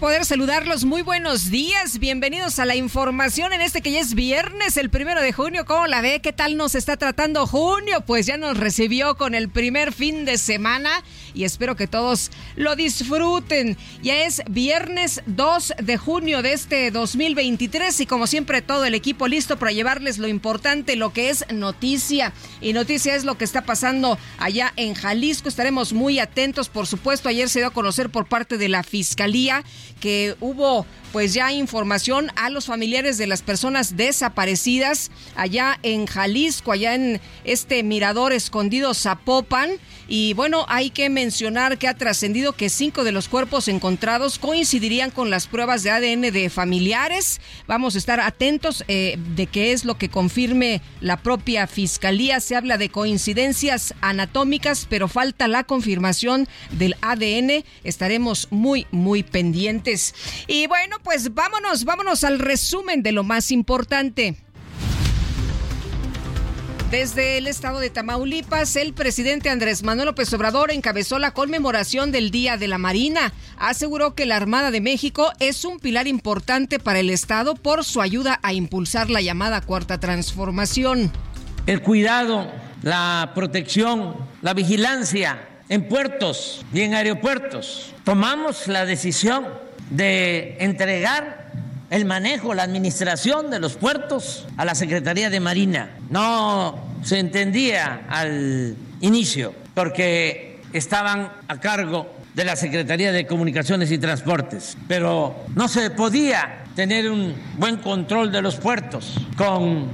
Poder saludarlos. Muy buenos días. Bienvenidos a la información en este que ya es viernes, el primero de junio. ¿Cómo la ve? ¿Qué tal nos está tratando junio? Pues ya nos recibió con el primer fin de semana y espero que todos lo disfruten. Ya es viernes 2 de junio de este 2023 y como siempre todo el equipo listo para llevarles lo importante, lo que es noticia. Y noticia es lo que está pasando allá en Jalisco. Estaremos muy atentos, por supuesto. Ayer se dio a conocer por parte de la Fiscalía que hubo pues ya información a los familiares de las personas desaparecidas allá en Jalisco, allá en este mirador escondido Zapopan. Y bueno, hay que mencionar que ha trascendido que cinco de los cuerpos encontrados coincidirían con las pruebas de ADN de familiares. Vamos a estar atentos eh, de qué es lo que confirme la propia fiscalía. Se habla de coincidencias anatómicas, pero falta la confirmación del ADN. Estaremos muy, muy pendientes. Y bueno, pues vámonos, vámonos al resumen de lo más importante. Desde el estado de Tamaulipas, el presidente Andrés Manuel López Obrador encabezó la conmemoración del Día de la Marina. Aseguró que la Armada de México es un pilar importante para el Estado por su ayuda a impulsar la llamada Cuarta Transformación. El cuidado, la protección, la vigilancia en puertos y en aeropuertos. Tomamos la decisión de entregar el manejo, la administración de los puertos a la Secretaría de Marina. No se entendía al inicio porque estaban a cargo de la Secretaría de Comunicaciones y Transportes, pero no se podía tener un buen control de los puertos con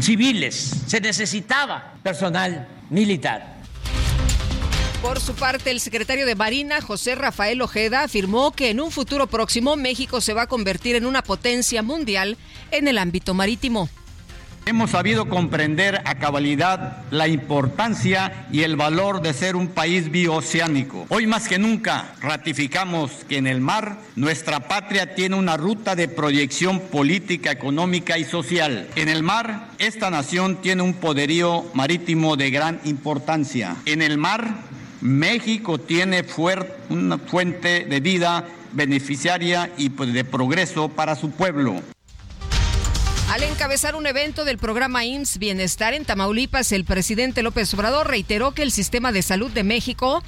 civiles, se necesitaba personal militar. Por su parte, el secretario de Marina, José Rafael Ojeda, afirmó que en un futuro próximo México se va a convertir en una potencia mundial en el ámbito marítimo. Hemos sabido comprender a cabalidad la importancia y el valor de ser un país bioceánico. Hoy más que nunca ratificamos que en el mar nuestra patria tiene una ruta de proyección política, económica y social. En el mar esta nación tiene un poderío marítimo de gran importancia. En el mar México tiene una fuente de vida beneficiaria y pues, de progreso para su pueblo. Al encabezar un evento del programa IMSS Bienestar en Tamaulipas, el presidente López Obrador reiteró que el sistema de salud de México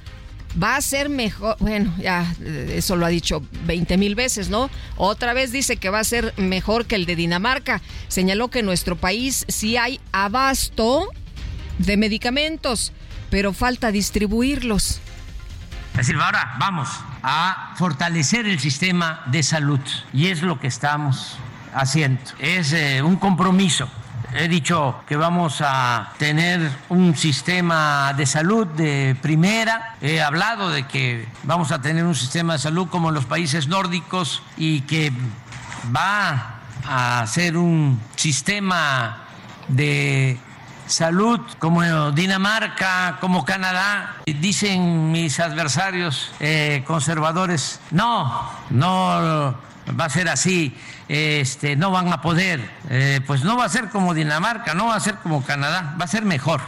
va a ser mejor. Bueno, ya eso lo ha dicho 20 mil veces, ¿no? Otra vez dice que va a ser mejor que el de Dinamarca. Señaló que en nuestro país sí hay abasto de medicamentos pero falta distribuirlos. Ahora vamos a fortalecer el sistema de salud y es lo que estamos haciendo. Es eh, un compromiso. He dicho que vamos a tener un sistema de salud de primera. He hablado de que vamos a tener un sistema de salud como los países nórdicos y que va a ser un sistema de salud como Dinamarca, como Canadá. Dicen mis adversarios eh, conservadores, no, no va a ser así, este, no van a poder. Eh, pues no va a ser como Dinamarca, no va a ser como Canadá, va a ser mejor.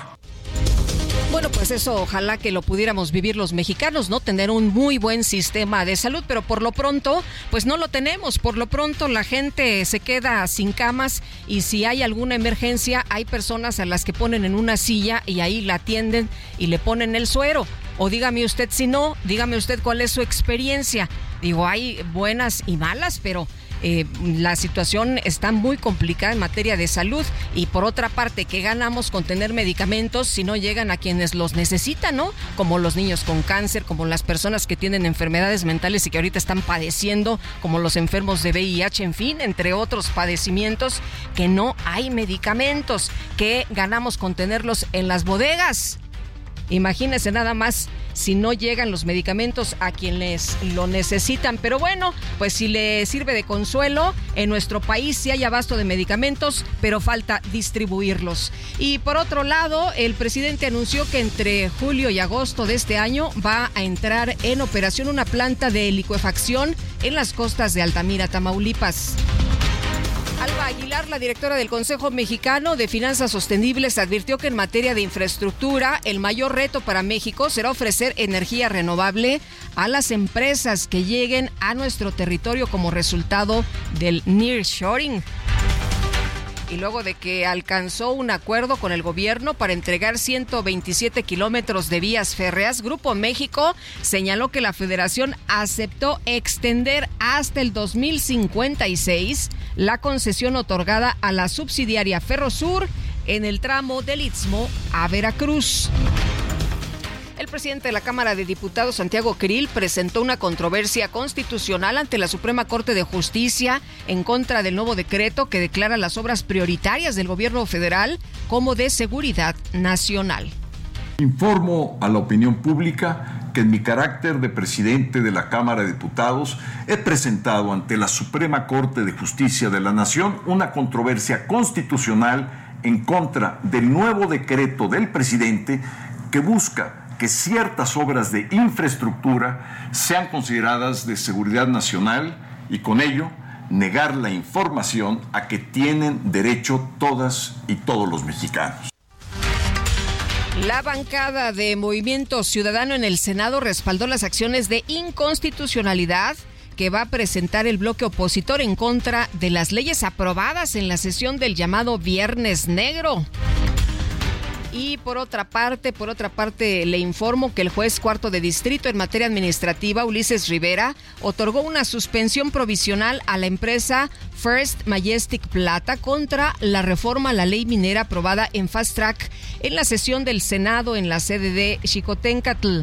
Bueno, pues eso ojalá que lo pudiéramos vivir los mexicanos, ¿no? Tener un muy buen sistema de salud, pero por lo pronto, pues no lo tenemos. Por lo pronto la gente se queda sin camas y si hay alguna emergencia, hay personas a las que ponen en una silla y ahí la atienden y le ponen el suero. O dígame usted si no, dígame usted cuál es su experiencia. Digo, hay buenas y malas, pero eh, la situación está muy complicada en materia de salud y por otra parte, ¿qué ganamos con tener medicamentos si no llegan a quienes los necesitan, ¿no? Como los niños con cáncer, como las personas que tienen enfermedades mentales y que ahorita están padeciendo, como los enfermos de VIH, en fin, entre otros padecimientos, que no hay medicamentos. ¿Qué ganamos con tenerlos en las bodegas? Imagínense nada más si no llegan los medicamentos a quienes lo necesitan. Pero bueno, pues si le sirve de consuelo, en nuestro país sí hay abasto de medicamentos, pero falta distribuirlos. Y por otro lado, el presidente anunció que entre julio y agosto de este año va a entrar en operación una planta de licuefacción en las costas de Altamira, Tamaulipas. Alba Aguilar, la directora del Consejo Mexicano de Finanzas Sostenibles, advirtió que en materia de infraestructura, el mayor reto para México será ofrecer energía renovable a las empresas que lleguen a nuestro territorio como resultado del nearshoring y luego de que alcanzó un acuerdo con el gobierno para entregar 127 kilómetros de vías férreas, Grupo México señaló que la federación aceptó extender hasta el 2056 la concesión otorgada a la subsidiaria Ferrosur en el tramo del Istmo a Veracruz. El presidente de la Cámara de Diputados, Santiago Krill, presentó una controversia constitucional ante la Suprema Corte de Justicia en contra del nuevo decreto que declara las obras prioritarias del gobierno federal como de seguridad nacional. Informo a la opinión pública que en mi carácter de presidente de la Cámara de Diputados he presentado ante la Suprema Corte de Justicia de la Nación una controversia constitucional en contra del nuevo decreto del presidente que busca que ciertas obras de infraestructura sean consideradas de seguridad nacional y con ello negar la información a que tienen derecho todas y todos los mexicanos. La bancada de Movimiento Ciudadano en el Senado respaldó las acciones de inconstitucionalidad que va a presentar el bloque opositor en contra de las leyes aprobadas en la sesión del llamado Viernes Negro. Y por otra parte, por otra parte, le informo que el juez cuarto de distrito en materia administrativa, Ulises Rivera, otorgó una suspensión provisional a la empresa First Majestic Plata contra la reforma a la ley minera aprobada en Fast Track en la sesión del Senado en la sede de Chicotencatl.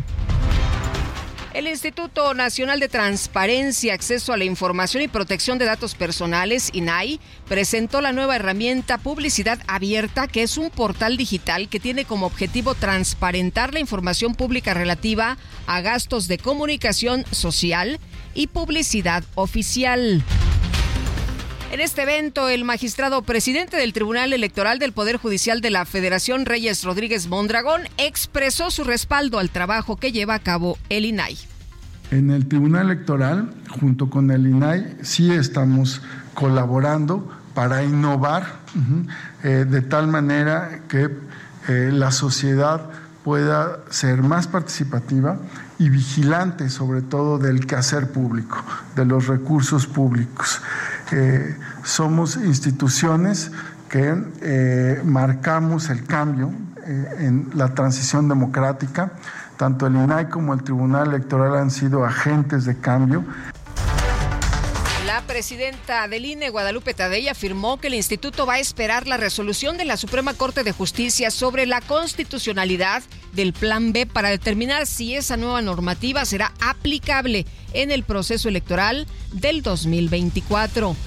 El Instituto Nacional de Transparencia, Acceso a la Información y Protección de Datos Personales, INAI, presentó la nueva herramienta Publicidad Abierta, que es un portal digital que tiene como objetivo transparentar la información pública relativa a gastos de comunicación social y publicidad oficial. En este evento, el magistrado presidente del Tribunal Electoral del Poder Judicial de la Federación, Reyes Rodríguez Mondragón, expresó su respaldo al trabajo que lleva a cabo el INAI. En el Tribunal Electoral, junto con el INAI, sí estamos colaborando para innovar eh, de tal manera que eh, la sociedad pueda ser más participativa y vigilante sobre todo del quehacer público, de los recursos públicos. Eh, somos instituciones que eh, marcamos el cambio eh, en la transición democrática. Tanto el INAI como el Tribunal Electoral han sido agentes de cambio. La presidenta del INE, Guadalupe Tadei, afirmó que el instituto va a esperar la resolución de la Suprema Corte de Justicia sobre la constitucionalidad del Plan B para determinar si esa nueva normativa será aplicable en el proceso electoral del 2024.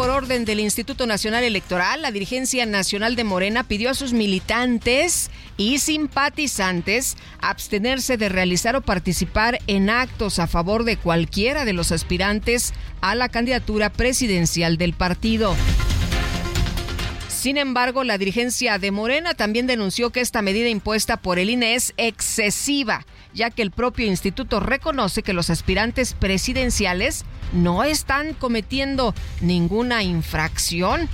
Por orden del Instituto Nacional Electoral, la dirigencia nacional de Morena pidió a sus militantes y simpatizantes abstenerse de realizar o participar en actos a favor de cualquiera de los aspirantes a la candidatura presidencial del partido. Sin embargo, la dirigencia de Morena también denunció que esta medida impuesta por el INE es excesiva, ya que el propio instituto reconoce que los aspirantes presidenciales no están cometiendo ninguna infracción.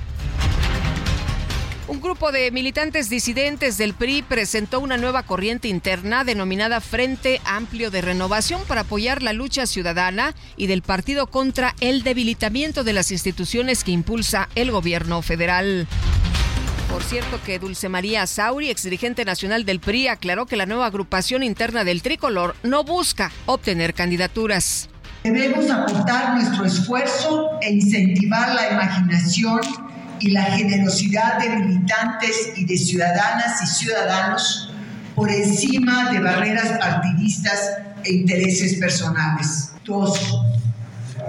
Un grupo de militantes disidentes del PRI presentó una nueva corriente interna denominada Frente Amplio de Renovación para apoyar la lucha ciudadana y del partido contra el debilitamiento de las instituciones que impulsa el gobierno federal. Por cierto que Dulce María Sauri, exdirigente nacional del PRI, aclaró que la nueva agrupación interna del tricolor no busca obtener candidaturas. Debemos aportar nuestro esfuerzo e incentivar la imaginación y la generosidad de militantes y de ciudadanas y ciudadanos por encima de barreras partidistas e intereses personales. Dos,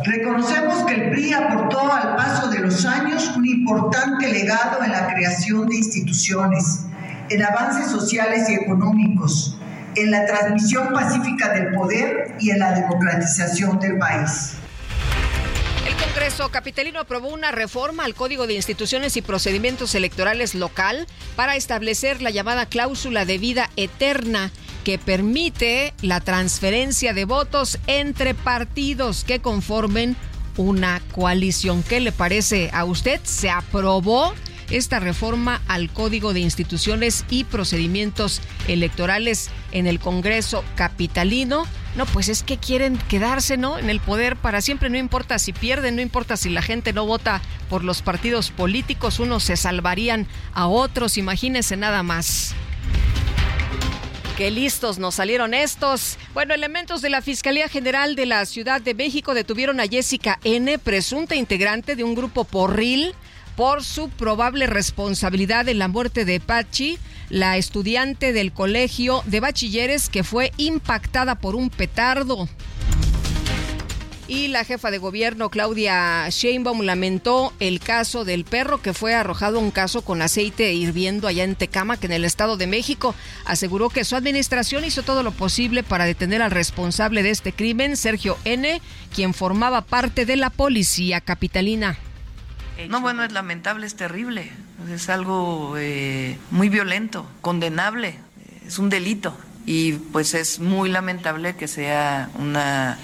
reconocemos que el PRI aportó al paso de los años un importante legado en la creación de instituciones, en avances sociales y económicos, en la transmisión pacífica del poder y en la democratización del país. Congreso Capitalino aprobó una reforma al Código de Instituciones y Procedimientos Electorales local para establecer la llamada cláusula de vida eterna que permite la transferencia de votos entre partidos que conformen una coalición. ¿Qué le parece a usted? ¿Se aprobó esta reforma al Código de Instituciones y Procedimientos Electorales en el Congreso Capitalino. No, pues es que quieren quedarse, ¿no? En el poder para siempre, no importa si pierden, no importa si la gente no vota por los partidos políticos, unos se salvarían a otros, imagínense nada más. Qué listos nos salieron estos. Bueno, elementos de la Fiscalía General de la Ciudad de México detuvieron a Jessica N., presunta integrante de un grupo porril por su probable responsabilidad en la muerte de Pachi, la estudiante del colegio de bachilleres que fue impactada por un petardo. Y la jefa de gobierno, Claudia Sheinbaum, lamentó el caso del perro que fue arrojado un caso con aceite hirviendo allá en Tecama, que en el Estado de México. Aseguró que su administración hizo todo lo posible para detener al responsable de este crimen, Sergio N., quien formaba parte de la policía capitalina. No, bueno, es lamentable, es terrible, es algo eh, muy violento, condenable, es un delito y pues es muy lamentable que sea una,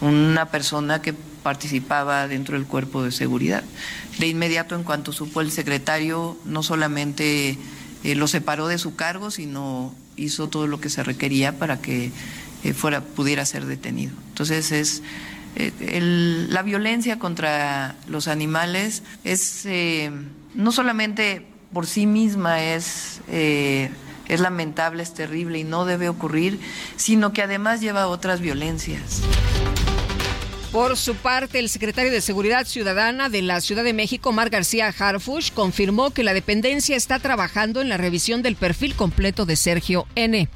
una persona que participaba dentro del cuerpo de seguridad. De inmediato, en cuanto supo el secretario, no solamente eh, lo separó de su cargo, sino hizo todo lo que se requería para que eh, fuera, pudiera ser detenido. Entonces es eh, la violencia contra los animales es eh, no solamente por sí misma es, eh, es lamentable, es terrible y no debe ocurrir, sino que además lleva a otras violencias. Por su parte, el secretario de Seguridad Ciudadana de la Ciudad de México, Mar García Harfush, confirmó que la dependencia está trabajando en la revisión del perfil completo de Sergio N.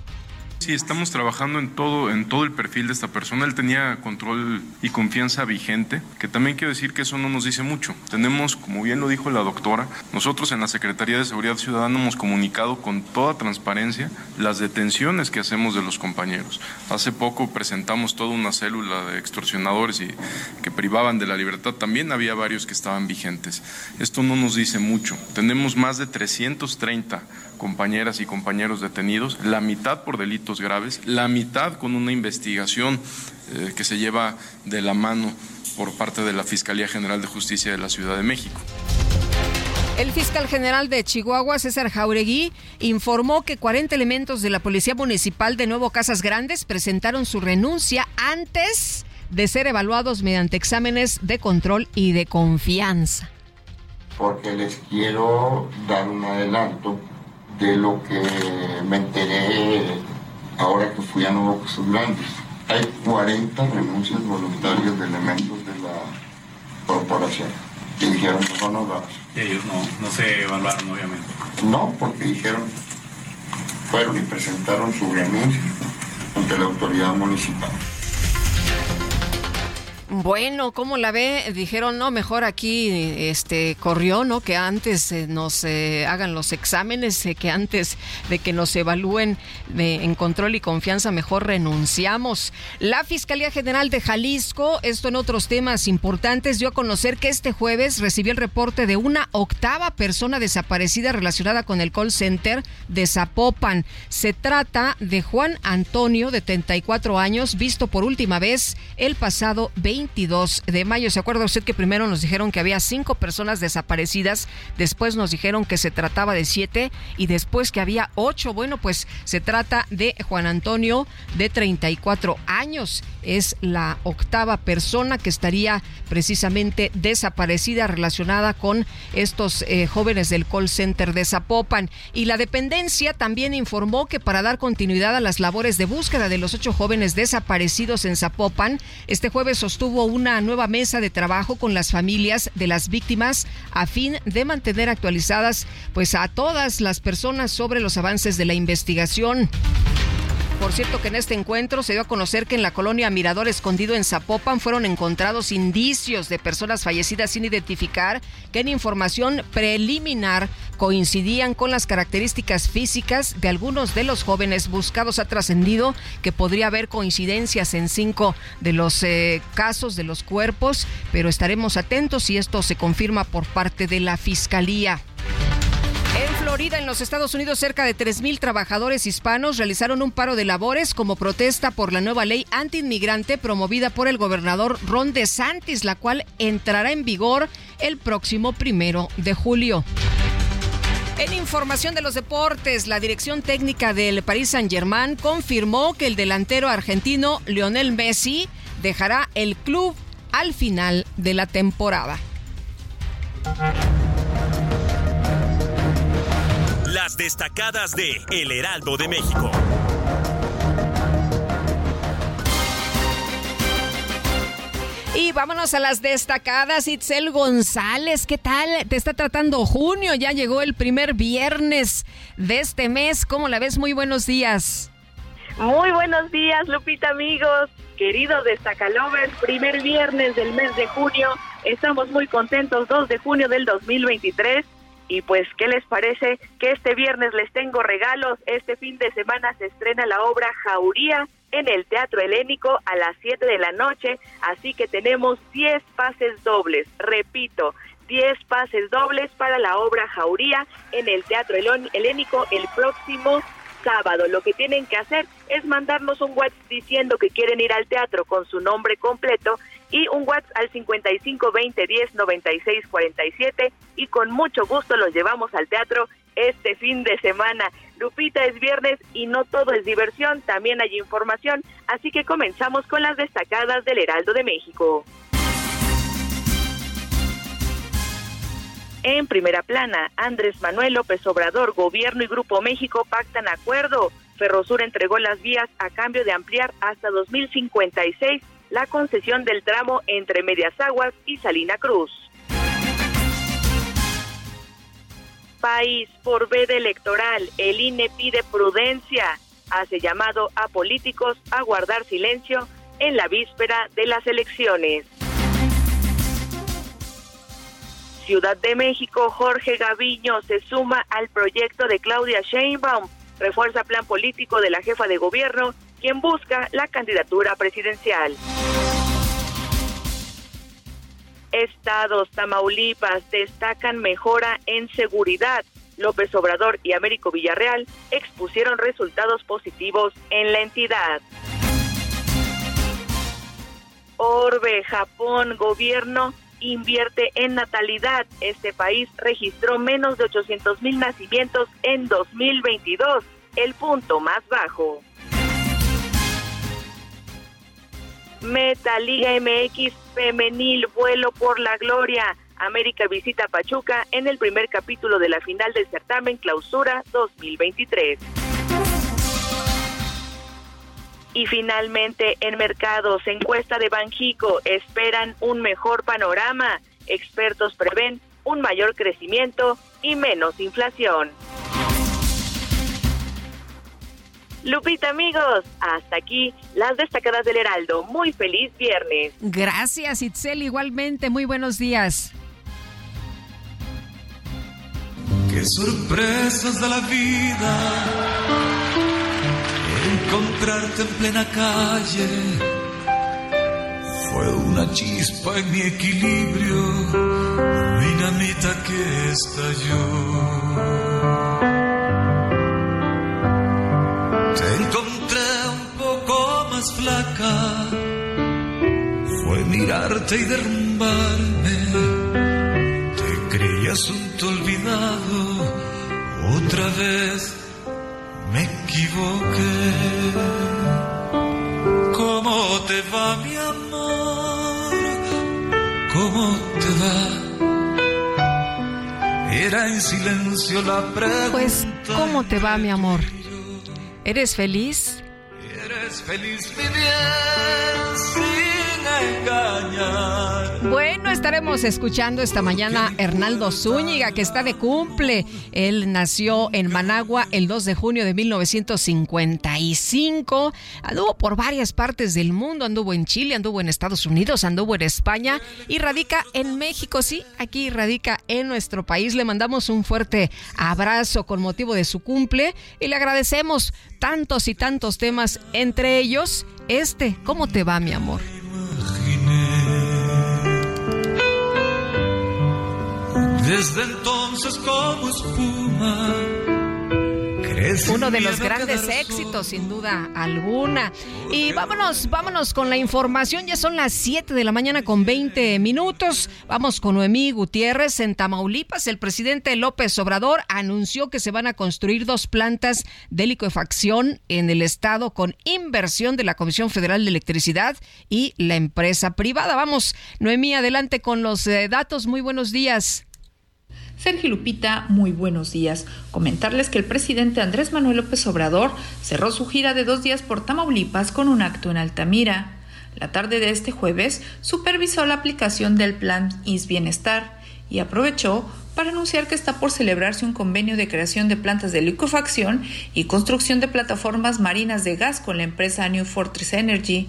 Sí, estamos trabajando en todo, en todo el perfil de esta persona. Él tenía control y confianza vigente, que también quiero decir que eso no nos dice mucho. Tenemos, como bien lo dijo la doctora, nosotros en la Secretaría de Seguridad Ciudadana hemos comunicado con toda transparencia las detenciones que hacemos de los compañeros. Hace poco presentamos toda una célula de extorsionadores y que privaban de la libertad. También había varios que estaban vigentes. Esto no nos dice mucho. Tenemos más de 330 compañeras y compañeros detenidos, la mitad por delitos graves, la mitad con una investigación eh, que se lleva de la mano por parte de la Fiscalía General de Justicia de la Ciudad de México. El fiscal general de Chihuahua, César Jauregui, informó que 40 elementos de la Policía Municipal de Nuevo Casas Grandes presentaron su renuncia antes de ser evaluados mediante exámenes de control y de confianza. Porque les quiero dar un adelanto de lo que me enteré ahora que fui a Nuevo Casas Grandes. Hay 40 renuncias voluntarias de elementos de la corporación que dijeron que son honorados. Ellos no, no se evaluaron, obviamente. No, porque dijeron, fueron y presentaron su renuncia ante la autoridad municipal. Bueno, ¿cómo la ve? Dijeron, no, mejor aquí este corrió, ¿no? Que antes eh, nos eh, hagan los exámenes, eh, que antes de que nos evalúen en control y confianza, mejor renunciamos. La Fiscalía General de Jalisco, esto en otros temas importantes, dio a conocer que este jueves recibió el reporte de una octava persona desaparecida relacionada con el call center de Zapopan. Se trata de Juan Antonio, de 34 años, visto por última vez el pasado 20 22 de mayo. ¿Se acuerda usted que primero nos dijeron que había cinco personas desaparecidas, después nos dijeron que se trataba de siete y después que había ocho? Bueno, pues se trata de Juan Antonio de 34 años. Es la octava persona que estaría precisamente desaparecida relacionada con estos eh, jóvenes del call center de Zapopan. Y la dependencia también informó que para dar continuidad a las labores de búsqueda de los ocho jóvenes desaparecidos en Zapopan, este jueves sostuvo una nueva mesa de trabajo con las familias de las víctimas a fin de mantener actualizadas pues a todas las personas sobre los avances de la investigación. Por cierto que en este encuentro se dio a conocer que en la colonia Mirador Escondido en Zapopan fueron encontrados indicios de personas fallecidas sin identificar que en información preliminar coincidían con las características físicas de algunos de los jóvenes buscados. Ha trascendido que podría haber coincidencias en cinco de los eh, casos de los cuerpos, pero estaremos atentos si esto se confirma por parte de la Fiscalía. Florida, en los Estados Unidos, cerca de 3.000 trabajadores hispanos realizaron un paro de labores como protesta por la nueva ley antiinmigrante promovida por el gobernador Ron DeSantis, la cual entrará en vigor el próximo primero de julio. En información de los deportes, la dirección técnica del Paris Saint-Germain confirmó que el delantero argentino Lionel Messi dejará el club al final de la temporada. Las destacadas de El Heraldo de México. Y vámonos a las destacadas. Itzel González, ¿qué tal? Te está tratando junio, ya llegó el primer viernes de este mes. ¿Cómo la ves? Muy buenos días. Muy buenos días, Lupita, amigos. Queridos Destacalovers, primer viernes del mes de junio. Estamos muy contentos, 2 de junio del 2023 y pues, ¿qué les parece? Que este viernes les tengo regalos. Este fin de semana se estrena la obra Jauría en el Teatro Helénico a las 7 de la noche. Así que tenemos 10 pases dobles. Repito, 10 pases dobles para la obra Jauría en el Teatro Helénico el próximo sábado. Lo que tienen que hacer es mandarnos un WhatsApp diciendo que quieren ir al teatro con su nombre completo y un WhatsApp al 55 20 10 96 47 y con mucho gusto los llevamos al teatro este fin de semana. Lupita es viernes y no todo es diversión, también hay información, así que comenzamos con las destacadas del Heraldo de México. En primera plana, Andrés Manuel López Obrador, Gobierno y Grupo México pactan acuerdo. Ferrosur entregó las vías a cambio de ampliar hasta 2056 la concesión del tramo entre Medias Aguas y Salina Cruz. País por veda electoral, el INE pide prudencia, hace llamado a políticos a guardar silencio en la víspera de las elecciones. Ciudad de México, Jorge Gaviño se suma al proyecto de Claudia Sheinbaum, refuerza plan político de la jefa de gobierno quien busca la candidatura presidencial. Estados Tamaulipas destacan mejora en seguridad. López Obrador y Américo Villarreal expusieron resultados positivos en la entidad. Orbe, Japón, gobierno invierte en natalidad. Este país registró menos de 800 mil nacimientos en 2022, el punto más bajo. Meta Liga MX Femenil Vuelo por la Gloria. América visita Pachuca en el primer capítulo de la final del certamen Clausura 2023. Y finalmente, en mercados, encuesta de Banjico, esperan un mejor panorama. Expertos prevén un mayor crecimiento y menos inflación. Lupita, amigos, hasta aquí las destacadas del Heraldo. Muy feliz viernes. Gracias, Itzel. Igualmente, muy buenos días. Qué sorpresas de la vida. Encontrarte en plena calle fue una chispa en mi equilibrio, dinamita que estalló. Te encontré un poco más flaca, fue mirarte y derrumbarme. Te creías un olvidado, otra vez me equivoqué. ¿Cómo te va mi amor? ¿Cómo te va? Era en silencio la pregunta. Pues, ¿cómo te va mi amor? ¿Eres feliz? ¿Eres feliz mi bien engañar? Bueno, estaremos escuchando esta mañana Hernaldo Zúñiga, que está de cumple. Él nació en Managua el 2 de junio de 1955. Anduvo por varias partes del mundo, anduvo en Chile, anduvo en Estados Unidos, anduvo en España y radica en México. Sí, aquí radica en nuestro país. Le mandamos un fuerte abrazo con motivo de su cumple y le agradecemos tantos y tantos temas, entre ellos este, ¿cómo te va mi amor? Desde entonces como espuma. Uno de los grandes éxitos, sin duda alguna. Y vámonos, vámonos con la información. Ya son las 7 de la mañana con 20 minutos. Vamos con Noemí Gutiérrez en Tamaulipas. El presidente López Obrador anunció que se van a construir dos plantas de liquefacción en el estado con inversión de la Comisión Federal de Electricidad y la empresa privada. Vamos, Noemí, adelante con los eh, datos. Muy buenos días. Sergio Lupita, muy buenos días. Comentarles que el presidente Andrés Manuel López Obrador cerró su gira de dos días por Tamaulipas con un acto en Altamira. La tarde de este jueves supervisó la aplicación del plan IS Bienestar y aprovechó para anunciar que está por celebrarse un convenio de creación de plantas de liquefacción y construcción de plataformas marinas de gas con la empresa New Fortress Energy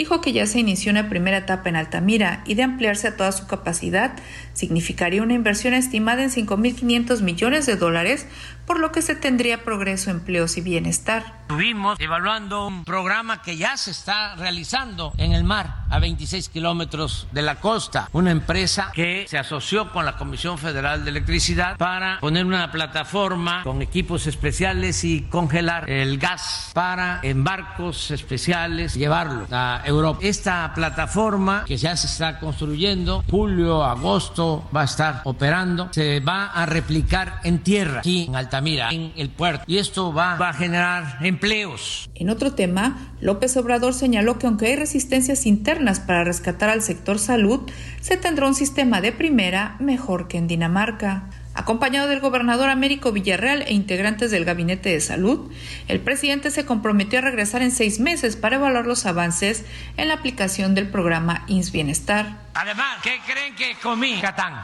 dijo que ya se inició una primera etapa en Altamira y de ampliarse a toda su capacidad significaría una inversión estimada en 5.500 millones de dólares, por lo que se tendría progreso, empleos y bienestar. Estuvimos evaluando un programa que ya se está realizando en el mar, a 26 kilómetros de la costa. Una empresa que se asoció con la Comisión Federal de Electricidad para poner una plataforma con equipos especiales y congelar el gas para en barcos especiales llevarlo a Europa. Esta plataforma que ya se está construyendo, julio, agosto, va a estar operando, se va a replicar en tierra, aquí en Altamira, en el puerto. Y esto va, va a generar empleos. En otro tema, López Obrador señaló que aunque hay resistencias internas para rescatar al sector salud, se tendrá un sistema de primera mejor que en Dinamarca. Acompañado del gobernador Américo Villarreal e integrantes del Gabinete de Salud, el presidente se comprometió a regresar en seis meses para evaluar los avances en la aplicación del programa INS Bienestar. Además, ¿qué creen que comí, Catán?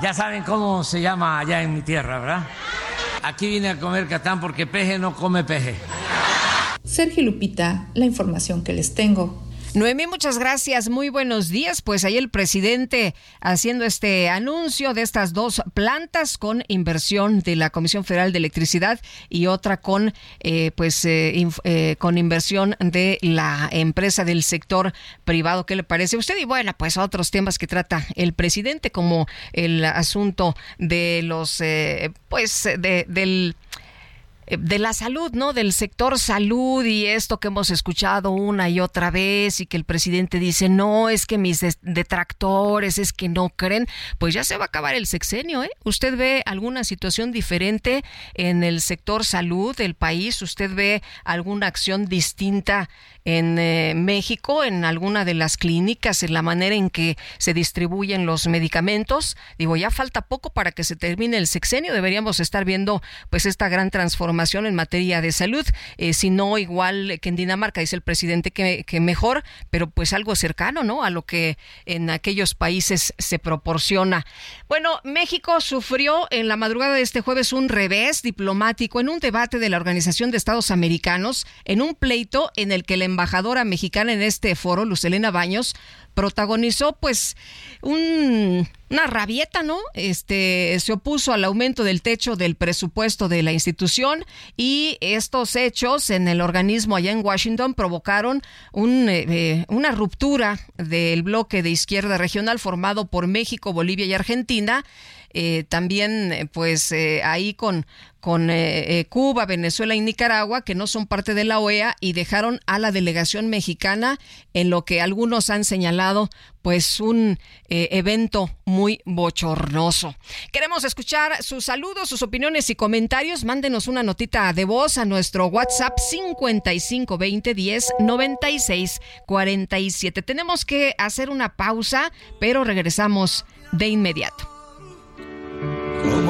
Ya saben cómo se llama allá en mi tierra, ¿verdad? Aquí vine a comer Catán porque peje no come peje. Sergio Lupita, la información que les tengo. Noemí, muchas gracias. Muy buenos días. Pues ahí el presidente haciendo este anuncio de estas dos plantas con inversión de la Comisión Federal de Electricidad y otra con, eh, pues, eh, eh, con inversión de la empresa del sector privado. ¿Qué le parece a usted? Y bueno, pues otros temas que trata el presidente, como el asunto de los, pues, de, del de la salud, ¿no? Del sector salud y esto que hemos escuchado una y otra vez y que el presidente dice, no, es que mis detractores, es que no creen, pues ya se va a acabar el sexenio, ¿eh? ¿Usted ve alguna situación diferente en el sector salud del país? ¿Usted ve alguna acción distinta en eh, México, en alguna de las clínicas, en la manera en que se distribuyen los medicamentos? Digo, ya falta poco para que se termine el sexenio, deberíamos estar viendo pues esta gran transformación en materia de salud, eh, si no igual que en Dinamarca, dice el presidente que, que, mejor, pero pues algo cercano, ¿no? A lo que en aquellos países se proporciona. Bueno, México sufrió en la madrugada de este jueves un revés diplomático en un debate de la Organización de Estados Americanos, en un pleito en el que la embajadora mexicana en este foro, Lucelena Baños, protagonizó pues un, una rabieta, ¿no? Este se opuso al aumento del techo del presupuesto de la institución y estos hechos en el organismo allá en Washington provocaron un, eh, eh, una ruptura del bloque de izquierda regional formado por México, Bolivia y Argentina eh, también eh, pues eh, ahí con, con Cuba, Venezuela y Nicaragua, que no son parte de la OEA y dejaron a la delegación mexicana en lo que algunos han señalado pues un evento muy bochornoso. Queremos escuchar sus saludos, sus opiniones y comentarios. Mándenos una notita de voz a nuestro WhatsApp 5520 10 96 47. Tenemos que hacer una pausa, pero regresamos de inmediato.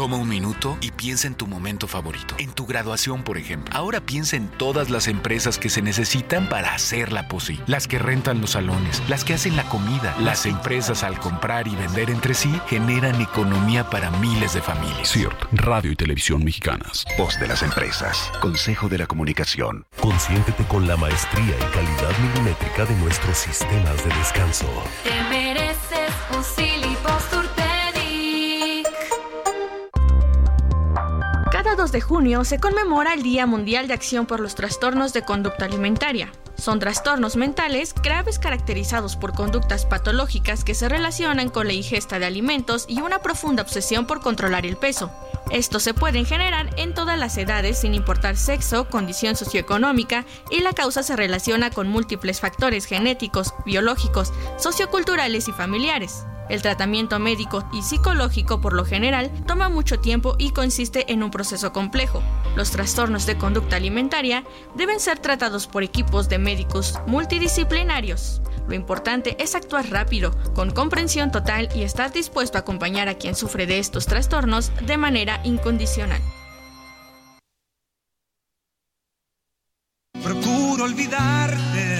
Toma un minuto y piensa en tu momento favorito, en tu graduación, por ejemplo. Ahora piensa en todas las empresas que se necesitan para hacerla posible. Las que rentan los salones, las que hacen la comida. Las empresas al comprar y vender entre sí generan economía para miles de familias. CIRT, Radio y Televisión Mexicanas. Voz de las empresas. Consejo de la Comunicación. Consiéntete con la maestría y calidad milimétrica de nuestros sistemas de descanso. Te mereces un 2 de junio se conmemora el Día Mundial de Acción por los Trastornos de Conducta Alimentaria. Son trastornos mentales graves caracterizados por conductas patológicas que se relacionan con la ingesta de alimentos y una profunda obsesión por controlar el peso. Estos se pueden generar en todas las edades sin importar sexo, condición socioeconómica y la causa se relaciona con múltiples factores genéticos, biológicos, socioculturales y familiares. El tratamiento médico y psicológico por lo general toma mucho tiempo y consiste en un proceso complejo. Los trastornos de conducta alimentaria deben ser tratados por equipos de médicos multidisciplinarios. Lo importante es actuar rápido, con comprensión total y estar dispuesto a acompañar a quien sufre de estos trastornos de manera incondicional. Procuro olvidarte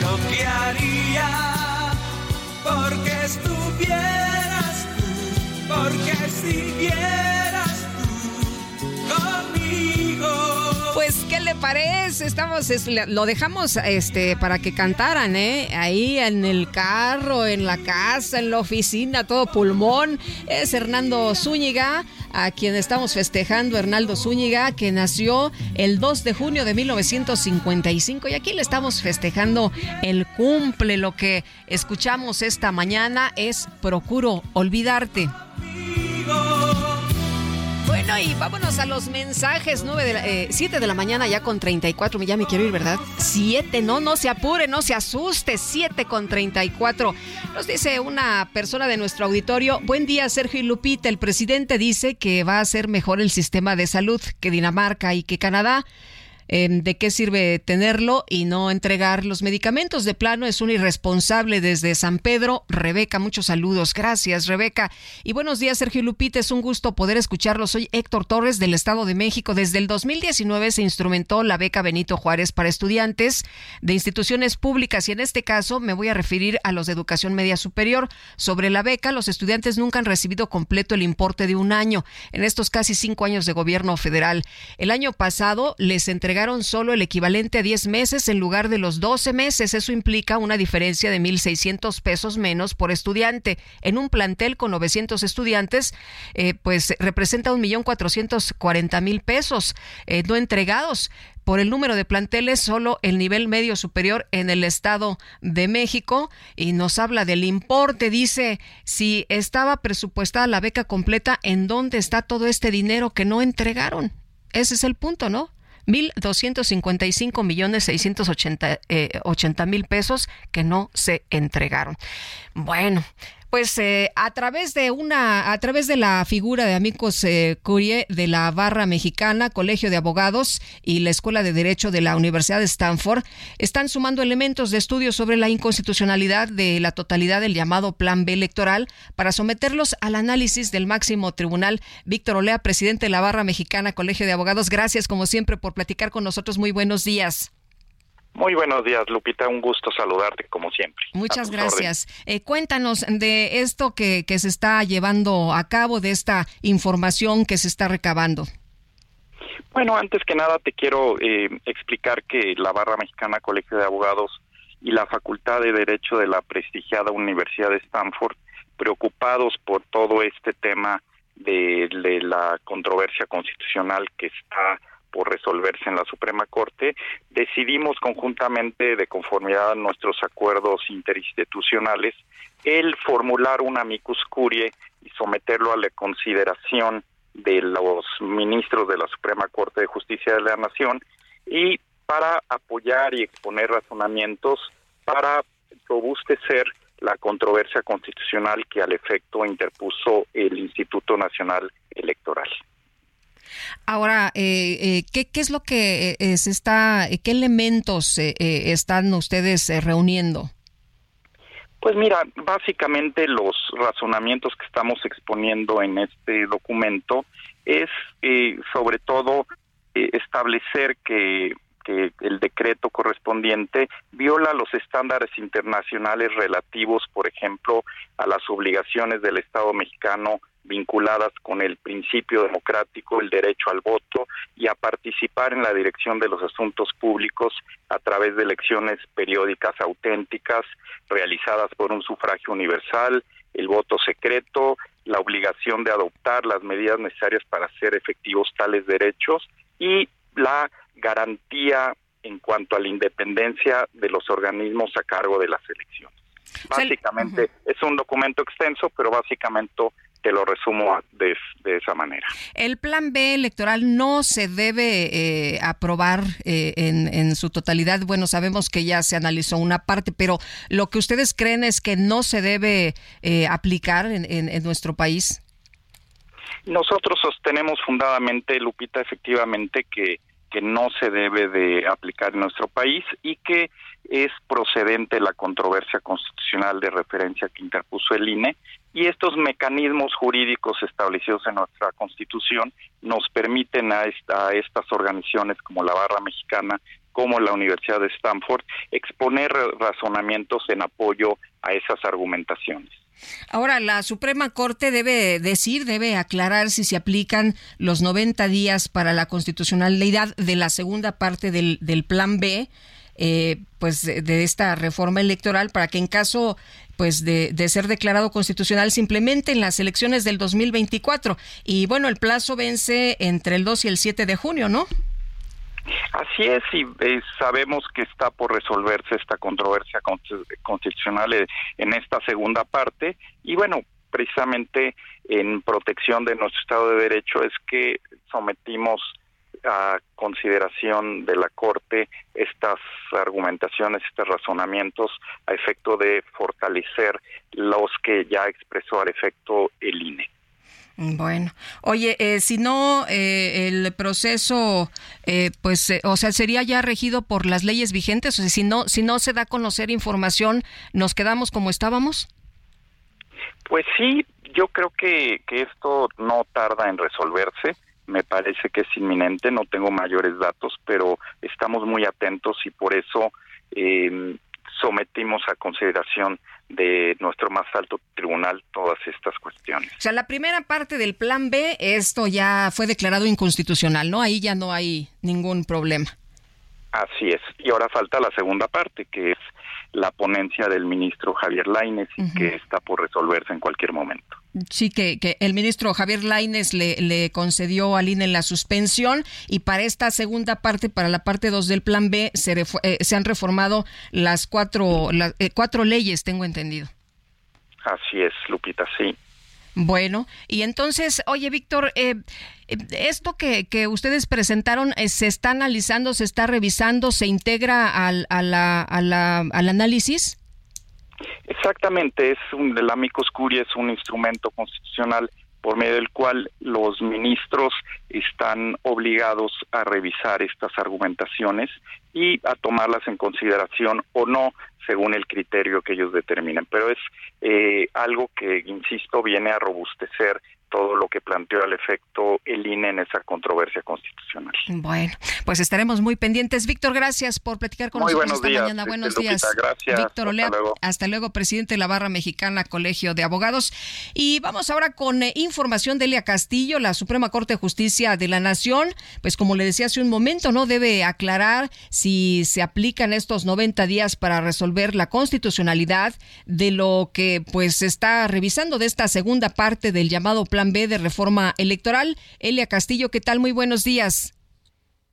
lo que haría porque estuvieras tú, porque siguieras Pues, ¿qué le parece? Estamos, lo dejamos este, para que cantaran, ¿eh? Ahí en el carro, en la casa, en la oficina, todo pulmón. Es Hernando Zúñiga a quien estamos festejando, Hernaldo Zúñiga, que nació el 2 de junio de 1955 y aquí le estamos festejando el cumple. Lo que escuchamos esta mañana es Procuro olvidarte. Bueno, y vámonos a los mensajes. 9 de la, 7 eh, de la mañana ya con 34. Ya me quiero ir, ¿verdad? 7, no, no se apure, no se asuste. 7 con 34. Nos dice una persona de nuestro auditorio. Buen día, Sergio y Lupita. El presidente dice que va a ser mejor el sistema de salud que Dinamarca y que Canadá. Em, de qué sirve tenerlo y no entregar los medicamentos. De plano es un irresponsable desde San Pedro. Rebeca, muchos saludos. Gracias, Rebeca. Y buenos días, Sergio Lupita. Es un gusto poder escucharlo. Soy Héctor Torres del Estado de México. Desde el 2019 se instrumentó la beca Benito Juárez para estudiantes de instituciones públicas y en este caso me voy a referir a los de educación media superior. Sobre la beca, los estudiantes nunca han recibido completo el importe de un año en estos casi cinco años de gobierno federal. El año pasado les entregaron entregaron solo el equivalente a 10 meses en lugar de los 12 meses. Eso implica una diferencia de 1.600 pesos menos por estudiante. En un plantel con 900 estudiantes, eh, pues representa 1.440.000 pesos eh, no entregados por el número de planteles, solo el nivel medio superior en el Estado de México. Y nos habla del importe. Dice, si estaba presupuestada la beca completa, ¿en dónde está todo este dinero que no entregaron? Ese es el punto, ¿no? 1.255 millones 680 eh, mil pesos que no se entregaron. Bueno, pues eh, a través de una, a través de la figura de Amigos eh, Curie de la Barra Mexicana, Colegio de Abogados y la Escuela de Derecho de la Universidad de Stanford, están sumando elementos de estudio sobre la inconstitucionalidad de la totalidad del llamado Plan B electoral para someterlos al análisis del máximo tribunal. Víctor Olea, presidente de la Barra Mexicana, Colegio de Abogados, gracias como siempre por platicar con nosotros. Muy buenos días. Muy buenos días, Lupita. Un gusto saludarte como siempre. Muchas gracias. Eh, cuéntanos de esto que, que se está llevando a cabo, de esta información que se está recabando. Bueno, antes que nada te quiero eh, explicar que la Barra Mexicana Colegio de Abogados y la Facultad de Derecho de la prestigiada Universidad de Stanford, preocupados por todo este tema de la controversia constitucional que está por resolverse en la Suprema Corte, decidimos conjuntamente, de conformidad a nuestros acuerdos interinstitucionales, el formular un amicus curie y someterlo a la consideración de los ministros de la Suprema Corte de Justicia de la Nación y para apoyar y exponer razonamientos para robustecer la controversia constitucional que al efecto interpuso el Instituto Nacional Electoral. Ahora, eh, eh, ¿qué, ¿qué, es lo que eh, se está, qué elementos están ustedes reuniendo? Pues mira, básicamente los razonamientos que estamos exponiendo en este documento es sobre todo establecer que el decreto correspondiente viola los estándares internacionales relativos, por ejemplo, a las obligaciones del Estado mexicano vinculadas con el principio democrático, el derecho al voto y a participar en la dirección de los asuntos públicos a través de elecciones periódicas auténticas realizadas por un sufragio universal, el voto secreto, la obligación de adoptar las medidas necesarias para hacer efectivos tales derechos y la garantía en cuanto a la independencia de los organismos a cargo de las elecciones. Básicamente es un documento extenso, pero básicamente te lo resumo de, esa manera. El plan B electoral no se debe eh, aprobar eh, en, su totalidad. Bueno, sabemos que ya se analizó una parte, pero lo que ustedes creen es que no se debe eh, aplicar en, en nuestro país. Nosotros sostenemos fundadamente, Lupita, efectivamente que que no se debe de aplicar en nuestro país y que es procedente la controversia constitucional de referencia que interpuso el INE y estos mecanismos jurídicos establecidos en nuestra Constitución nos permiten a, a estas organizaciones como la Barra Mexicana, como la Universidad de Stanford, exponer razonamientos en apoyo a esas argumentaciones. Ahora, la Suprema Corte debe decir, debe aclarar si se aplican los 90 días para la constitucionalidad de la segunda parte del, del Plan B, eh, pues de, esta reforma electoral, para que en caso pues de, de, ser declarado constitucional simplemente en las elecciones del 2024. Y bueno, el plazo vence entre el 2 y el 7 de junio, ¿no? Así es, y eh, sabemos que está por resolverse esta controversia constitucional eh, en esta segunda parte, y bueno, precisamente en protección de nuestro Estado de Derecho es que sometimos a consideración de la Corte estas argumentaciones, estos razonamientos a efecto de fortalecer los que ya expresó al efecto el INE. Bueno, oye, eh, si no, eh, el proceso, eh, pues, o sea, sería ya regido por las leyes vigentes, o sea, si no, si no se da a conocer información, ¿nos quedamos como estábamos? Pues sí, yo creo que, que esto no tarda en resolverse me parece que es inminente, no tengo mayores datos, pero estamos muy atentos y por eso eh, sometimos a consideración de nuestro más alto tribunal todas estas cuestiones. O sea, la primera parte del plan B, esto ya fue declarado inconstitucional, ¿no? Ahí ya no hay ningún problema. Así es. Y ahora falta la segunda parte, que es la ponencia del ministro Javier Laines y que está por resolverse en cualquier momento. Sí, que, que el ministro Javier Laines le, le, concedió al INE la suspensión y para esta segunda parte, para la parte 2 del plan B, se, eh, se han reformado las cuatro, las, eh, cuatro leyes, tengo entendido. Así es, Lupita, sí. Bueno, y entonces, oye, Víctor, eh, esto que, que, ustedes presentaron eh, se está analizando, se está revisando, se integra al, a la, a la, al análisis. Exactamente, es un, el amicus curiae es un instrumento constitucional por medio del cual los ministros están obligados a revisar estas argumentaciones y a tomarlas en consideración o no según el criterio que ellos determinen. Pero es eh, algo que, insisto, viene a robustecer todo lo que planteó al efecto el INE en esa controversia constitucional. Bueno, pues estaremos muy pendientes. Víctor, gracias por platicar con muy nosotros esta mañana. Buenos días. Gracias. Víctor Olea, hasta luego. hasta luego, presidente de la Barra Mexicana, Colegio de Abogados. Y vamos ahora con eh, información de Elia Castillo, la Suprema Corte de Justicia de la Nación. Pues como le decía hace un momento, no debe aclarar si se aplican estos 90 días para resolver la constitucionalidad de lo que pues se está revisando de esta segunda parte del llamado plan B de reforma electoral. Elia Castillo, ¿qué tal? Muy buenos días.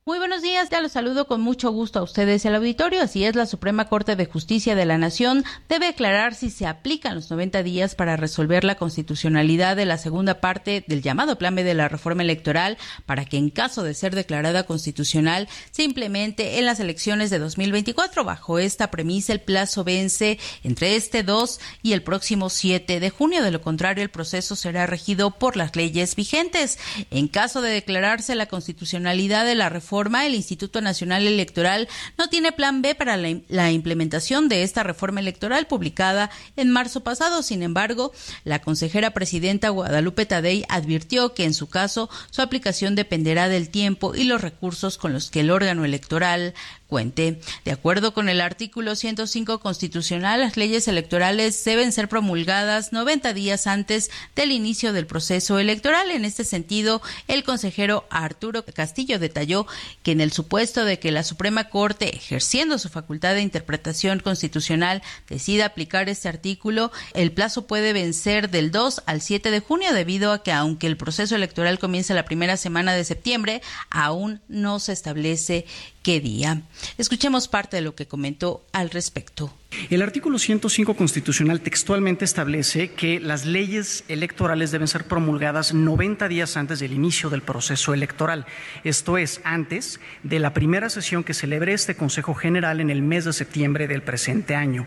Muy buenos días, ya los saludo con mucho gusto a ustedes y al auditorio. Así es, la Suprema Corte de Justicia de la Nación debe aclarar si se aplican los 90 días para resolver la constitucionalidad de la segunda parte del llamado Plan de la reforma electoral para que en caso de ser declarada constitucional se implemente en las elecciones de 2024. Bajo esta premisa, el plazo vence entre este 2 y el próximo 7 de junio. De lo contrario, el proceso será regido por las leyes vigentes. En caso de declararse la constitucionalidad de la reforma el Instituto Nacional Electoral no tiene plan B para la, la, implementación de esta reforma electoral publicada en marzo pasado. Sin embargo, la consejera presidenta Guadalupe Tadei advirtió que en su caso su aplicación dependerá del tiempo y los recursos con los que el órgano electoral De acuerdo con el artículo 105 constitucional, las leyes electorales deben ser promulgadas 90 días antes del inicio del proceso electoral. En este sentido, el consejero Arturo Castillo detalló que en el supuesto de que la Suprema Corte, ejerciendo su facultad de interpretación constitucional, decida aplicar este artículo, el plazo puede vencer del 2 al 7 de junio debido a que aunque el proceso electoral comienza la primera semana de septiembre, aún no se establece qué día. Escuchemos parte de lo que comentó al respecto. El artículo 105 constitucional textualmente establece que las leyes electorales deben ser promulgadas 90 días antes del inicio del proceso electoral, esto es, antes de la primera sesión que celebre este Consejo General en el mes de septiembre del presente año.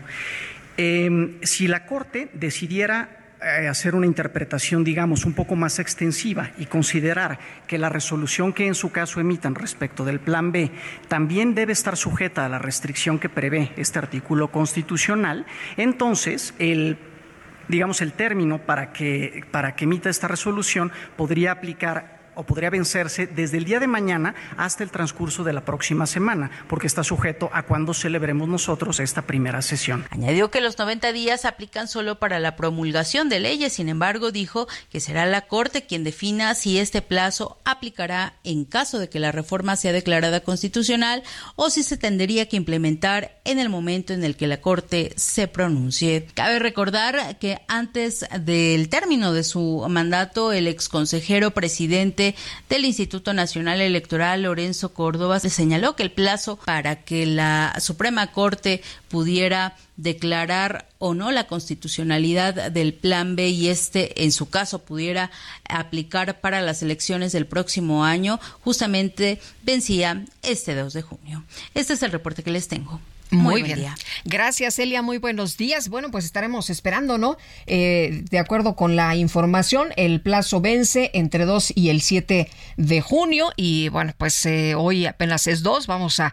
Eh, si la Corte decidiera eh, hacer una interpretación, digamos, un poco más extensiva y considerar que la resolución que en su caso emitan respecto del Plan B también debe estar sujeta a la restricción que prevé este artículo constitucional, entonces el digamos el término para que para que emita esta resolución podría aplicar o podría vencerse desde el día de mañana hasta el transcurso de la próxima semana, porque está sujeto a cuando celebremos nosotros esta primera sesión. Añadió que los 90 días aplican solo para la promulgación de leyes, sin embargo, dijo que será la Corte quien defina si este plazo aplicará en caso de que la reforma sea declarada constitucional o si se tendría que implementar en el momento en el que la Corte se pronuncie. Cabe recordar que antes del término de su mandato, el exconsejero presidente del Instituto Nacional Electoral, Lorenzo Córdoba, se señaló que el plazo para que la Suprema Corte pudiera declarar o no la constitucionalidad del plan B y este en su caso pudiera aplicar para las elecciones del próximo año, justamente vencía este 2 de junio. Este es el reporte que les tengo. Muy, bien. Día. Gracias, Elia. Muy buenos días. Bueno, pues estaremos esperando, ¿no? Eh, de acuerdo con la información, el plazo vence entre 2 y el 7 de junio. Y bueno, pues eh, hoy apenas es 2. Vamos a,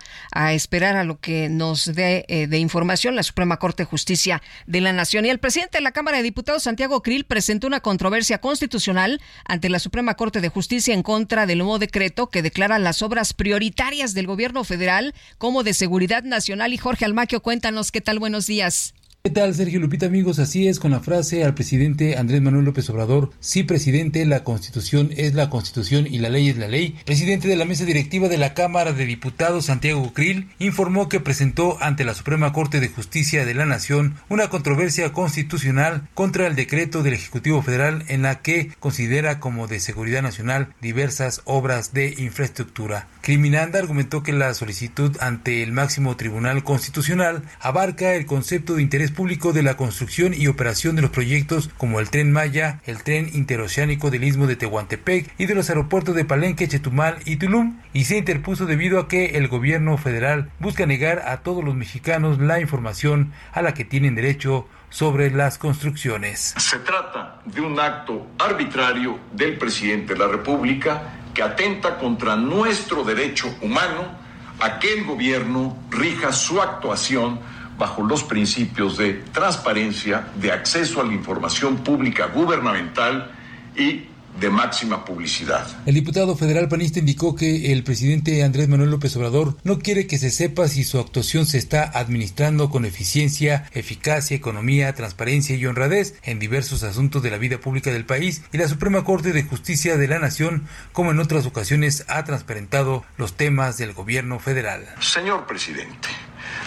esperar a lo que nos dé eh, de información la Suprema Corte de Justicia de la Nación. Y el presidente de la Cámara de Diputados, Santiago Krill, presentó una controversia constitucional ante la Suprema Corte de Justicia en contra del nuevo decreto que declara las obras prioritarias del gobierno federal como de seguridad nacional y Jorge Almaquio, cuéntanos qué tal, buenos días. ¿Qué tal, Sergio Lupita, amigos? Así es, con la frase al presidente Andrés Manuel López Obrador, sí, presidente, la constitución es la constitución y la ley es la ley. Presidente de la mesa directiva de la Cámara de Diputados, Santiago Krill, informó que presentó ante la Suprema Corte de Justicia de la Nación una controversia constitucional contra el decreto del Ejecutivo Federal en la que considera como de seguridad nacional diversas obras de infraestructura. Criminanda argumentó que la solicitud ante el máximo tribunal constitucional abarca el concepto de interés público de la construcción y operación de los proyectos como el tren Maya, el tren interoceánico del istmo de Tehuantepec y de los aeropuertos de Palenque, Chetumal y Tulum, y se interpuso debido a que el gobierno federal busca negar a todos los mexicanos la información a la que tienen derecho sobre las construcciones. Se trata de un acto arbitrario del presidente de la República que atenta contra nuestro derecho humano a que el gobierno rija su actuación bajo los principios de transparencia, de acceso a la información pública gubernamental y de máxima publicidad. El diputado federal panista indicó que el presidente Andrés Manuel López Obrador no quiere que se sepa si su actuación se está administrando con eficiencia, eficacia, economía, transparencia y honradez en diversos asuntos de la vida pública del país y la Suprema Corte de Justicia de la Nación, como en otras ocasiones ha transparentado los temas del gobierno federal. Señor presidente,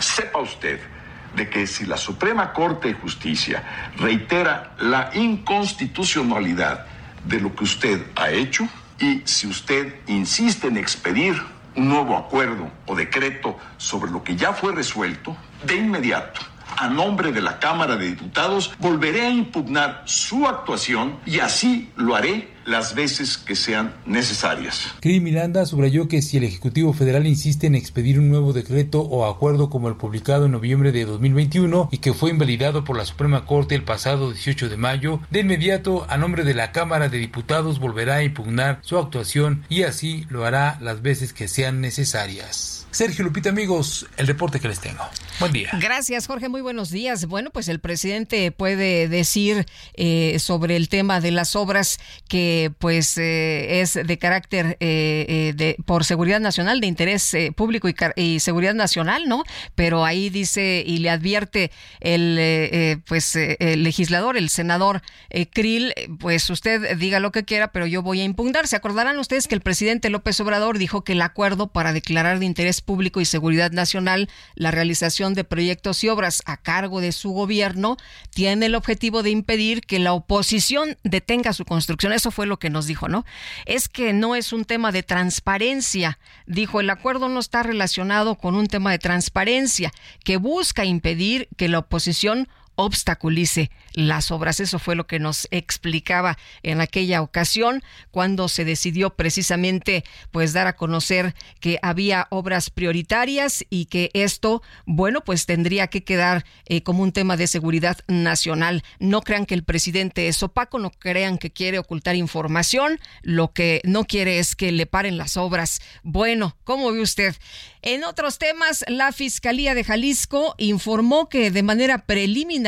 sepa usted de que si la Suprema Corte de Justicia reitera la inconstitucionalidad de lo que usted ha hecho y si usted insiste en expedir un nuevo acuerdo o decreto sobre lo que ya fue resuelto, de inmediato, a nombre de la Cámara de Diputados, volveré a impugnar su actuación y así lo haré las veces que sean necesarias. Cris Miranda subrayó que si el Ejecutivo Federal insiste en expedir un nuevo decreto o acuerdo como el publicado en noviembre de 2021 y que fue invalidado por la Suprema Corte el pasado 18 de mayo, de inmediato a nombre de la Cámara de Diputados volverá a impugnar su actuación y así lo hará las veces que sean necesarias. Sergio Lupita, amigos, el reporte que les tengo. Buen día. Gracias, Jorge. Muy buenos días. Bueno, pues el presidente puede decir eh, sobre el tema de las obras que pues eh, es de carácter eh, de por seguridad nacional, de interés público y, seguridad nacional, ¿no? Pero ahí dice y le advierte el pues el legislador, el senador Krill, pues usted diga lo que quiera, pero yo voy a impugnar. Se acordarán ustedes que el presidente López Obrador dijo que el acuerdo para declarar de interés público y seguridad nacional la realización de proyectos y obras a cargo de su gobierno tiene el objetivo de impedir que la oposición detenga su construcción. Eso fue lo que nos dijo, ¿no? Es que no es un tema de transparencia. Dijo, el acuerdo no está relacionado con un tema de transparencia que busca impedir que la oposición obstaculice las obras. Eso fue lo que nos explicaba en aquella ocasión cuando se decidió precisamente pues dar a conocer que había obras prioritarias y que esto, bueno, pues tendría que quedar eh, como un tema de seguridad nacional. No crean que el presidente es opaco, no crean que quiere ocultar información, lo que no quiere es que le paren las obras. Bueno, ¿cómo ve usted? En otros temas, la Fiscalía de Jalisco informó que de manera preliminar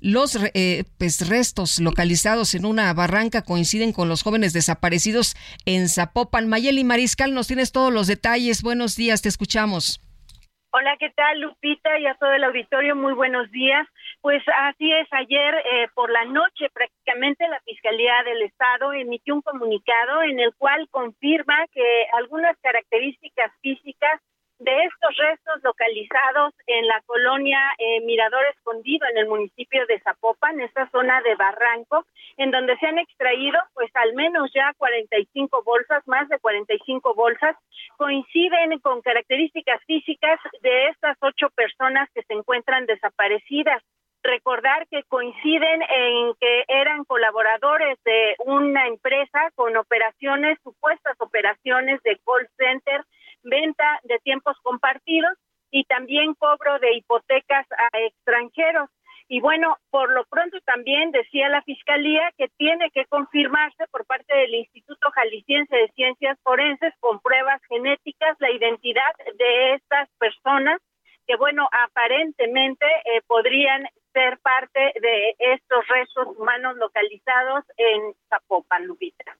los eh, pues, restos localizados en una barranca coinciden con los jóvenes desaparecidos en Zapopan. Mayeli Mariscal, nos tienes todos los detalles. Buenos días, te escuchamos. Hola, ¿qué tal, Lupita? Y a todo el auditorio, muy buenos días. Pues así es, ayer eh, por la noche prácticamente la Fiscalía del Estado emitió un comunicado en el cual confirma que algunas características físicas de estos restos localizados en la colonia eh, Mirador Escondido, en el municipio de Zapopan, esta zona de Barranco, en donde se han extraído pues al menos ya 45 bolsas, más de 45 bolsas, coinciden con características físicas de estas ocho personas que se encuentran desaparecidas. Recordar que coinciden en que eran colaboradores de una empresa con operaciones, supuestas operaciones de call center, venta de tiempos compartidos y también cobro de hipotecas a extranjeros. Y bueno, por lo pronto también decía la Fiscalía que tiene que confirmarse por parte del Instituto Jalisciense de Ciencias Forenses con pruebas genéticas la identidad de estas personas que bueno, aparentemente eh, podrían ser parte de estos restos humanos localizados en Zapopan, Lupita.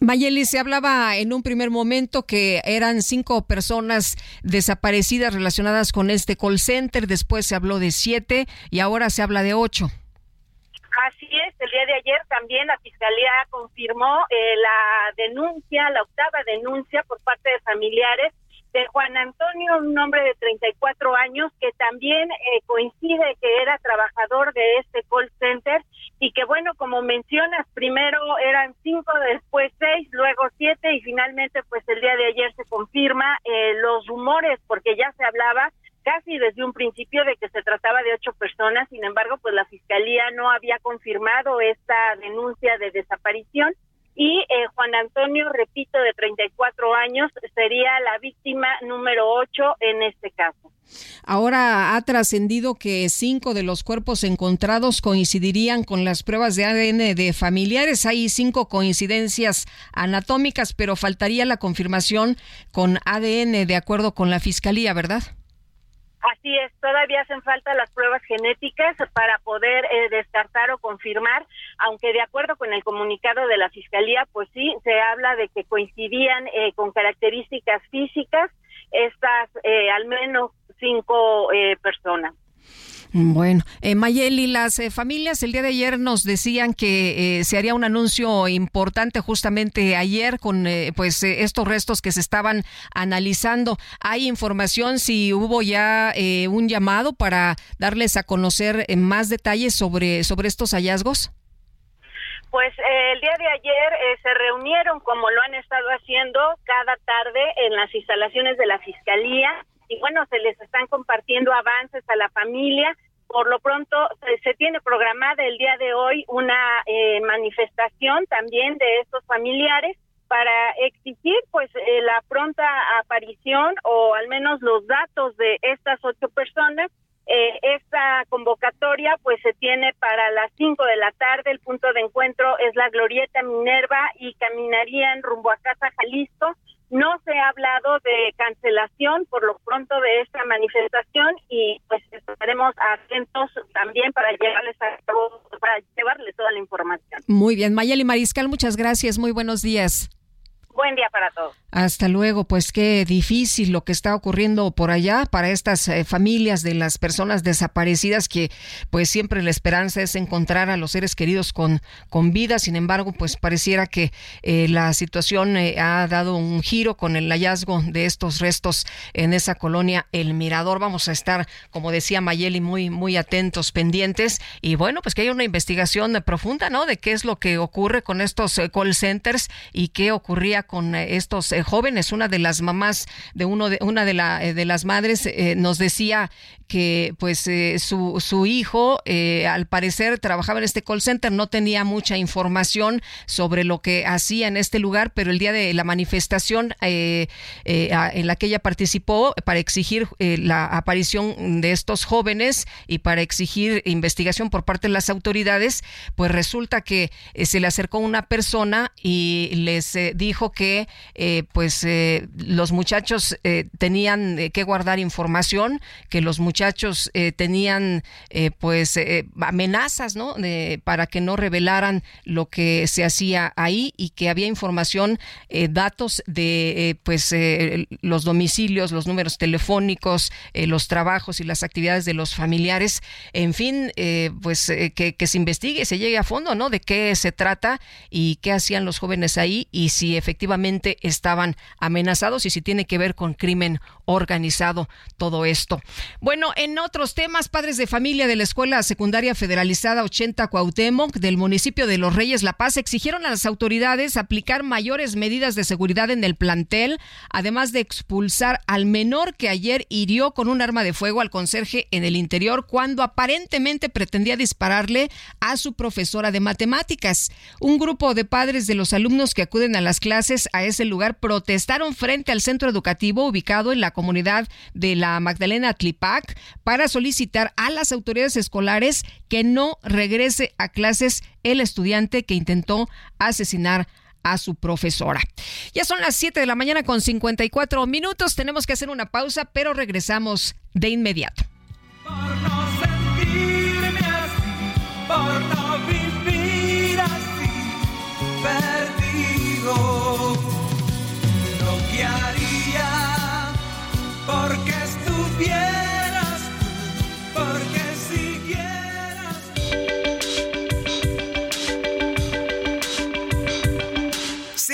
Mayeli, se hablaba en un primer momento que eran cinco personas desaparecidas relacionadas con este call center, después se habló de siete y ahora se habla de ocho. Así es, el día de ayer también la Fiscalía confirmó eh, la denuncia, la octava denuncia por parte de familiares de Juan Antonio, un hombre de 34 años que también eh, coincide que era trabajador de este call center y que bueno, como mencionas, primero eran cinco, después seis, luego siete y finalmente pues el día de ayer se confirma eh, los rumores porque ya se hablaba casi desde un principio de que se trataba de ocho personas, sin embargo pues la fiscalía no había confirmado esta denuncia de desaparición y eh, Juan Antonio, repito, de 34 años, sería la víctima número 8 en este caso. Ahora ha trascendido que cinco de los cuerpos encontrados coincidirían con las pruebas de ADN de familiares. Hay cinco coincidencias anatómicas, pero faltaría la confirmación con ADN de acuerdo con la Fiscalía, ¿verdad? Así es, todavía hacen falta las pruebas genéticas para poder eh, descartar o confirmar, aunque de acuerdo con el comunicado de la Fiscalía, pues sí, se habla de que coincidían eh, con características físicas estas eh, al menos cinco personas. Bueno, eh, Mayeli, las eh, familias el día de ayer nos decían que eh, se haría un anuncio importante justamente ayer con eh, pues estos restos que se estaban analizando. ¿Hay información si hubo ya un llamado para darles a conocer más detalles sobre, sobre estos hallazgos? Pues el día de ayer se reunieron, como lo han estado haciendo cada tarde en las instalaciones de la Fiscalía, y bueno, se les están compartiendo avances a la familia. Por lo pronto, se, tiene programada el día de hoy una eh, manifestación también de estos familiares para exigir pues eh, la pronta aparición o al menos los datos de estas ocho personas. Eh, esta convocatoria pues se tiene para las cinco de la tarde. El punto de encuentro es la Glorieta Minerva y caminarían rumbo a Casa Jalisco no se ha hablado de cancelación por lo pronto de esta manifestación y pues estaremos atentos también para llevarles a para llevarles toda la información. Muy bien, Mayeli Mariscal, muchas gracias, muy buenos días. Buen día para todos. Hasta luego, pues qué difícil lo que está ocurriendo por allá para estas eh, familias de las personas desaparecidas que pues siempre la esperanza es encontrar a los seres queridos con, con vida, sin embargo pues pareciera que eh, la situación eh, ha dado un giro con el hallazgo de estos restos en esa colonia El Mirador. Vamos a estar, como decía Mayeli, muy, muy atentos, pendientes y bueno, pues que haya una investigación profunda, ¿no? De qué es lo que ocurre con estos call centers y qué ocurría con estos jóvenes. Una de las mamás de uno de una de, la, eh, de las madres eh, nos decía que pues eh, su, su hijo al parecer trabajaba en este call center, no tenía mucha información sobre lo que hacía en este lugar, pero el día de la manifestación en la que ella participó para exigir la aparición de estos jóvenes y para exigir investigación por parte de las autoridades, pues resulta que se le acercó una persona y les dijo que pues eh, los muchachos eh, tenían eh, que guardar información, que los muchachos tenían pues amenazas, ¿no? para que no revelaran lo que se hacía ahí y que había información, datos de pues los domicilios, los números telefónicos, los trabajos y las actividades de los familiares, en fin, pues que, se investigue, se llegue a fondo, ¿no? De qué se trata y qué hacían los jóvenes ahí y si efectivamente estaban amenazados y si tiene que ver con crimen organizado todo esto. Bueno, en otros temas, padres de familia de la Escuela Secundaria Federalizada 80 Cuauhtémoc del municipio de Los Reyes La Paz exigieron a las autoridades aplicar mayores medidas de seguridad en el plantel, además de expulsar al menor que ayer hirió con un arma de fuego al conserje en el interior cuando aparentemente pretendía dispararle a su profesora de matemáticas. Un grupo de padres de los alumnos que acuden a las clases a ese lugar protestaron frente al centro educativo ubicado en la comunidad de la Magdalena Tlipac para solicitar a las autoridades escolares que no regrese a clases el estudiante que intentó asesinar a su profesora. Ya son las 7 de la mañana con 54 minutos. Tenemos que hacer una pausa, pero regresamos de inmediato.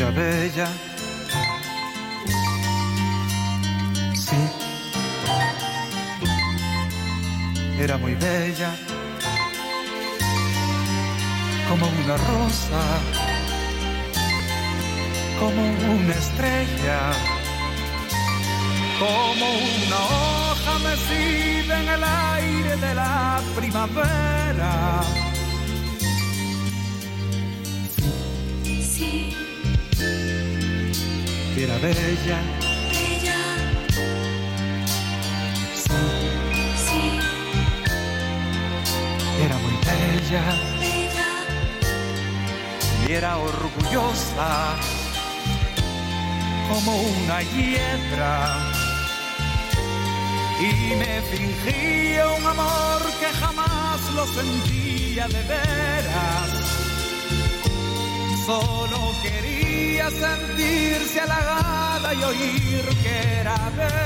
Era bella. Sí. Era muy bella. Como una rosa. Como una estrella. Como una hoja mecida en el aire de la primavera. Sí, Era bella. ella, Sí. sí, Era muy bella. ella, y era orgullosa como una hiedra y me fingía un amor que jamás lo sentía de veras solo quería sentirse halagada y oír que era bella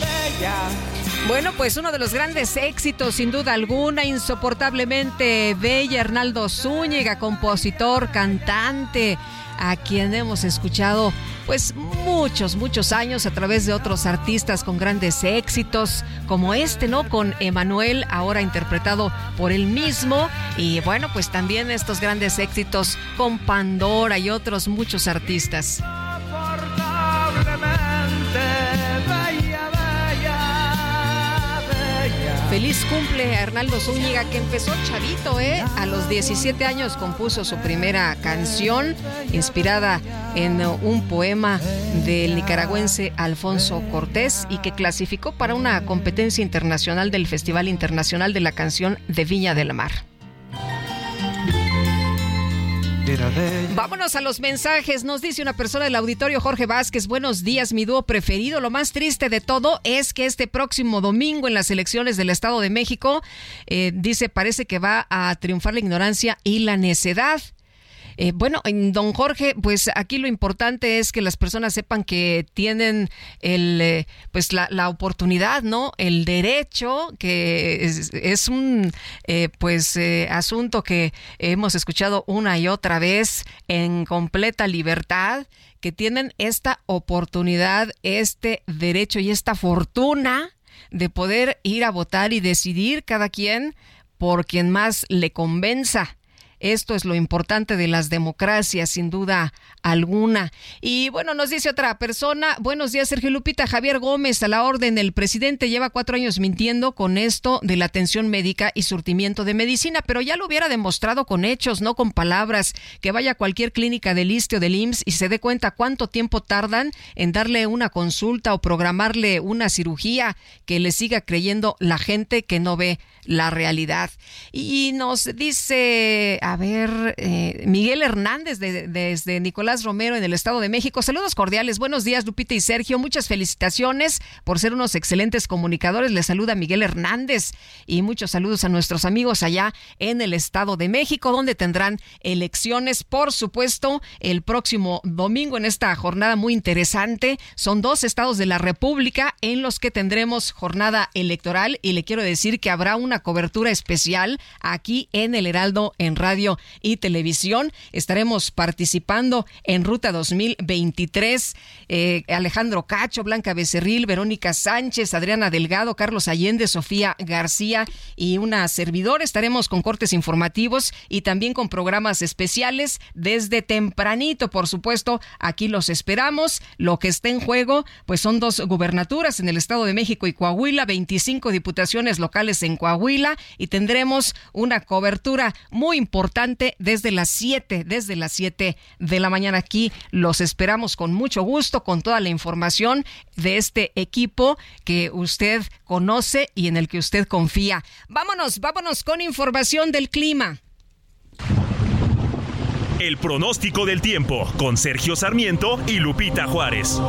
bella Bueno, pues uno de los grandes éxitos, sin duda alguna, insoportablemente bella, Hernaldo Zúñiga, compositor, cantante, a quien hemos escuchado pues muchos, muchos años a través de otros artistas con grandes éxitos, como este, ¿no? Con Emanuel, ahora interpretado por él mismo, y bueno, pues también estos grandes éxitos con Pandora y otros muchos artistas. Feliz cumple a Hernaldo Zúñiga, que empezó chavito, ¿eh? A los 17 años compuso su primera canción, inspirada en un poema del nicaragüense Alfonso Cortés y que clasificó para una competencia internacional del Festival Internacional de la Canción de Viña del Mar. Vámonos a los mensajes. Nos dice una persona del auditorio, Jorge Vázquez. Buenos días, mi dúo preferido. Lo más triste de todo es que este próximo domingo en las elecciones del Estado de México, eh, dice, parece que va a triunfar la ignorancia y la necedad. Eh, bueno, en don Jorge, pues aquí lo importante es que las personas sepan que tienen el, eh, pues la, la oportunidad, ¿no? El derecho, que es, es un, eh, pues, eh, asunto que hemos escuchado una y otra vez en completa libertad, que tienen esta oportunidad, este derecho y esta fortuna de poder ir a votar y decidir cada quien por quien más le convenza. Esto es lo importante de las democracias, sin duda alguna. Y bueno, nos dice otra persona, buenos días Sergio Lupita, Javier Gómez, a la orden, el presidente lleva cuatro años mintiendo con esto de la atención médica y surtimiento de medicina, pero ya lo hubiera demostrado con hechos, no con palabras, que vaya a cualquier clínica del ISTE o del IMSS y se dé cuenta cuánto tiempo tardan en darle una consulta o programarle una cirugía, que le siga creyendo la gente que no ve la realidad. Y nos dice, a ver, eh, Miguel Hernández desde Nicolás Romero en el Estado de México. Saludos cordiales, buenos días Lupita y Sergio, muchas felicitaciones por ser unos excelentes comunicadores. Les saluda Miguel Hernández y muchos saludos a nuestros amigos allá en el Estado de México, donde tendrán elecciones, por supuesto, el próximo domingo en esta jornada muy interesante. Son dos estados de la República en los que tendremos jornada electoral y le quiero decir que habrá una cobertura especial aquí en el Heraldo en radio y televisión. Estaremos participando en Ruta 2023. Eh, Alejandro Cacho, Blanca Becerril, Verónica Sánchez, Adriana Delgado, Carlos Allende, Sofía García y una servidora. Estaremos con cortes informativos y también con programas especiales desde tempranito, por supuesto. Aquí los esperamos. Lo que está en juego, pues son dos gubernaturas en el Estado de México y Coahuila, 25 diputaciones locales en Coahuila y tendremos una cobertura muy importante desde las 7, desde las 7 de la mañana aquí. Los esperamos con mucho gusto, con toda la información de este equipo que usted conoce y en el que usted confía. Vámonos, vámonos con información del clima. El pronóstico del tiempo con Sergio Sarmiento y Lupita Juárez.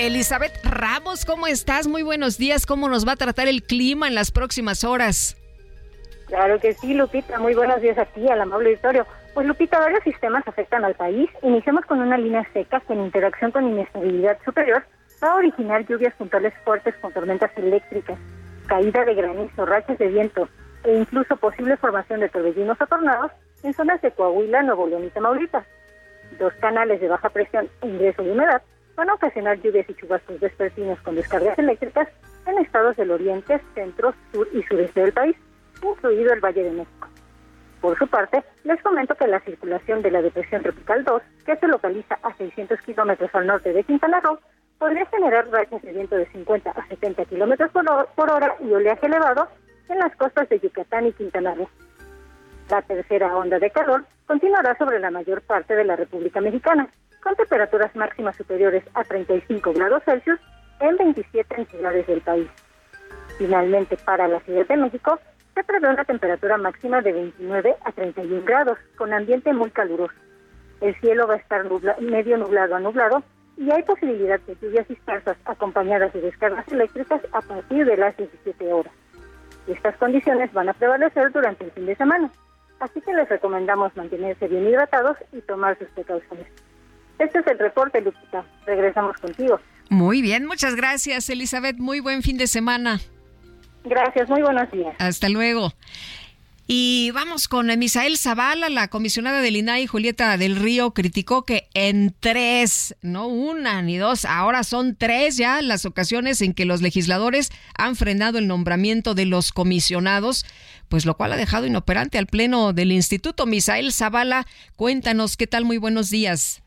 Elizabeth Ramos, ¿cómo estás? Muy buenos días. ¿Cómo nos va a tratar el clima en las próximas horas? Claro que sí, Lupita. Muy buenos días a ti, al amable auditorio. Pues Lupita, varios sistemas afectan al país. Iniciamos con una línea seca que en interacción con inestabilidad superior va a originar lluvias puntuales fuertes con tormentas eléctricas, caída de granizo, rachas de viento e incluso posible formación de torbellinos o tornados en zonas de Coahuila, Nuevo León y Tamaulipas. Dos canales de baja presión ingreso de humedad van a ocasionar lluvias y chubascos vespertinos con descargas eléctricas en estados del oriente, centro, sur y sureste del país, incluido el Valle de México. Por su parte, les comento que la circulación de la depresión tropical 2, que se localiza a 600 kilómetros al norte de Quintana Roo, podría generar rachas de viento de 50 a 70 kilómetros por hora y oleaje elevado en las costas de Yucatán y Quintana Roo. La tercera onda de calor continuará sobre la mayor parte de la República Mexicana, con temperaturas máximas superiores a 35 grados Celsius en 27 entidades del país. Finalmente, para la Ciudad de México, se prevé una temperatura máxima de 29 a 31 grados, con ambiente muy caluroso. El cielo va a estar medio nublado a nublado y hay posibilidad de lluvias dispersas acompañadas de descargas eléctricas a partir de las 17 horas. Estas condiciones van a prevalecer durante el fin de semana, así que les recomendamos mantenerse bien hidratados y tomar sus precauciones. Este es el reporte, Lupita. Regresamos contigo. Muy bien, muchas gracias, Elizabeth. Muy buen fin de semana. Gracias, muy buenos días. Hasta luego. Y vamos con Misael Zavala, la comisionada del INAI, Julieta del Río, criticó que en tres, no una ni dos, ahora son tres ya las ocasiones en que los legisladores han frenado el nombramiento de los comisionados, pues lo cual ha dejado inoperante al Pleno del Instituto. Misael Zavala, cuéntanos qué tal, muy buenos días.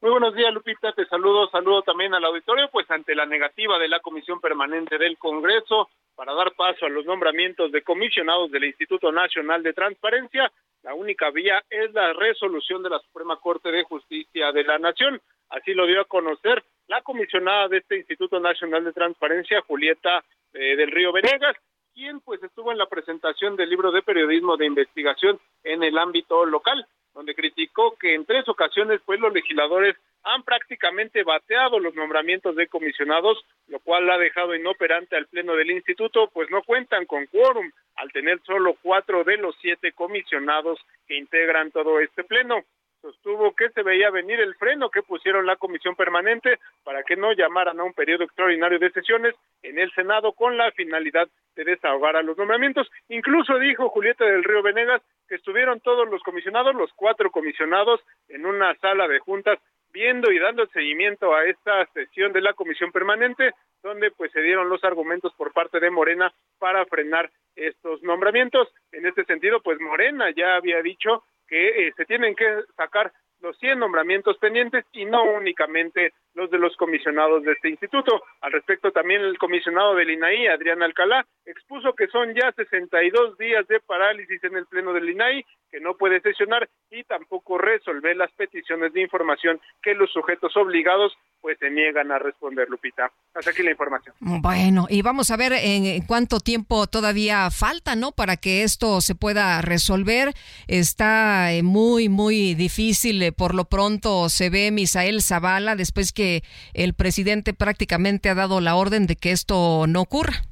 Muy buenos días, Lupita. Te saludo, saludo también al auditorio, pues ante la negativa de la Comisión Permanente del Congreso para dar paso a los nombramientos de comisionados del Instituto Nacional de Transparencia, la única vía es la resolución de la Suprema Corte de Justicia de la Nación. Así lo dio a conocer la comisionada de este Instituto Nacional de Transparencia, Julieta eh, del Río Venegas, quien pues estuvo en la presentación del libro de periodismo de investigación en el ámbito local donde criticó que en tres ocasiones pues los legisladores han prácticamente bateado los nombramientos de comisionados, lo cual ha dejado inoperante al pleno del instituto, pues no cuentan con quórum al tener solo cuatro de los siete comisionados que integran todo este pleno sostuvo que se veía venir el freno que pusieron la comisión permanente para que no llamaran a un periodo extraordinario de sesiones en el Senado con la finalidad de desahogar a los nombramientos. Incluso dijo Julieta del Río Venegas que estuvieron todos los comisionados, los cuatro comisionados, en una sala de juntas viendo y dando seguimiento a esta sesión de la comisión permanente, donde pues se dieron los argumentos por parte de Morena para frenar estos nombramientos. En este sentido, pues Morena ya había dicho que eh, se tienen que sacar los 100 nombramientos pendientes y no únicamente los de los comisionados de este instituto. Al respecto, también el comisionado del INAI, Adrián Alcalá, expuso que son ya 62 días de parálisis en el Pleno del INAI, que no puede sesionar y tampoco resolver las peticiones de información que los sujetos obligados pues se niegan a responder, Lupita. Hasta aquí la información. Bueno, y vamos a ver en cuánto tiempo todavía falta, ¿no? Para que esto se pueda resolver. Está eh, muy, muy difícil. Eh, por lo pronto se ve Misael Zavala después que el presidente prácticamente ha dado la orden de que esto no ocurra.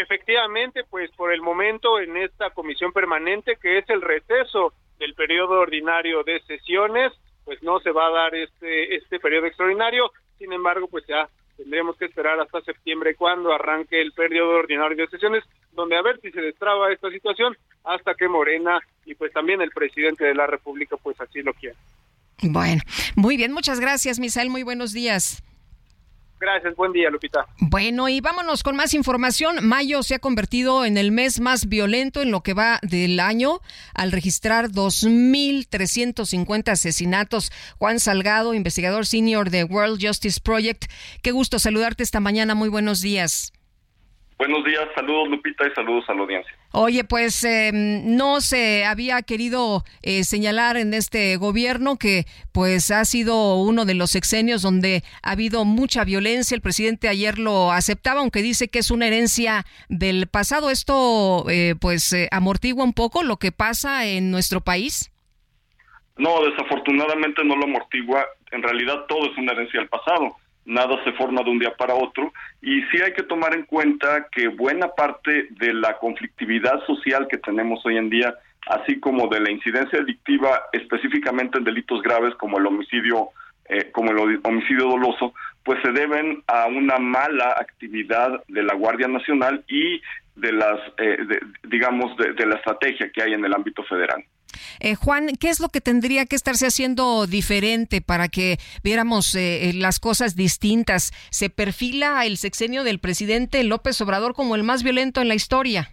Efectivamente, pues por el momento en esta comisión permanente, que es el receso del periodo ordinario de sesiones, pues no se va a dar este este periodo extraordinario. Sin embargo, pues ya tendremos que esperar hasta septiembre cuando arranque el periodo ordinario de sesiones, donde a ver si se destraba esta situación hasta que Morena y pues también el presidente de la República pues así lo quiera. Bueno, muy bien, muchas gracias, Misael, muy buenos días. Gracias, buen día, Lupita. Bueno, y vámonos con más información. Mayo se ha convertido en el mes más violento en lo que va del año al registrar 2.350 asesinatos. Juan Salgado, investigador senior de World Justice Project. Qué gusto saludarte esta mañana. Muy buenos días. Buenos días, saludos Lupita y saludos a la audiencia. Oye, pues eh, no se había querido eh, señalar en este gobierno que pues ha sido uno de los sexenios donde ha habido mucha violencia. El presidente ayer lo aceptaba, aunque dice que es una herencia del pasado. ¿Esto eh, pues amortigua un poco lo que pasa en nuestro país? No, desafortunadamente no lo amortigua. En realidad todo es una herencia del pasado nada se forma de un día para otro y sí hay que tomar en cuenta que buena parte de la conflictividad social que tenemos hoy en día, así como de la incidencia delictiva específicamente en delitos graves como el homicidio eh, como el homicidio doloso, pues se deben a una mala actividad de la Guardia Nacional y de las, eh, digamos, de la estrategia que hay en el ámbito federal. Eh, Juan, ¿qué es lo que tendría que estarse haciendo diferente para que viéramos eh, las cosas distintas? ¿Se perfila el sexenio del presidente López Obrador como el más violento en la historia?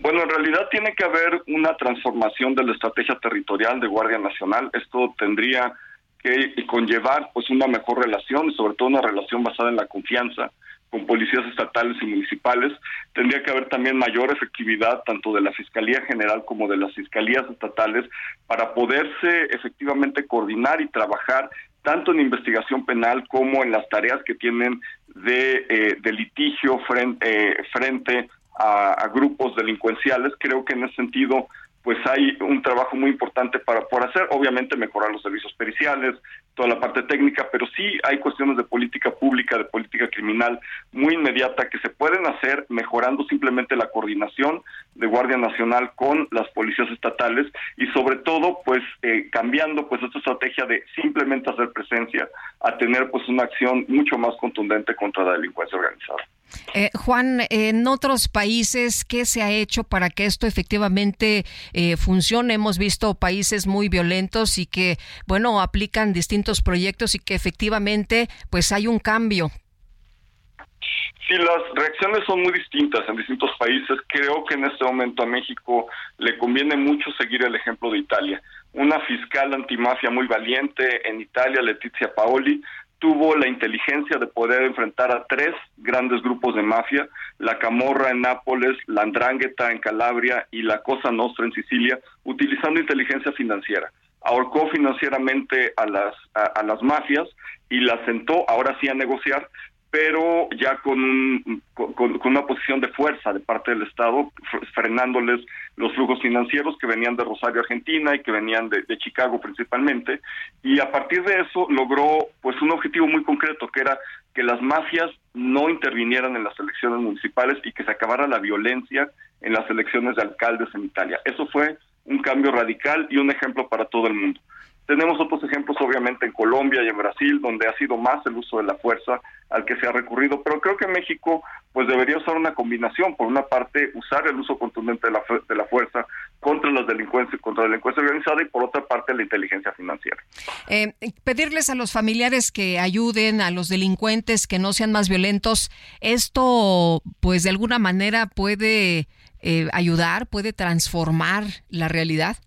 Bueno, en realidad tiene que haber una transformación de la estrategia territorial de Guardia Nacional. Esto tendría que conllevar pues una mejor relación sobre todo una relación basada en la confianza con policías estatales y municipales. Tendría que haber también mayor efectividad tanto de la Fiscalía General como de las Fiscalías estatales para poderse efectivamente coordinar y trabajar tanto en investigación penal como en las tareas que tienen de, eh, litigio frente, eh, frente a, grupos delincuenciales. Creo que en ese sentido pues hay un trabajo muy importante para por hacer, obviamente mejorar los servicios periciales, toda la parte técnica, pero sí hay cuestiones de política pública, de política criminal muy inmediata que se pueden hacer mejorando simplemente la coordinación de Guardia Nacional con las policías estatales y sobre todo pues eh, cambiando pues esta estrategia de simplemente hacer presencia a tener pues una acción mucho más contundente contra la delincuencia organizada. Eh, Juan, en otros países, ¿qué se ha hecho para que esto efectivamente eh, funcione? Hemos visto países muy violentos y que, bueno, aplican distintos proyectos y que efectivamente, pues hay un cambio. Sí, las reacciones son muy distintas en distintos países. Creo que en este momento a México le conviene mucho seguir el ejemplo de Italia. Una fiscal antimafia muy valiente en Italia, Letizia Paoli, tuvo la inteligencia de poder enfrentar a tres grandes grupos de mafia, la Camorra en Nápoles, la Andrangheta en Calabria y la Cosa Nostra en Sicilia, utilizando inteligencia financiera. Ahorcó financieramente a las, a las mafias y las sentó ahora sí a negociar pero ya con, con, una posición de fuerza de parte del Estado, frenándoles los flujos financieros que venían de Rosario, Argentina, y que venían de, de, Chicago principalmente, y a partir de eso logró pues un objetivo muy concreto, que era que las mafias no intervinieran en las elecciones municipales y que se acabara la violencia en las elecciones de alcaldes en Italia. Eso fue un cambio radical y un ejemplo para todo el mundo. Tenemos otros ejemplos, obviamente, en Colombia y en Brasil, donde ha sido más el uso de la fuerza al que se ha recurrido, pero creo que México pues debería usar una combinación, por una parte usar el uso contundente de la, de la fuerza contra las delincuencias, contra la delincuencia organizada y por otra parte la inteligencia financiera. Eh, pedirles a los familiares que ayuden a los delincuentes que no sean más violentos, esto pues de alguna manera puede eh, ayudar, puede transformar la realidad.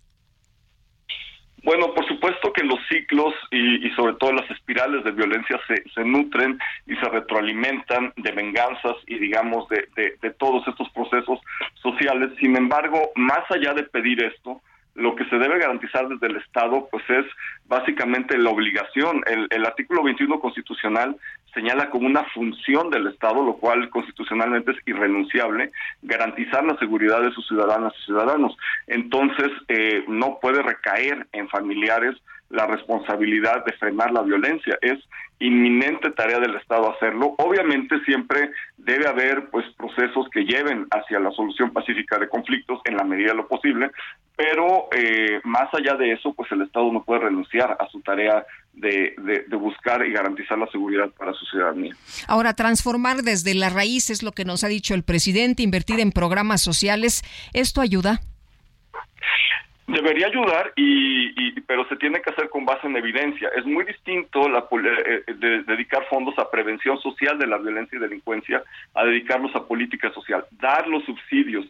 Bueno, por supuesto que los ciclos y, sobre todo las espirales de violencia se, se, nutren y se retroalimentan de venganzas y digamos de, de todos estos procesos sociales. Sin embargo, más allá de pedir esto, lo que se debe garantizar desde el Estado, pues es básicamente la obligación. El, el, artículo 21 constitucional señala como una función del Estado, lo cual constitucionalmente es irrenunciable, garantizar la seguridad de sus ciudadanas y ciudadanos. Entonces, eh, no puede recaer en familiares la responsabilidad de frenar la violencia. Es inminente tarea del Estado hacerlo. Obviamente siempre debe haber pues procesos que lleven hacia la solución pacífica de conflictos en la medida de lo posible, pero eh, más allá de eso, pues el Estado no puede renunciar a su tarea de, de, buscar y garantizar la seguridad para su ciudadanía. Ahora, transformar desde la raíz es lo que nos ha dicho el presidente, invertir en programas sociales, ¿esto ayuda? Debería ayudar, y, pero se tiene que hacer con base en evidencia. Es muy distinto la, eh, de, dedicar fondos a prevención social de la violencia y delincuencia a dedicarlos a política social. Dar los subsidios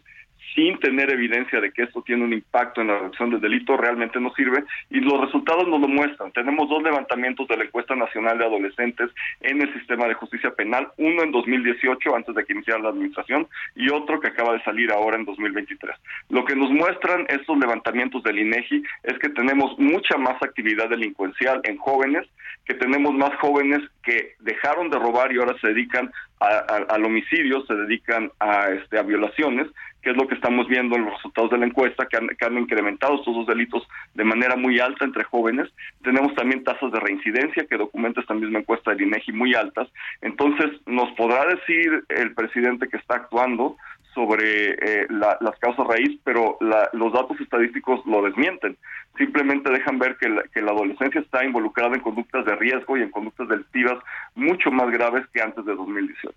sin tener evidencia de que esto tiene un impacto en la reducción del delito realmente no sirve y los resultados nos lo muestran. Tenemos dos levantamientos de la encuesta nacional de adolescentes en el sistema de justicia penal, uno en 2018 antes de que iniciara la administración y otro que acaba de salir ahora en 2023. Lo que nos muestran estos levantamientos del INEGI es que tenemos mucha más actividad delincuencial en jóvenes, que tenemos más jóvenes que dejaron de robar y ahora se dedican al homicidio, se dedican a, este, a violaciones, que es lo que estamos viendo en los resultados de la encuesta, que han, que han incrementado estos dos delitos de manera muy alta entre jóvenes. Tenemos también tasas de reincidencia que documenta esta misma encuesta del INEGI muy altas. Entonces, nos podrá decir el presidente que está actuando sobre eh, las causas raíz, pero los datos estadísticos lo desmienten. Simplemente dejan ver que la, que la adolescencia está involucrada en conductas de riesgo y en conductas delictivas mucho más graves que antes de 2018.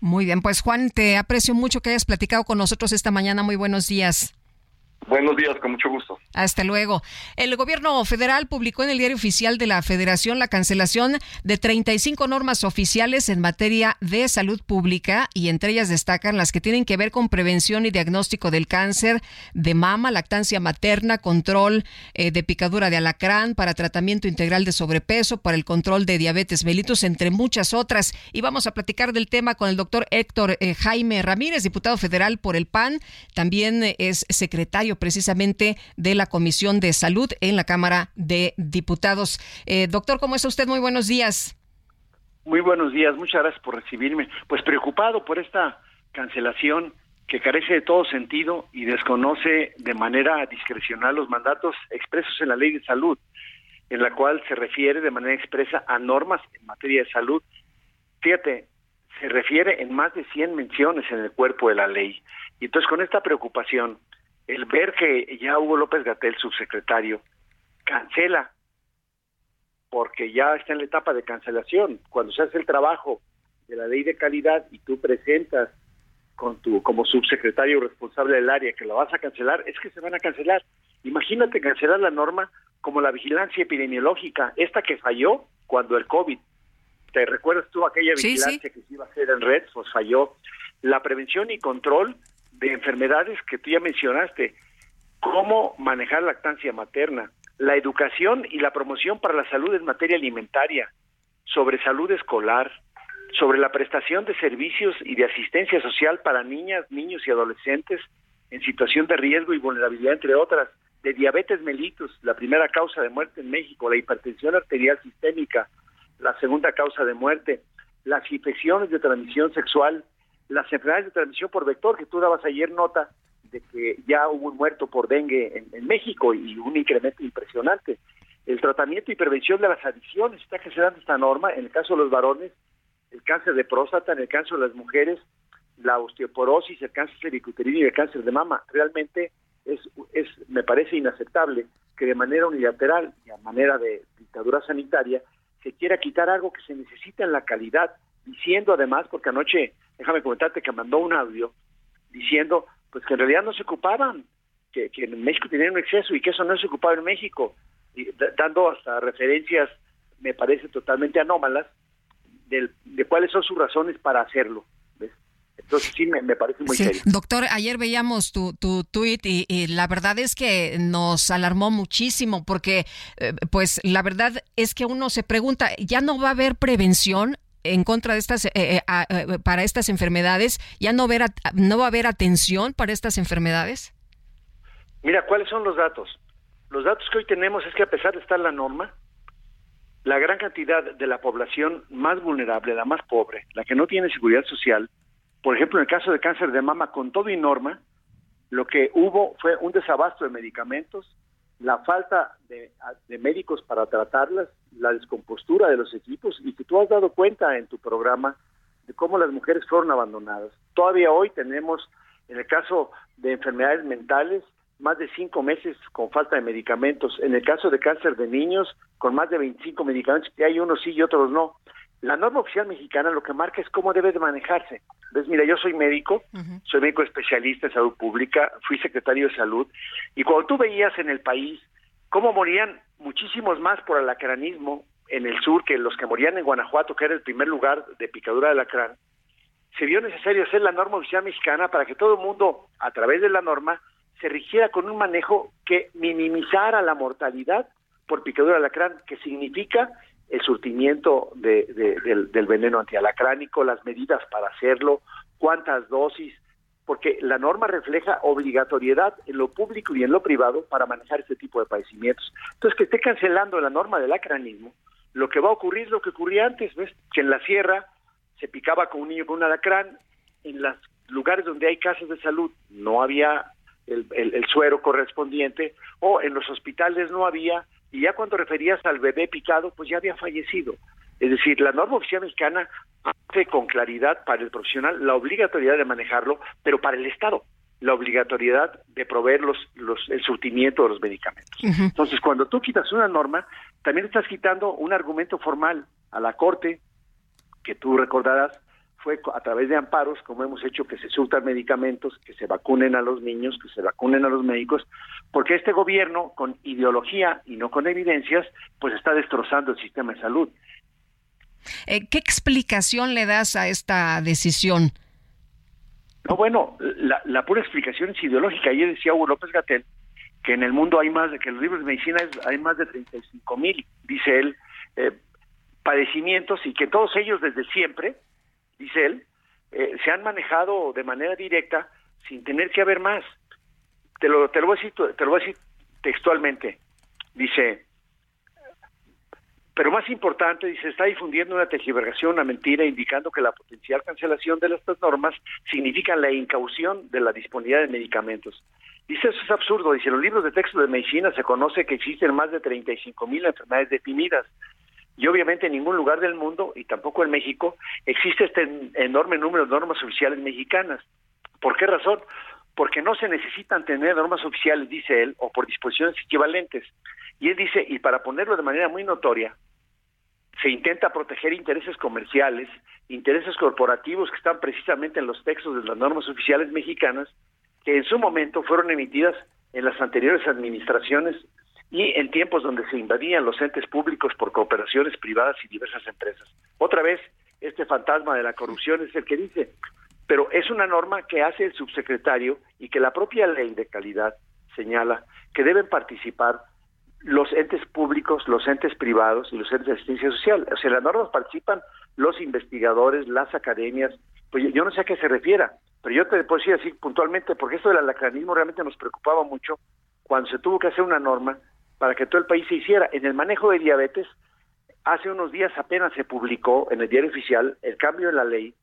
Muy bien, pues Juan, te aprecio mucho que hayas platicado con nosotros esta mañana. Muy buenos días. Buenos días, con mucho gusto. Hasta luego. El gobierno federal publicó en el diario oficial de la Federación la cancelación de 35 normas oficiales en materia de salud pública y entre ellas destacan las que tienen que ver con prevención y diagnóstico del cáncer de mama, lactancia materna, control eh, de picadura de alacrán, para tratamiento integral de sobrepeso, para el control de diabetes mellitus, entre muchas otras. Y vamos a platicar del tema con el doctor Héctor eh, Jaime Ramírez, diputado federal por el PAN, también eh, es secretario precisamente de la Comisión de Salud en la Cámara de Diputados. Eh, doctor, ¿cómo está usted? Muy buenos días. Muy buenos días, muchas gracias por recibirme. Pues preocupado por esta cancelación que carece de todo sentido y desconoce de manera discrecional los mandatos expresos en la ley de salud, en la cual se refiere de manera expresa a normas en materia de salud. Fíjate, se refiere en más de 100 menciones en el cuerpo de la ley. Y entonces con esta preocupación el ver que ya Hugo López Gatel, subsecretario, cancela, porque ya está en la etapa de cancelación. Cuando se hace el trabajo de la ley de calidad y tú presentas con tu como subsecretario responsable del área que la vas a cancelar, es que se van a cancelar. Imagínate cancelar la norma como la vigilancia epidemiológica, esta que falló cuando el COVID. ¿Te recuerdas tú aquella vigilancia que se iba a hacer en red? Pues falló. La prevención y control de enfermedades que tú ya mencionaste, cómo manejar lactancia materna, la educación y la promoción para la salud en materia alimentaria, sobre salud escolar, sobre la prestación de servicios y de asistencia social para niñas, niños y adolescentes en situación de riesgo y vulnerabilidad, entre otras, de diabetes mellitus, la primera causa de muerte en México, la hipertensión arterial sistémica, la segunda causa de muerte, las infecciones de transmisión sexual, las enfermedades de transmisión por vector, que tú dabas ayer nota de que ya hubo un muerto por dengue en, México y un incremento impresionante. El tratamiento y prevención de las adicciones, está generando esta norma, en el caso de los varones, el cáncer de próstata, en el caso de las mujeres, la osteoporosis, el cáncer cervicuterino y el cáncer de mama. Realmente es, es, me parece inaceptable que de manera unilateral y a manera de dictadura sanitaria se quiera quitar algo que se necesita en la calidad, diciendo además, porque anoche, déjame comentarte que mandó un audio diciendo pues que en realidad no se ocupaban, que, que en México tenían un exceso y que eso no se ocupaba en México, y dando hasta referencias, me parece totalmente anómalas, del- de cuáles son sus razones para hacerlo. ¿ves? Entonces sí, me, me parece muy Sí, serio. doctor, ayer veíamos tu, tu tweet y, y la verdad es que nos alarmó muchísimo porque, eh, pues, la verdad es que uno se pregunta, ¿ya no va a haber prevención? En contra de estas eh, eh, eh, para estas enfermedades ya no ver no va a haber atención para estas enfermedades Mira, ¿cuáles son los datos? Los datos que hoy tenemos es que a pesar de estar la norma, la gran cantidad de la población más vulnerable, la más pobre, la que no tiene seguridad social, por ejemplo, en el caso de cáncer de mama, con todo y norma, lo que hubo fue un desabasto de medicamentos, la falta de, médicos para tratarlas, la descompostura de los equipos y que tú has dado cuenta en tu programa de cómo las mujeres fueron abandonadas. Todavía hoy tenemos, en el caso de enfermedades mentales, más de cinco meses con falta de medicamentos. En el caso de cáncer de niños, con más de 25 medicamentos, que hay unos sí y otros no. La norma oficial mexicana lo que marca es cómo debe de manejarse. ¿Ves? Mira, yo soy médico, soy médico especialista en salud pública, fui secretario de salud, y cuando tú veías en el país cómo morían muchísimos más por alacranismo en el sur que los que morían en Guanajuato, que era el primer lugar de picadura de alacrán, se vio necesario hacer la norma oficial mexicana para que todo el mundo, a través de la norma, se rigiera con un manejo que minimizara la mortalidad por picadura de alacrán, que significa el surtimiento de- de- del, veneno antialacránico, las medidas para hacerlo, cuántas dosis, porque la norma refleja obligatoriedad en lo público y en lo privado para manejar este tipo de padecimientos. Entonces, que esté cancelando la norma del acranismo, lo que va a ocurrir es lo que ocurría antes, ¿ves? Que en la sierra se picaba con un niño con un alacrán, en los lugares donde hay casas de salud no había el suero correspondiente, o en los hospitales no había, y ya cuando referías al bebé picado, pues ya había fallecido. Es decir, la norma oficial mexicana hace con claridad para el profesional la obligatoriedad de manejarlo, pero para el Estado la obligatoriedad de proveer los, los, el surtimiento de los medicamentos. Entonces, cuando tú quitas una norma, también estás quitando un argumento formal a la Corte, que tú recordarás, fue a través de amparos, como hemos hecho que se surtan medicamentos, que se vacunen a los niños, que se vacunen a los médicos, porque este gobierno, con ideología y no con evidencias, pues está destrozando el sistema de salud. Eh, ¿Qué explicación le das a esta decisión? No, bueno, la, la pura explicación es ideológica. Ayer decía Hugo López Gatel que en el mundo hay más de que los libros de medicina es- hay más de 35 mil, dice él, eh, padecimientos y que todos ellos desde siempre, dice él, eh, se han manejado de manera directa sin tener que haber más. Te lo, te lo voy a decir, te lo voy a decir textualmente. Dice, pero más importante, dice, está difundiendo una tergiversación, una mentira, indicando que la potencial cancelación de estas normas significa la incaución de la disponibilidad de medicamentos. Dice, eso es absurdo. Dice, en los libros de texto de medicina se conoce que existen más de 35 mil enfermedades definidas. Y obviamente en ningún lugar del mundo, y tampoco en México, existe este en- enorme número de normas oficiales mexicanas. ¿Por qué razón? Porque no se necesitan tener normas oficiales, dice él, o por disposiciones equivalentes. Y él dice, y para ponerlo de manera muy notoria, se intenta proteger intereses comerciales, intereses corporativos que están precisamente en los textos de las normas oficiales mexicanas, que en su momento fueron emitidas en las anteriores administraciones y en tiempos donde se invadían los entes públicos por cooperaciones privadas y diversas empresas. Otra vez, este fantasma de la corrupción es el que dice, pero es una norma que hace el subsecretario y que la propia ley de calidad señala que deben participar los entes públicos, los entes privados y los entes de asistencia social. O sea, en las normas participan los investigadores, las academias. Pues yo- no sé a qué se refiera, pero yo te puedo decir así puntualmente, porque esto del alacranismo realmente nos preocupaba mucho cuando se tuvo que hacer una norma para que todo el país se hiciera. En el manejo de diabetes, hace unos días apenas se publicó en el diario oficial el cambio en la ley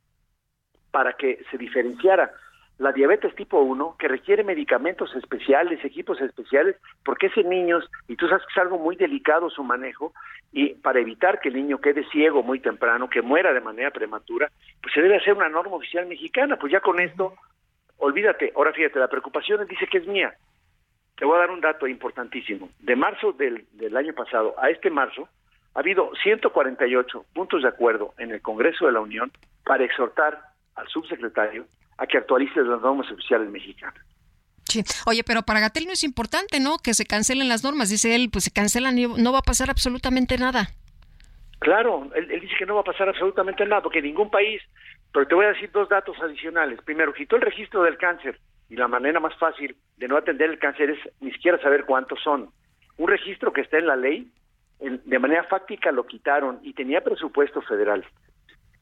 para que se diferenciara la diabetes tipo 1, que requiere medicamentos especiales, equipos especiales, porque ese niños, y tú sabes que es algo muy delicado su manejo, y para evitar que el niño quede ciego muy temprano, que muera de manera prematura, pues se debe hacer una norma oficial mexicana, pues ya con esto, olvídate, ahora fíjate, la preocupación dice que es mía, te voy a dar un dato importantísimo. De marzo del, del año pasado a este marzo, ha habido 148 puntos de acuerdo en el Congreso de la Unión para exhortar al subsecretario a que actualice las normas oficiales mexicanas. Sí. Oye, pero para Gatel no es importante, ¿no? Que se cancelen las normas. Dice él, pues se cancelan y no va a pasar absolutamente nada. Claro, él, él dice que no va a pasar absolutamente nada, porque ningún país, pero te voy a decir dos datos adicionales. Primero, quitó el registro del cáncer y la manera más fácil de no atender el cáncer es ni siquiera saber cuántos son. Un registro que está en la ley, de manera fáctica lo quitaron y tenía presupuesto federal.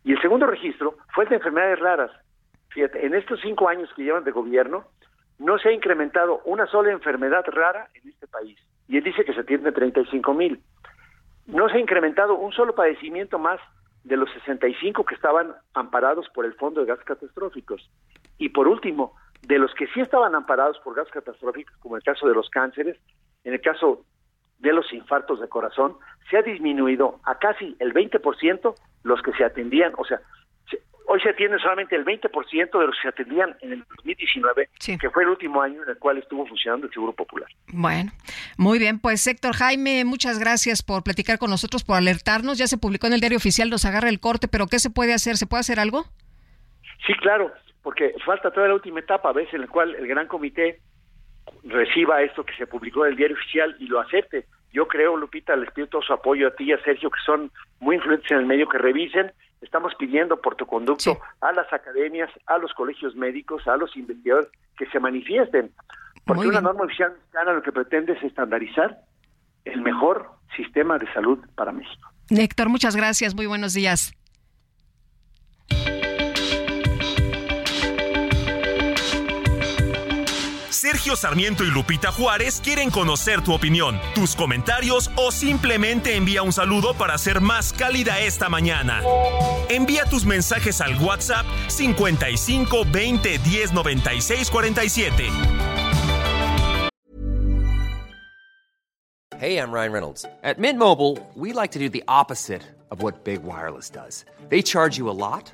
Y el segundo registro fue el de enfermedades raras. Fíjate, en estos cinco años que llevan de gobierno, no se ha incrementado una sola enfermedad rara en este país. Y él dice que se atiende 35 mil. No se ha incrementado un solo padecimiento más de los 65 que estaban amparados por el Fondo de Gases Catastróficos. Y por último, de los que sí estaban amparados por gases catastróficos, como el caso de los cánceres, en el caso de los infartos de corazón, se ha disminuido a casi el 20% los que se atendían, o sea, se- hoy se atiende solamente el 20% de los que se atendían en el 2019, que fue el último año en el cual estuvo funcionando el Seguro Popular. Bueno, muy bien, pues Héctor Jaime, muchas gracias por platicar con nosotros, por alertarnos. Ya se publicó en el diario oficial, nos agarra el corte, pero ¿qué se puede hacer? ¿Se puede hacer algo? Sí, claro, porque falta toda la última etapa, ¿ves? En la cual el gran comité reciba esto que se publicó en el diario oficial y lo acepte. Yo creo, Lupita, les pido todo su apoyo a ti y a Sergio, que son muy influentes en el medio, que revisen. Estamos pidiendo por tu conducto a las academias, a los colegios médicos, a los investigadores, que se manifiesten. Porque una norma oficial mexicana lo que pretende es estandarizar el mejor sistema de salud para México. Héctor, muchas gracias, muy buenos días. Sergio Sarmiento y Lupita Juárez quieren conocer tu opinión, tus comentarios o simplemente envía un saludo para ser más cálida esta mañana. Envía tus mensajes al WhatsApp 55 20 10 96 47. Hey, I'm Ryan Reynolds. At Mint Mobile, we like to do the opposite of what Big Wireless does. They charge you a lot,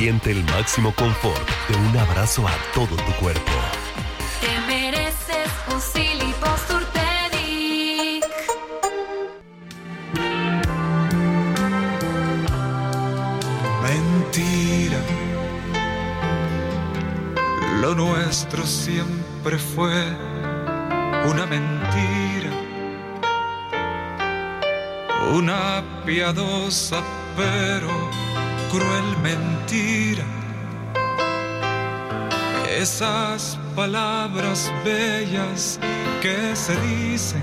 Siente el máximo confort de un abrazo a todo tu cuerpo. Te mereces un. Mentira. Lo nuestro siempre fue una mentira. Una piadosa pero cruel mentira. Esas palabras bellas que se dicen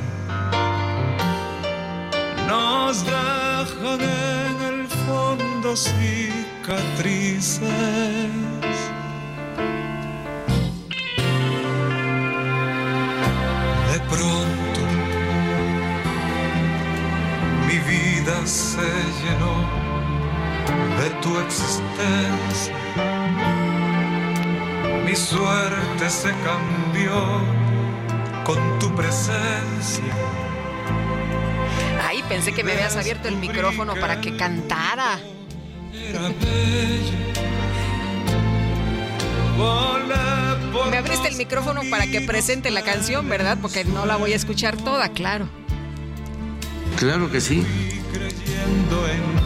nos dejan en el fondo cicatrices. De pronto mi vida se llenó de tu existencia. Mi suerte se cambió con tu presencia. Ay, pensé que me habías abierto el micrófono para que cantara. Era Me abriste el micrófono para que presente la canción, ¿verdad? Porque no la voy a escuchar toda, claro. Claro que sí. creyendo en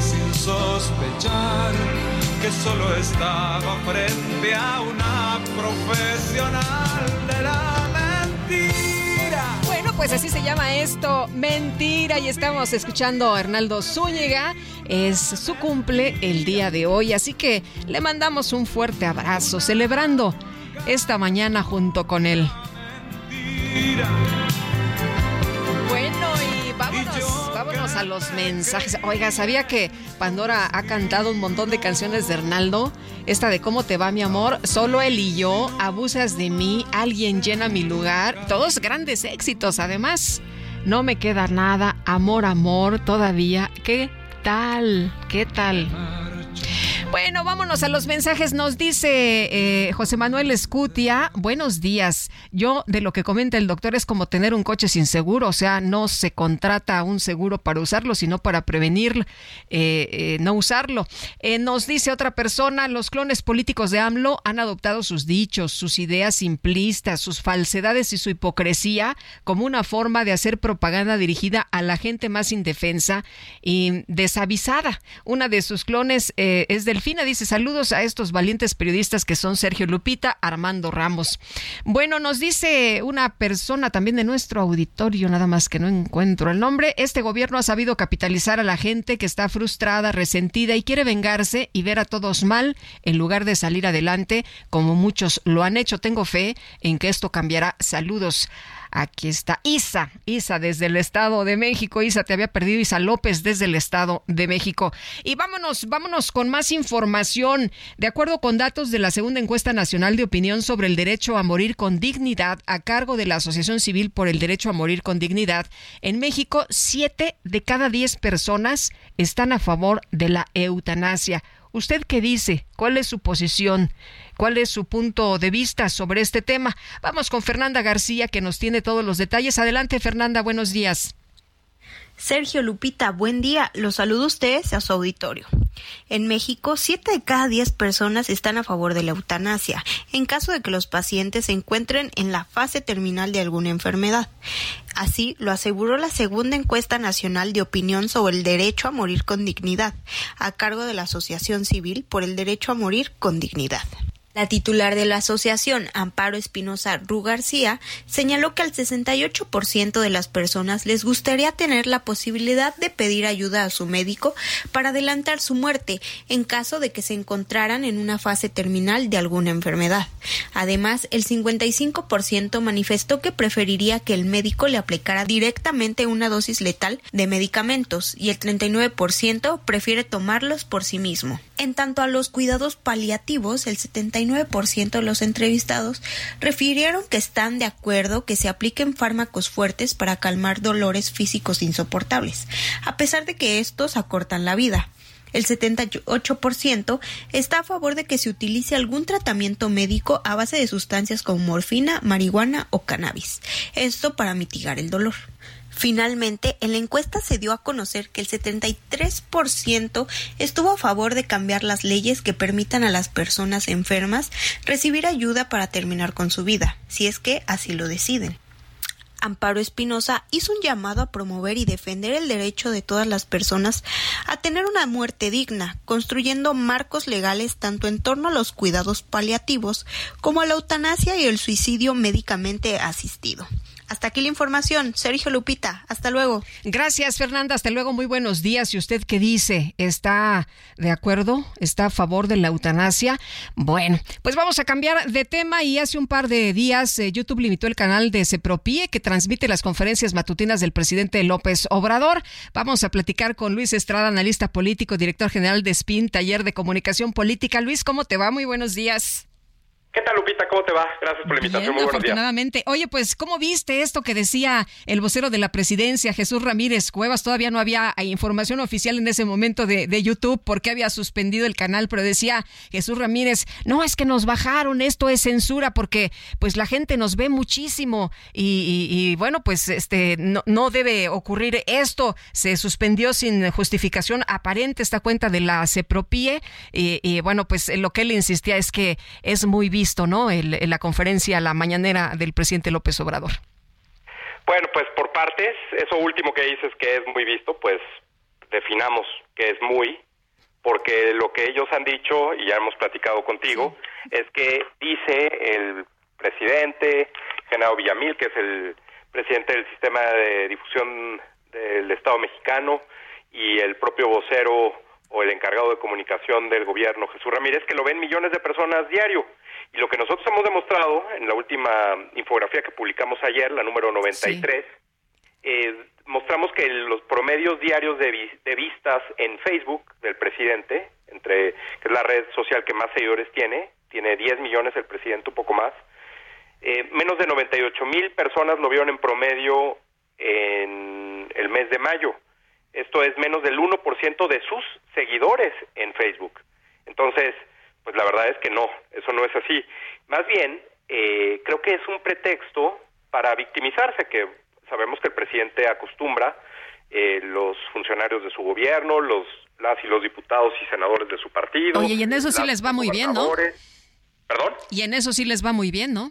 sin sospechar que solo estaba frente a una profesional de la mentira. Bueno, pues así se llama esto, mentira. Y estamos escuchando a Hernaldo Zúñiga. Es su cumple el día de hoy, así que le mandamos un fuerte abrazo, celebrando esta mañana junto con él. Bueno, los mensajes. Oiga, ¿sabía que Pandora ha cantado un montón de canciones de Hernaldo? Esta de ¿Cómo te va mi amor? Solo él y yo, Abusas de mí, Alguien llena mi lugar. Todos grandes éxitos, además. No me queda nada, amor, amor, todavía. ¿Qué tal? ¿Qué tal? Bueno, vámonos a los mensajes. Nos dice eh, José Manuel Escutia, buenos días. Yo de lo que comenta el doctor es como tener un coche sin seguro, o sea, no se contrata un seguro para usarlo, sino para prevenir eh, eh, no usarlo. Eh, nos dice otra persona, los clones políticos de AMLO han adoptado sus dichos, sus ideas simplistas, sus falsedades y su hipocresía como una forma de hacer propaganda dirigida a la gente más indefensa y desavisada. Una de sus clones eh, es Delfina, dice saludos a estos valientes periodistas que son Sergio Lupita, Armando Ramos. Bueno, nos dice una persona también de nuestro auditorio, nada más que no encuentro el nombre, este gobierno ha sabido capitalizar a la gente que está frustrada, resentida y quiere vengarse y ver a todos mal en lugar de salir adelante como muchos lo han hecho. Tengo fe en que esto cambiará. Saludos. Aquí está Isa, Isa desde el Estado de México. Isa, te había perdido Isa López desde el Estado de México. Y vámonos, vámonos con más información. De acuerdo con datos de la segunda encuesta nacional de opinión sobre el derecho a morir con dignidad a cargo de la Asociación Civil por el Derecho a Morir con Dignidad, en México, siete de cada diez personas están a favor de la eutanasia. ¿Usted qué dice? ¿Cuál es su posición? ¿Cuál es su punto de vista sobre este tema? Vamos con Fernanda García, que nos tiene todos los detalles. Adelante, Fernanda, buenos días. Sergio Lupita, buen día. Los saludo a ustedes y a su auditorio. En México, 7 de cada 10 personas están a favor de la eutanasia, en caso de que los pacientes se encuentren en la fase terminal de alguna enfermedad. Así lo aseguró la segunda encuesta nacional de opinión sobre el derecho a morir con dignidad, a cargo de la Asociación Civil por el Derecho a Morir con Dignidad. La titular de la asociación, Amparo Espinosa Ru García, señaló que al 68% de las personas les gustaría tener la posibilidad de pedir ayuda a su médico para adelantar su muerte en caso de que se encontraran en una fase terminal de alguna enfermedad. Además, el 55% manifestó que preferiría que el médico le aplicara directamente una dosis letal de medicamentos y el 39% prefiere tomarlos por sí mismo. En tanto a los cuidados paliativos, el 79% de los entrevistados refirieron que están de acuerdo que se apliquen fármacos fuertes para calmar dolores físicos insoportables, a pesar de que estos acortan la vida. El 78% está a favor de que se utilice algún tratamiento médico a base de sustancias como morfina, marihuana o cannabis. Esto para mitigar el dolor. Finalmente, en la encuesta se dio a conocer que el 73% estuvo a favor de cambiar las leyes que permitan a las personas enfermas recibir ayuda para terminar con su vida, si es que así lo deciden. Amparo Espinosa hizo un llamado a promover y defender el derecho de todas las personas a tener una muerte digna, construyendo marcos legales tanto en torno a los cuidados paliativos como a la eutanasia y el suicidio médicamente asistido. Hasta aquí la información. Sergio Lupita, hasta luego. Gracias, Fernanda. Hasta luego. Muy buenos días. ¿Y usted qué dice? ¿Está de acuerdo? ¿Está a favor de la eutanasia? Bueno, pues vamos a cambiar de tema y hace un par de días eh, YouTube limitó el canal de Sepropie que transmite las conferencias matutinas del presidente López Obrador. Vamos a platicar con Luis Estrada, analista político, director general de SPIN, taller de comunicación política. Luis, ¿cómo te va? Muy buenos días. ¿Qué tal, Lupita? ¿Cómo te va? Gracias por la invitación. Bien, Muy buenos días. Oye, pues, ¿cómo viste esto que decía el vocero de la presidencia, Jesús Ramírez Cuevas? Todavía no había información oficial en ese momento de, de YouTube porque había suspendido el canal, pero decía Jesús Ramírez, no, es que nos bajaron, esto es censura porque pues la gente nos ve muchísimo y, y- y, bueno, pues este no, no debe ocurrir esto. Se suspendió sin justificación aparente esta cuenta de la CEPROPIE y, y, bueno, pues lo que él insistía es que es muy visto, ¿no? El- la conferencia, la mañanera del presidente López Obrador. Bueno, pues por partes, eso último que dices que es muy visto, pues definamos qué es muy, porque lo que ellos han dicho, y ya hemos platicado contigo, es que dice el presidente, Genaro Villamil, que es el presidente del sistema de difusión del Estado mexicano, y el propio vocero o el encargado de comunicación del gobierno, Jesús Ramírez, que lo ven millones de personas diario. Y lo que nosotros hemos demostrado en la última infografía que publicamos ayer, la número 93, eh, mostramos que los promedios diarios de, vi- de vistas en Facebook del presidente, entre que es la red social que más seguidores tiene, tiene 10 millones el presidente, un poco más, eh, menos de 98 mil personas lo vieron en promedio en el mes de mayo. Esto es menos del 1% de sus seguidores en Facebook. Entonces, pues la verdad es que no, eso no es así. Más bien, eh, creo que es un pretexto para victimizarse, que sabemos que el presidente acostumbra, eh, los funcionarios de su gobierno, los las y los diputados y senadores de su partido. Oye, y en eso sí les va muy bien, ¿no? ¿Perdón? Y en eso sí les va muy bien, ¿no?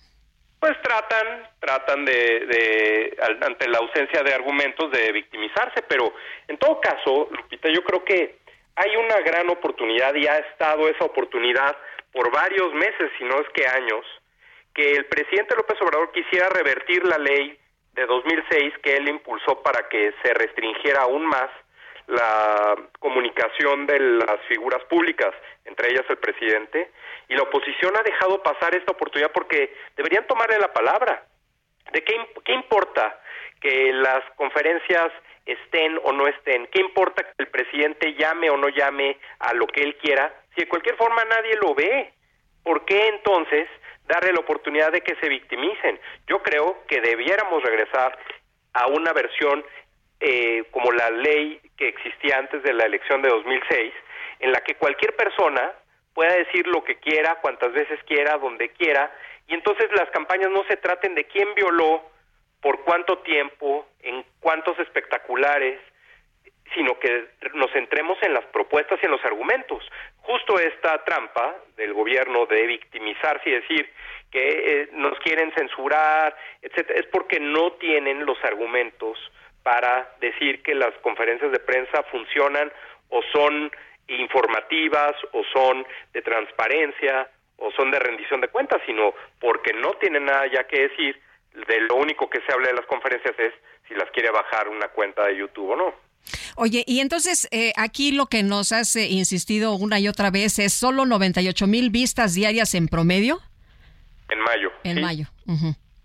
Pues tratan, tratan de, de, al- ante la ausencia de argumentos, de victimizarse, pero en todo caso, Lupita, yo creo que hay una gran oportunidad y ha estado esa oportunidad por varios meses, si no es que años, que el presidente López Obrador quisiera revertir la ley de 2006 que él impulsó para que se restringiera aún más la comunicación de las figuras públicas, entre ellas el presidente, y la oposición ha dejado pasar esta oportunidad porque deberían tomarle la palabra. ¿De qué, qué importa que las conferencias estén o no estén? ¿Qué importa que el presidente llame o no llame a lo que él quiera? Si de cualquier forma nadie lo ve, ¿por qué entonces darle la oportunidad de que se victimicen? Yo creo que debiéramos regresar a una versión eh, como la ley que existía antes de la elección de 2006, en la que cualquier persona pueda decir lo que quiera, cuantas veces quiera, donde quiera, y entonces las campañas no se traten de quién violó, por cuánto tiempo, en cuántos espectaculares, sino que nos centremos en las propuestas y en los argumentos. Justo esta trampa del gobierno de victimizarse y decir que eh, nos quieren censurar, etcétera, es porque no tienen los argumentos para decir que las conferencias de prensa funcionan o son informativas o son de transparencia o son de rendición de cuentas, sino porque no tienen nada ya que decir, de lo único que se habla de las conferencias es si las quiere bajar una cuenta de YouTube o no. Oye, y entonces eh, aquí lo que nos has eh, insistido una y otra vez es solo 98 mil vistas diarias en promedio En mayo. en ¿sí? mayo.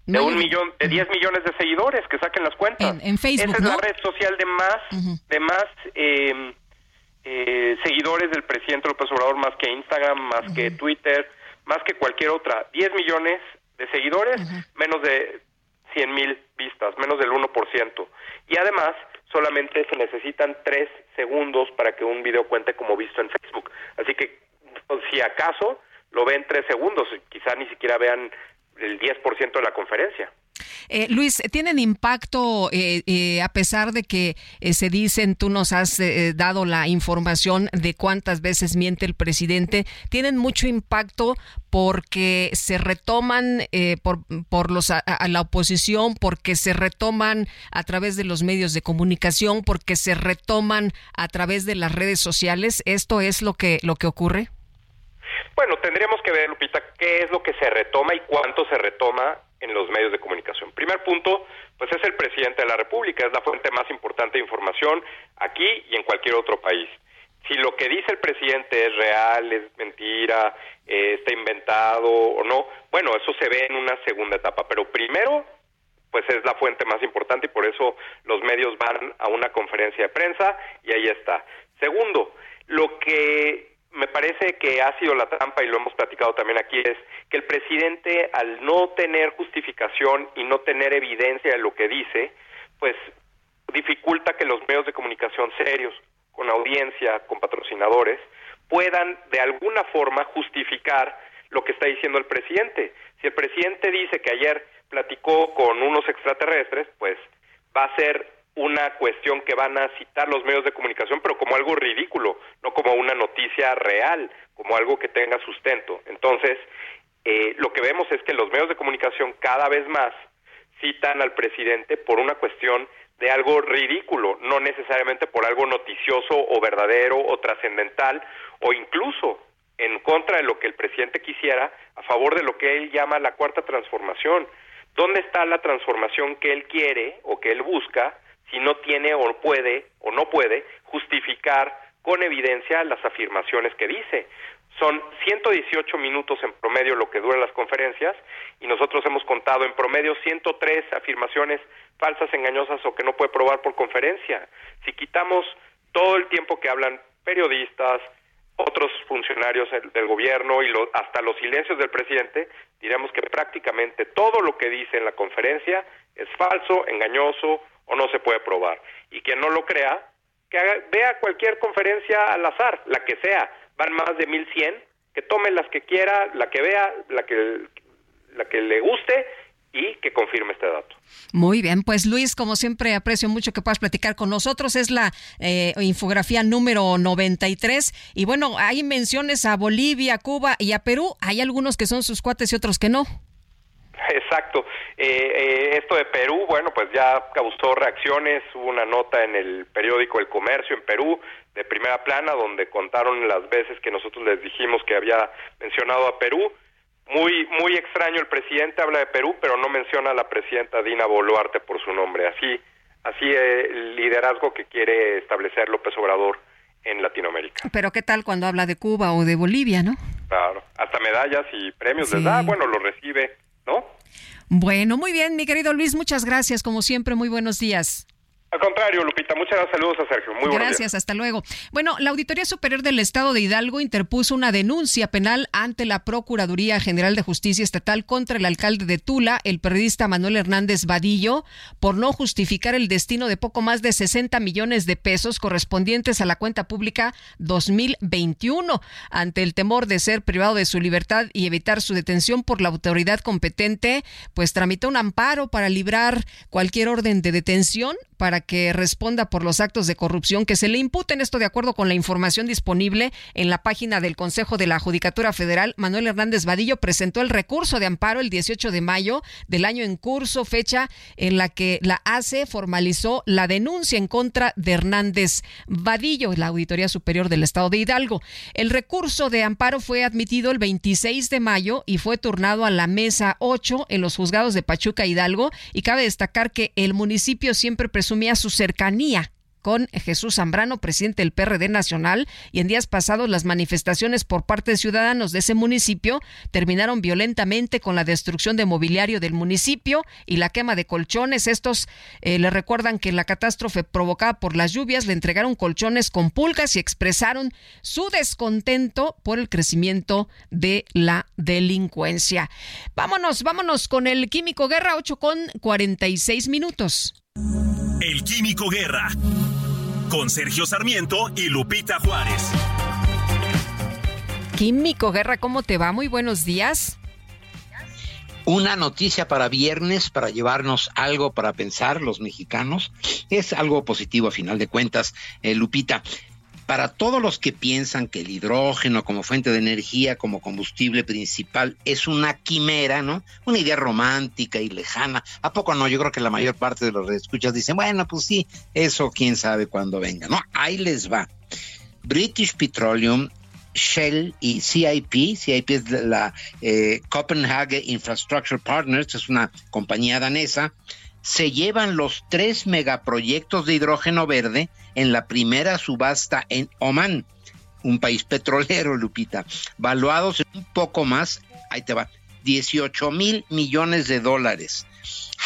De Mayo un millón, de 10 millones de seguidores que saquen las cuentas. En- en Facebook, Esa es la red social de más, de más eh, eh, seguidores del presidente López Obrador, más que Instagram, más que Twitter, más que cualquier otra. 10 millones de seguidores, menos de 100 mil vistas, menos del 1%. Y además, solamente se necesitan 3 segundos para que un video cuente como visto en Facebook. Así que, pues, si acaso, lo ven 3 segundos, quizá ni siquiera vean el 10% de la conferencia. Eh, Luis, ¿tienen impacto eh, eh, a pesar de que eh, se dicen, tú nos has eh, dado la información de cuántas veces miente el presidente? ¿Tienen mucho impacto porque se retoman eh, por, por los a, a la oposición, porque se retoman a través de los medios de comunicación, porque se retoman a través de las redes sociales? ¿Esto es lo que, lo que ocurre? Bueno, tendríamos que ver, Lupita, qué es lo que se retoma y cuánto se retoma en los medios de comunicación. Primer punto, pues es el presidente de la República, es la fuente más importante de información aquí y en cualquier otro país. Si lo que dice el presidente es real, es mentira, eh, está inventado o no, bueno, eso se ve en una segunda etapa. Pero primero, pues es la fuente más importante y por eso los medios van a una conferencia de prensa y ahí está. Segundo, lo que me parece que ha sido la trampa y lo hemos platicado también aquí es que el presidente al no tener justificación y no tener evidencia de lo que dice, pues dificulta que los medios de comunicación serios, con audiencia, con patrocinadores, puedan de alguna forma justificar lo que está diciendo el presidente. Si el presidente dice que ayer platicó con unos extraterrestres, pues va a ser una cuestión que van a citar los medios de comunicación, pero como algo ridículo, no como una noticia real, como algo que tenga sustento. Entonces, eh, lo que vemos es que los medios de comunicación cada vez más citan al presidente por una cuestión de algo ridículo, no necesariamente por algo noticioso o verdadero o trascendental o incluso en contra de lo que el presidente quisiera, a favor de lo que él llama la cuarta transformación. ¿Dónde está la transformación que él quiere o que él busca si no tiene o puede o no puede justificar con evidencia las afirmaciones que dice? Son 118 minutos en promedio lo que duran las conferencias y nosotros hemos contado en promedio 103 afirmaciones falsas, engañosas o que no puede probar por conferencia. Si quitamos todo el tiempo que hablan periodistas, otros funcionarios del gobierno y hasta los silencios del presidente, diremos que prácticamente todo lo que dice en la conferencia es falso, engañoso o no se puede probar. Y quien no lo crea, que vea cualquier conferencia al azar, la que sea, van más de 1100, que tome las que quiera, la que vea, la que la que le guste y que confirme este dato. Muy bien, pues Luis, como siempre aprecio mucho que puedas platicar con nosotros. Es la eh, infografía número 93 y bueno, hay menciones a Bolivia, Cuba y a Perú. Hay algunos que son sus cuates y otros que no. Exacto. Eh, eh, esto de Perú, bueno, pues ya causó reacciones. Hubo una nota en el periódico El Comercio en Perú de primera plana donde contaron las veces que nosotros les dijimos que había mencionado a Perú. Muy muy extraño el presidente habla de Perú pero no menciona a la presidenta Dina Boluarte por su nombre. Así así el liderazgo que quiere establecer López Obrador en Latinoamérica. Pero qué tal cuando habla de Cuba o de Bolivia no claro hasta medallas y premios les da. Bueno lo recibe no bueno muy bien mi querido Luis muchas gracias como siempre muy buenos días al contrario, Lupita, muchas gracias. Saludos a Sergio. Muy Gracias, hasta luego. Bueno, la Auditoría Superior del Estado de Hidalgo interpuso una denuncia penal ante la Procuraduría General de Justicia Estatal contra el alcalde de Tula, el periodista Manuel Hernández Vadillo, por no justificar el destino de poco más de 60 millones de pesos correspondientes a la cuenta pública 2021. Ante el temor de ser privado de su libertad y evitar su detención por la autoridad competente, pues tramitó un amparo para librar cualquier orden de detención para que responda por los actos de corrupción que se le imputen. Esto de acuerdo con la información disponible en la página del Consejo de la Judicatura Federal. Manuel Hernández Vadillo presentó el recurso de amparo el 18 de mayo del año en curso, fecha en la que la ACE formalizó la denuncia en contra de Hernández Vadillo, la Auditoría Superior del Estado de Hidalgo. El recurso de amparo fue admitido el 26 de mayo y fue turnado a la mesa 8 en los juzgados de Pachuca Hidalgo y cabe destacar que el municipio siempre presumía su cercanía con Jesús Zambrano, presidente del PRD Nacional, y en días pasados las manifestaciones por parte de ciudadanos de ese municipio terminaron violentamente con la destrucción de mobiliario del municipio y la quema de colchones. Estos eh, le recuerdan que la catástrofe provocada por las lluvias le entregaron colchones con pulgas y expresaron su descontento por el crecimiento de la delincuencia. Vámonos, vámonos con el Químico Guerra 8 con 46 minutos. El Químico Guerra. Con Sergio Sarmiento y Lupita Juárez. Químico Guerra, ¿cómo te va? Muy buenos días. Una noticia para viernes, para llevarnos algo para pensar los mexicanos. Es algo positivo a final de cuentas, eh, Lupita para todos los que piensan que el hidrógeno como fuente de energía, como combustible principal, es una quimera, ¿no? Una idea romántica y lejana. ¿A poco no? Yo creo que la mayor parte de los escuchas dicen, bueno, pues sí, eso quién sabe cuándo venga. No, ahí les va. British Petroleum Shell y CIP. CIP es la eh, Copenhagen Infrastructure Partners, es una compañía danesa se llevan los tres megaproyectos de hidrógeno verde en la primera subasta en Oman, un país petrolero, Lupita, valuados en un poco más, ahí te va, 18 mil millones de dólares.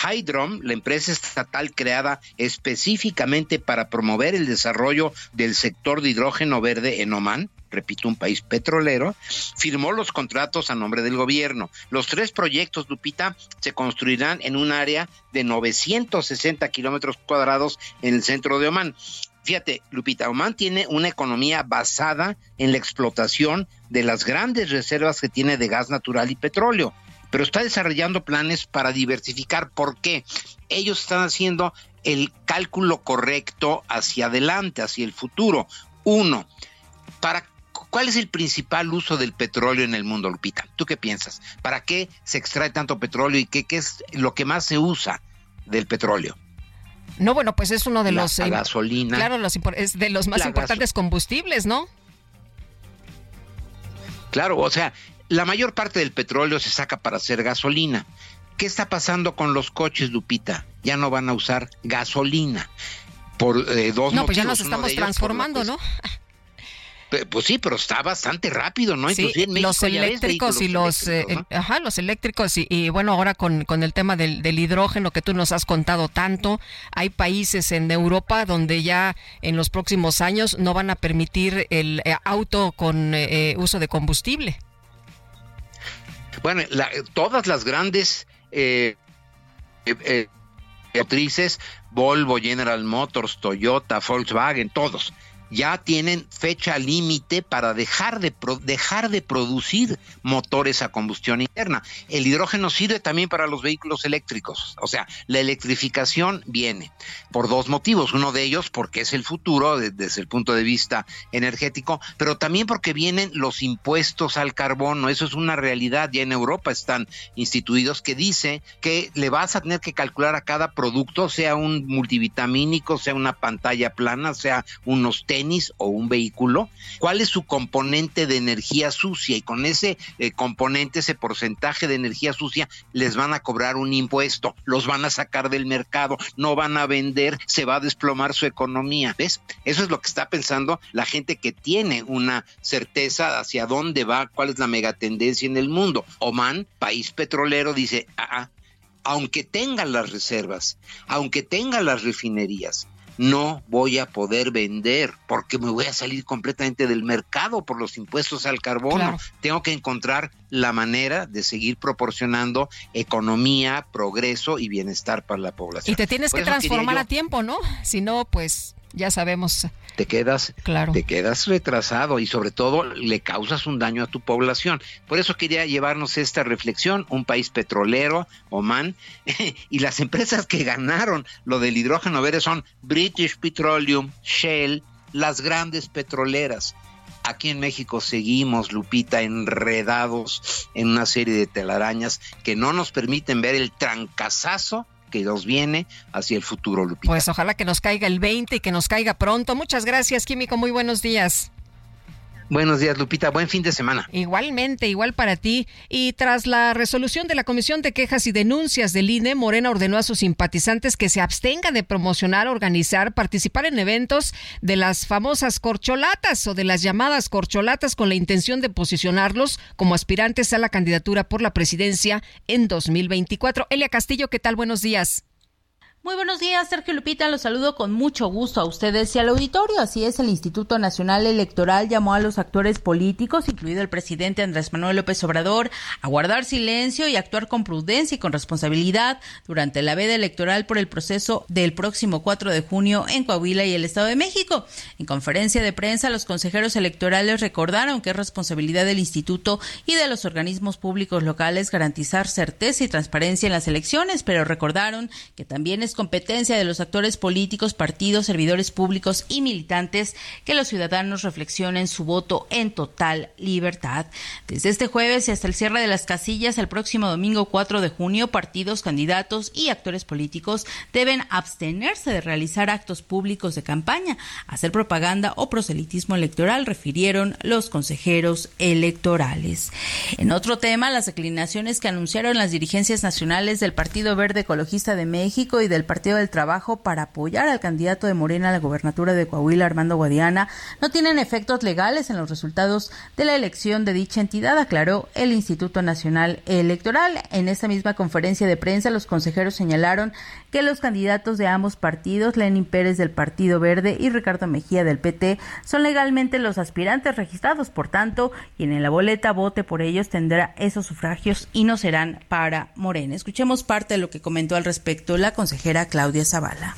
Hydrom, la empresa estatal creada específicamente para promover el desarrollo del sector de hidrógeno verde en Oman, repito, un país petrolero, firmó los contratos a nombre del gobierno. Los tres proyectos, Lupita, se construirán en un área de 960 kilómetros cuadrados en el centro de Oman. Fíjate, Lupita, Oman tiene una economía basada en la explotación de las grandes reservas que tiene de gas natural y petróleo, pero está desarrollando planes para diversificar. ¿Por qué? Ellos están haciendo el cálculo correcto hacia adelante, hacia el futuro. Uno, para ¿Cuál es el principal uso del petróleo en el mundo, Lupita? ¿Tú qué piensas? ¿Para qué se extrae tanto petróleo y qué, qué es lo que más se usa del petróleo? No, bueno, pues es uno de La- los... la eh, gasolina. Claro, los es de los más importantes combustibles, ¿no? Claro, o sea, la mayor parte del petróleo se saca para hacer gasolina. ¿Qué está pasando con los coches, Lupita? Ya no van a usar gasolina. Por eh, dos No, pues ya nos estamos transformando, ¿no? Pues sí, pero está bastante rápido, ¿no? Sí, Inclusive en México los ya ves eléctricos y los, eh, eléctricos, el- ajá, los eléctricos y, y bueno, ahora con, con el tema del, del hidrógeno que tú nos has contado tanto, hay países en Europa donde ya en los próximos años no van a permitir el eh, auto con eh, eh, uso de combustible. ¿no? Bueno, la- todas las grandes eh, eh, eh, automotrices, Volvo, General Motors, Toyota, Volkswagen, todos, ya tienen fecha límite para dejar de, pro- dejar de producir motores a combustión interna. El hidrógeno sirve también para los vehículos eléctricos. O sea, la electrificación viene por dos motivos. Uno de ellos porque es el futuro de- desde el punto de vista energético, pero también porque vienen los impuestos al carbono. Eso es una realidad. Ya en Europa están instituidos que dice que le vas a tener que calcular a cada producto, sea un multivitamínico, sea una pantalla plana, sea unos o un vehículo, cuál es su componente de energía sucia y con ese eh, componente, ese porcentaje de energía sucia, les van a cobrar un impuesto, los van a sacar del mercado, no van a vender, se va a desplomar su economía. ¿Ves? Eso es lo que está pensando la gente que tiene una certeza hacia dónde va, cuál es la megatendencia en el mundo. Oman, país petrolero, dice, ah, ah, aunque tenga las reservas, aunque tenga las refinerías, no voy a poder vender porque me voy a salir completamente del mercado por los impuestos al carbono. Claro. Tengo que encontrar la manera de seguir proporcionando economía, progreso y bienestar para la población. Y te tienes Por que transformar yo- a tiempo, ¿no? Si no, pues ya sabemos. te quedas, Claro. te quedas retrasado y sobre todo le causas un daño a tu población. Por eso quería llevarnos esta reflexión, un país petrolero, Oman, y las empresas que ganaron lo del hidrógeno verde son British Petroleum, Shell, las grandes petroleras. Aquí en México seguimos, Lupita, enredados en una serie de telarañas que no nos permiten ver el trancazazo que nos viene hacia el futuro, Lupita. Pues ojalá que nos caiga el 20 y que nos caiga pronto. Muchas gracias, Químico. Muy buenos días. Buenos días, Lupita. Buen fin de semana. Igualmente, igual para ti. Y tras la resolución de la Comisión de Quejas y Denuncias del INE, Morena ordenó a sus simpatizantes que se abstengan de promocionar, organizar, participar en eventos de las famosas corcholatas o de las llamadas corcholatas con la intención de posicionarlos como aspirantes a la candidatura por la presidencia en 2024. Elia Castillo, ¿qué tal? Buenos días. Muy buenos días, Sergio Lupita. Los saludo con mucho gusto a ustedes y al auditorio. Así es, el Instituto Nacional Electoral llamó a los actores políticos, incluido el presidente Andrés Manuel López Obrador, a guardar silencio y actuar con prudencia y con responsabilidad durante la veda electoral por el proceso del próximo 4 de junio en Coahuila y el Estado de México. En conferencia de prensa, los consejeros electorales recordaron que es responsabilidad del instituto y de los organismos públicos locales garantizar certeza y transparencia en las elecciones, pero recordaron que también es competencia de los actores políticos, partidos, servidores públicos y militantes que los ciudadanos reflexionen su voto en total libertad. Desde este jueves y hasta el cierre de las casillas el próximo domingo 4 de junio, partidos, candidatos y actores políticos deben abstenerse de realizar actos públicos de campaña, hacer propaganda o proselitismo electoral, refirieron los consejeros electorales. En otro tema, las declinaciones que anunciaron las dirigencias nacionales del Partido Verde Ecologista de México y del Partido del Trabajo para apoyar al candidato de Morena a la gobernatura de Coahuila, Armando Guadiana, no tienen efectos legales en los resultados de la elección de dicha entidad, aclaró el Instituto Nacional Electoral. En esta misma conferencia de prensa, los consejeros señalaron que los candidatos de ambos partidos, Lenin Pérez del Partido Verde y Ricardo Mejía del PT, son legalmente los aspirantes registrados. Por tanto, quien en la boleta vote por ellos tendrá esos sufragios y no serán para Morena. Escuchemos parte de lo que comentó al respecto la consejera Claudia Zavala.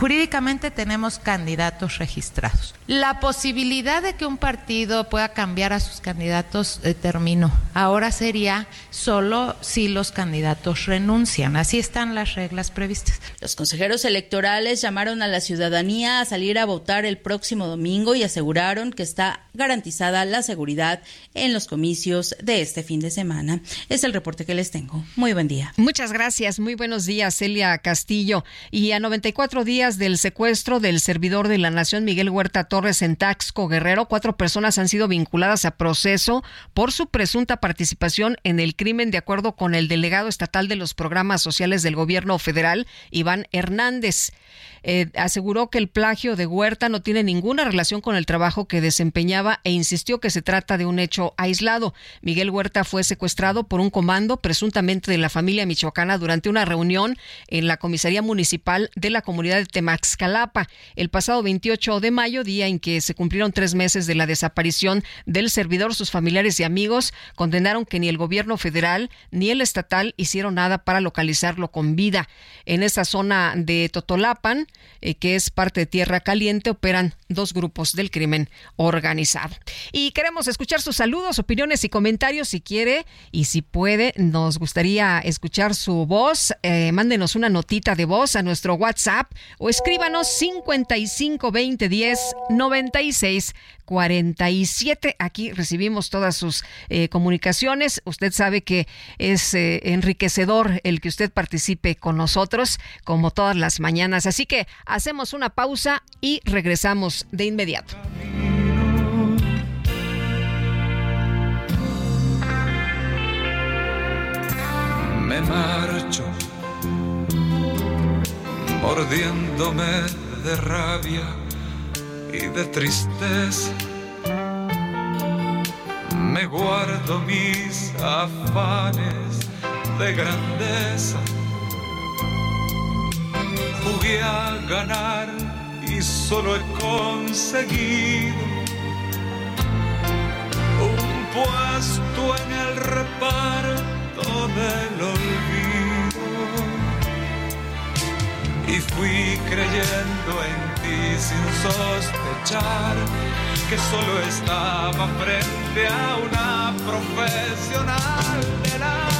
Jurídicamente tenemos candidatos registrados. La posibilidad de que un partido pueda cambiar a sus candidatos eh, terminó. Ahora sería solo si los candidatos renuncian. Así están las reglas previstas. Los consejeros electorales llamaron a la ciudadanía a salir a votar el próximo domingo y aseguraron que está garantizada la seguridad en los comicios de este fin de semana. Es el reporte que les tengo. Muy buen día. Muchas gracias. Muy buenos días, Celia Castillo. Y a 94 días del secuestro del servidor de la Nación, Miguel Huerta Torres, en Taxco Guerrero, cuatro personas han sido vinculadas a proceso por su presunta participación en el crimen, de acuerdo con el delegado estatal de los programas sociales del gobierno federal, Iván Hernández. Eh, aseguró que el plagio de Huerta no tiene ninguna relación con el trabajo que desempeñaba e insistió que se trata de un hecho aislado. Miguel Huerta fue secuestrado por un comando presuntamente de la familia michoacana durante una reunión en la comisaría municipal de la comunidad de Temaxcalapa el pasado 28 de mayo, día en que se cumplieron tres meses de la desaparición del servidor. Sus familiares y amigos condenaron que ni el gobierno federal ni el estatal hicieron nada para localizarlo con vida. En esa zona de Totolapan, eh, que es parte de Tierra Caliente, operan dos grupos del crimen organizado. Y queremos escuchar sus saludos, opiniones y comentarios si quiere y si puede. Nos gustaría escuchar su voz. Eh, mándenos una notita de voz a nuestro WhatsApp o escríbanos 55 20 10 96 47. Aquí recibimos todas sus eh, comunicaciones. Usted sabe que es eh, enriquecedor el que usted participe con nosotros, como todas las mañanas. Así que hacemos una pausa y regresamos de inmediato. Me marcho mordiéndome de rabia y de tristeza. Me guardo mis afanes de grandeza. Jugué a ganar y solo he conseguido un puesto en el reparto del olvido. Y fui creyendo en ti sin sospechar que solo estaba frente a una profesional de la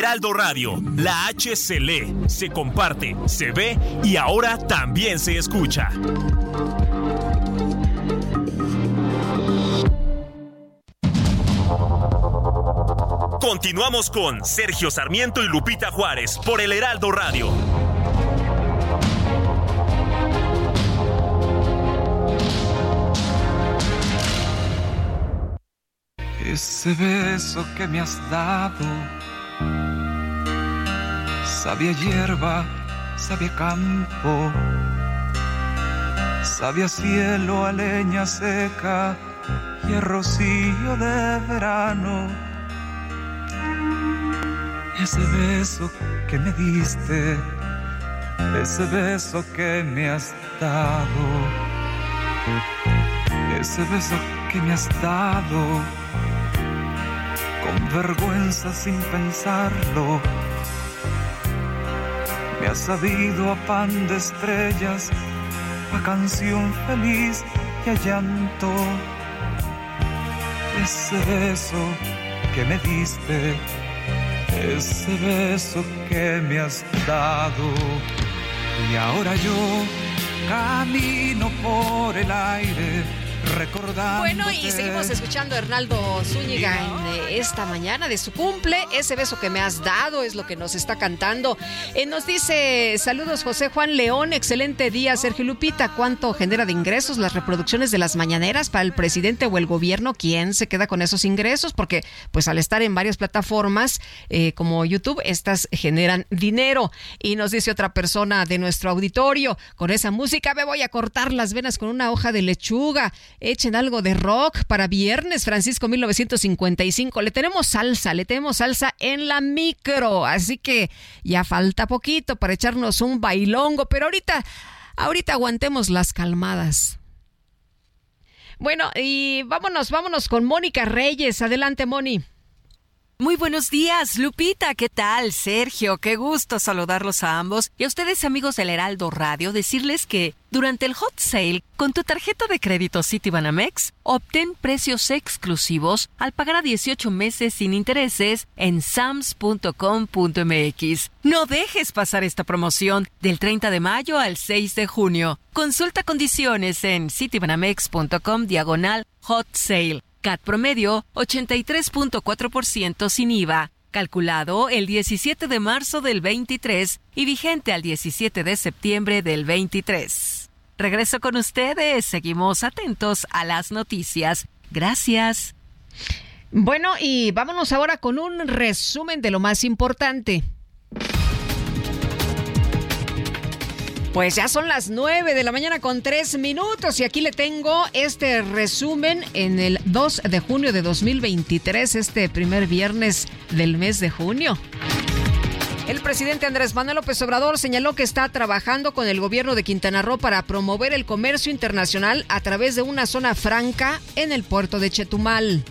Heraldo Radio, la H se lee, se comparte, se ve y ahora también se escucha. Continuamos con Sergio Sarmiento y Lupita Juárez por el Heraldo Radio. Ese beso que me has dado, sabia hierba, sabia campo, sabia cielo a leña seca y a rocío de verano. Ese beso que me diste, ese beso que me has dado, ese beso que me has dado con vergüenza sin pensarlo. Me ha sabido a pan de estrellas, a canción feliz y a llanto. Ese beso que me diste, ese beso que me has dado. Y ahora yo camino por el aire recordando. Bueno, y seguimos escuchando a Hernaldo Zúñiga en eh, esta mañana de su cumple. Ese beso que me has dado es lo que nos está cantando. Eh, nos dice, saludos José Juan León, excelente día Sergio Lupita. ¿Cuánto genera de ingresos las reproducciones de las mañaneras para el presidente o el gobierno? ¿Quién se queda con esos ingresos? Porque pues al estar en varias plataformas eh, como YouTube, estas generan dinero. Y nos dice otra persona de nuestro auditorio, con esa música me voy a cortar las venas con una hoja de lechuga. Echen algo de rock para viernes, Francisco 1955. Le tenemos salsa, le tenemos salsa en la micro, así que ya falta poquito para echarnos un bailongo, pero ahorita, ahorita aguantemos las calmadas. Bueno, y vámonos, vámonos con Mónica Reyes. Adelante, Moni. Muy buenos días, Lupita, ¿qué tal? Sergio, qué gusto saludarlos a ambos y a ustedes amigos del Heraldo Radio decirles que durante el hot sale con tu tarjeta de crédito Citibanamex obtén precios exclusivos al pagar a 18 meses sin intereses en sams.com.mx. No dejes pasar esta promoción del 30 de mayo al 6 de junio. Consulta condiciones en citibanamex.com diagonal hot sale. CAT promedio 83.4% sin IVA, calculado el 17 de marzo del 23 y vigente al 17 de septiembre del 23. Regreso con ustedes, seguimos atentos a las noticias. Gracias. Bueno, y vámonos ahora con un resumen de lo más importante. Pues ya son las 9 de la mañana con 3 minutos y aquí le tengo este resumen en el 2 de junio de 2023, este primer viernes del mes de junio. El presidente Andrés Manuel López Obrador señaló que está trabajando con el gobierno de Quintana Roo para promover el comercio internacional a través de una zona franca en el puerto de Chetumal.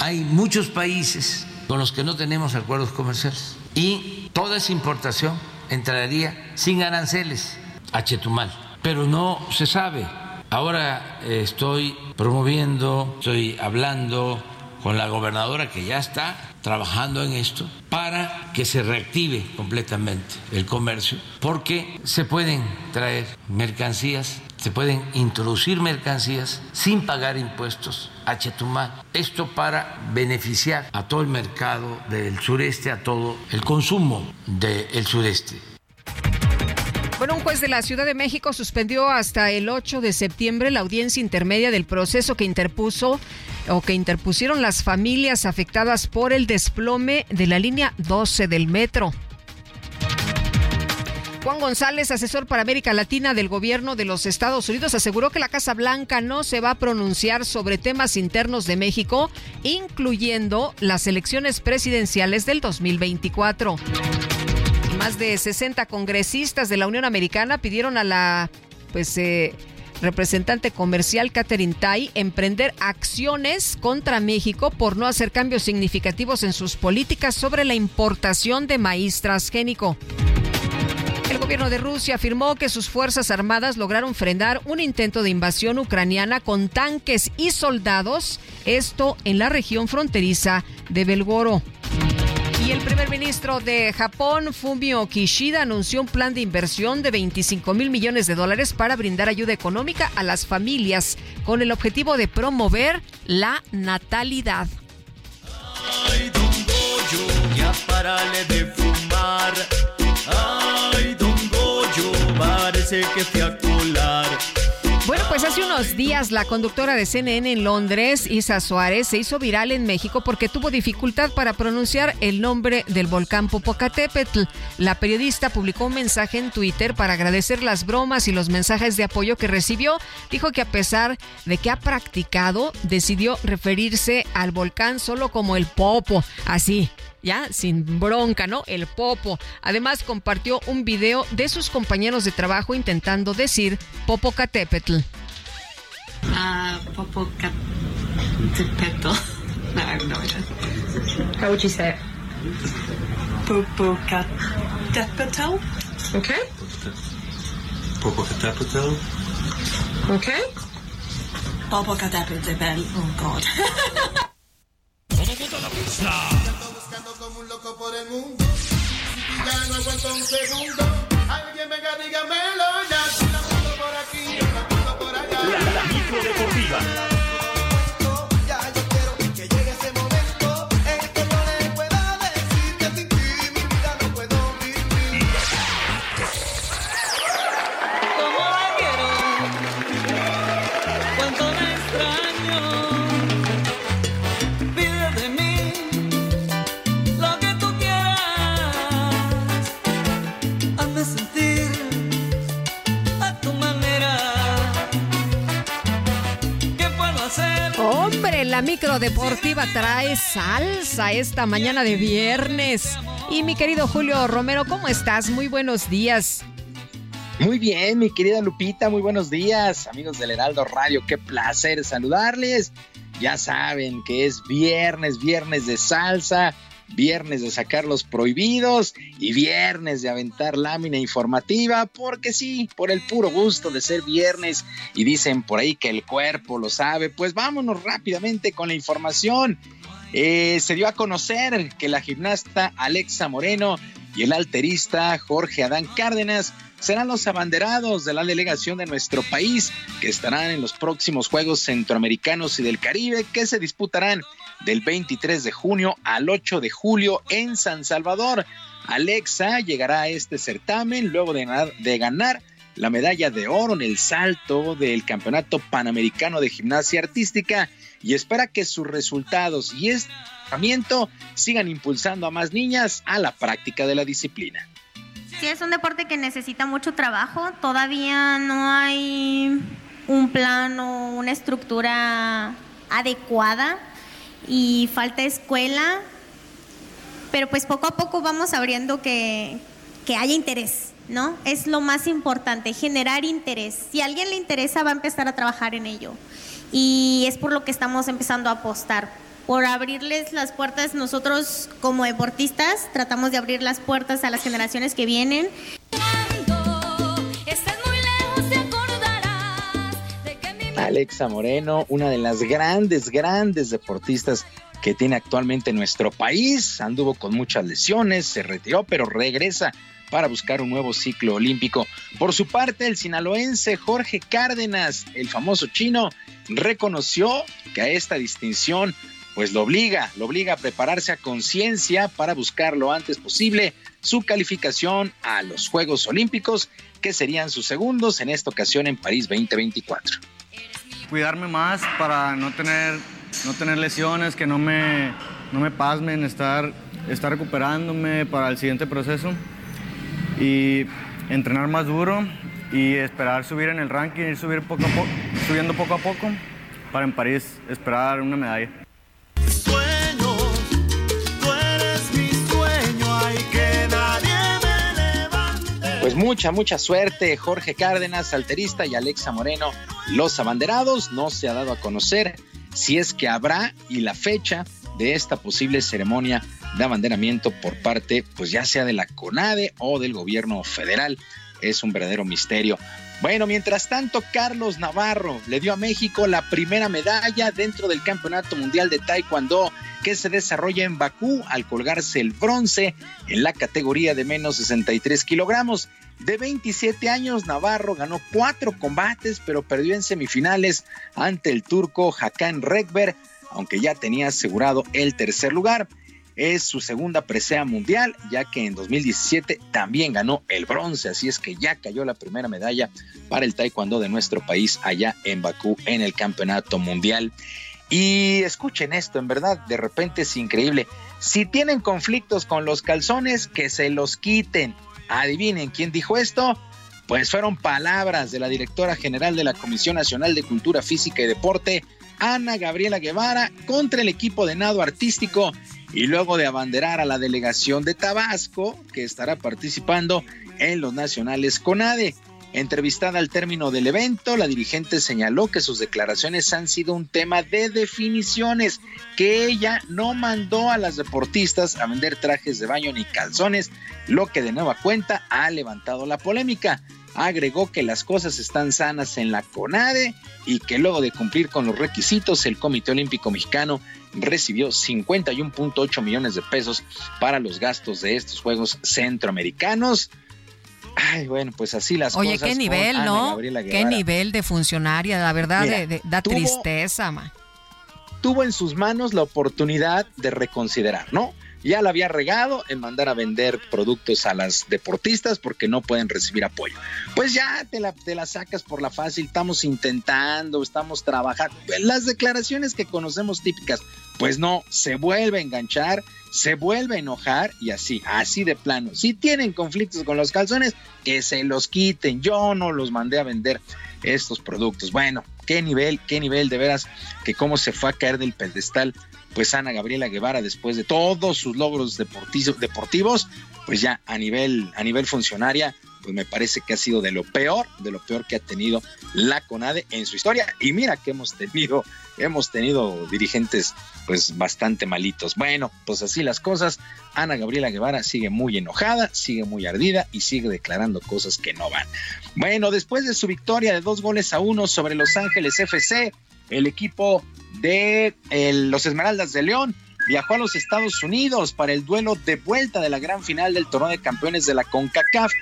Hay muchos países con los que no tenemos acuerdos comerciales y toda esa importación entraría sin aranceles a Chetumal, pero no se sabe. Ahora eh, estoy promoviendo, estoy hablando con la gobernadora que ya está trabajando en esto para que se reactive completamente el comercio, porque se pueden traer mercancías, se pueden introducir mercancías sin pagar impuestos a Chetumal. Esto para beneficiar a todo el mercado del sureste, a todo el consumo del sureste. Bueno, un juez de la Ciudad de México suspendió hasta el 8 de septiembre la audiencia intermedia del proceso que interpuso o que interpusieron las familias afectadas por el desplome de la línea 12 del metro. Juan González, asesor para América Latina del gobierno de los Estados Unidos, aseguró que la Casa Blanca no se va a pronunciar sobre temas internos de México, incluyendo las elecciones presidenciales del 2024. Más de 60 congresistas de la Unión Americana pidieron a la pues eh, representante comercial Catherine Tai emprender acciones contra México por no hacer cambios significativos en sus políticas sobre la importación de maíz transgénico. El gobierno de Rusia afirmó que sus fuerzas armadas lograron frenar un intento de invasión ucraniana con tanques y soldados, esto en la región fronteriza de Belgoro. Y el primer ministro de Japón, Fumio Kishida, anunció un plan de inversión de 25 mil millones de dólares para brindar ayuda económica a las familias con el objetivo de promover la natalidad. Ay, don Goyo, ya párale de fumar. Ay, don Goyo, parece que fui a colar. Bueno, pues hace unos días la conductora de CNN en Londres, Isa Suárez, se hizo viral en México porque tuvo dificultad para pronunciar el nombre del volcán Popocatépetl. La periodista publicó un mensaje en Twitter para agradecer las bromas y los mensajes de apoyo que recibió. Dijo que a pesar de que ha practicado, decidió referirse al volcán solo como el Popo, así ya sin bronca, ¿no? El Popo. Además compartió un video de sus compañeros de trabajo intentando decir Popocatépetl. Uh, Popocatépetl. No, I have no idea. How would you say it? Popocatépetl. Okay. Popocatépetl. Okay. Popocatépetl. Oh, God. un loco por mundo. Y ya no aguanto un segundo. Alguien venga, dígamelo ya. La por aquí, por allá. La micro deportiva. La micro deportiva trae salsa esta mañana de viernes. Y mi querido Julio Romero, ¿cómo estás? Muy buenos días. Muy bien, mi querida Lupita, muy buenos días, amigos del Heraldo Radio, qué placer saludarles. Ya saben que es viernes, viernes de salsa, viernes de sacar los prohibidos y viernes de aventar lámina informativa, porque sí, por el puro gusto de ser viernes y dicen por ahí que el cuerpo lo sabe, pues vámonos rápidamente con la información. Eh, se dio a conocer que la gimnasta Alexa Moreno y el alterista Jorge Adán Cárdenas serán los abanderados de la delegación de nuestro país que estarán en los próximos Juegos Centroamericanos y del Caribe que se disputarán del 23 de junio al 8 de julio en San Salvador. Alexa llegará a este certamen luego de, ganar la medalla de oro en el salto del Campeonato Panamericano de Gimnasia Artística y espera que sus resultados y este entrenamiento sigan impulsando a más niñas a la práctica de la disciplina. Sí, es un deporte que necesita mucho trabajo. Todavía no hay un plan o una estructura adecuada y falta escuela, pero pues poco a poco vamos abriendo que, que haya interés, ¿no? Es lo más importante, generar interés. Si a alguien le interesa, va a empezar a trabajar en ello. Y es por lo que estamos empezando a apostar, por abrirles las puertas. Nosotros como deportistas tratamos de abrir las puertas a las generaciones que vienen. Alexa Moreno, una de las grandes, grandes deportistas que tiene actualmente nuestro país. Anduvo con muchas lesiones, se retiró, pero regresa para buscar un nuevo ciclo olímpico. Por su parte, el sinaloense Jorge Cárdenas, el famoso chino, reconoció que a esta distinción pues lo obliga, lo obliga a prepararse a conciencia para buscar lo antes posible su calificación a los Juegos Olímpicos, que serían sus segundos en esta ocasión en París 2024. Cuidarme más para no tener, no tener lesiones, que no me, no me pasmen, estar, estar recuperándome para el siguiente proceso y entrenar más duro y esperar subir en el ranking, ir subir poco a poco, subiendo poco a poco para en París esperar una medalla. Pues mucha, mucha suerte, Jorge Cárdenas, alterista y Alexa Moreno, los abanderados. No se ha dado a conocer si es que habrá y la fecha de esta posible ceremonia de abanderamiento por parte, pues ya sea de la CONADE o del gobierno federal. Es un verdadero misterio. Bueno, mientras tanto, Carlos Navarro le dio a México la primera medalla dentro del Campeonato Mundial de Taekwondo que se desarrolla en Bakú al colgarse el bronce en la categoría de menos 63 kilogramos. De 27 años, Navarro ganó cuatro combates, pero perdió en semifinales ante el turco Hakan Rekber, aunque ya tenía asegurado el tercer lugar. Es su segunda presea mundial, ya que en 2017 también ganó el bronce, así es que ya cayó la primera medalla para el taekwondo de nuestro país allá en Bakú en el campeonato mundial. Y escuchen esto, en verdad, de repente es increíble. Si tienen conflictos con los calzones, que se los quiten. Adivinen quién dijo esto. Pues fueron palabras de la directora general de la Comisión Nacional de Cultura Física y Deporte, Ana Gabriela Guevara, contra el equipo de nado artístico y luego de abanderar a la delegación de Tabasco, que estará participando en los nacionales CONADE. Entrevistada al término del evento, la dirigente señaló que sus declaraciones han sido un tema de definiciones, que ella no mandó a las deportistas a vender trajes de baño ni calzones, lo que de nueva cuenta ha levantado la polémica. Agregó que las cosas están sanas en la CONADE y que luego de cumplir con los requisitos, el Comité Olímpico Mexicano recibió 51.8 millones de pesos para los gastos de estos Juegos Centroamericanos. Ay, bueno, pues así las Oye, cosas. qué con nivel, ¿no? Qué nivel de funcionaria, la verdad, Mira, de- de- da tuvo- tristeza, ma. Tuvo en sus manos la oportunidad de reconsiderar, ¿no? Ya la había regado en mandar a vender productos a las deportistas porque no pueden recibir apoyo. Pues ya te la, te la sacas por la fácil, estamos intentando, estamos trabajando. Las declaraciones que conocemos típicas, pues no, se vuelve a enganchar, se vuelve a enojar y así, así de plano. Si tienen conflictos con los calzones, que se los quiten. Yo no los mandé a vender estos productos. Bueno, qué nivel, qué nivel de veras, que cómo se fue a caer del pedestal, pues Ana Gabriela Guevara después de todos sus logros deportivos, pues ya a nivel, a nivel funcionaria, pues me parece que ha sido de lo peor, de lo peor que ha tenido la CONADE en su historia. Y mira que hemos tenido, hemos tenido dirigentes pues bastante malitos. Bueno, pues así las cosas. Ana Gabriela Guevara sigue muy enojada, sigue muy ardida y sigue declarando cosas que no van. Bueno, después de su victoria de dos goles a uno sobre Los Ángeles FC, el equipo de los Esmeraldas de León viajó a los Estados Unidos para el duelo de vuelta de la gran final del torneo de campeones de la CONCACAF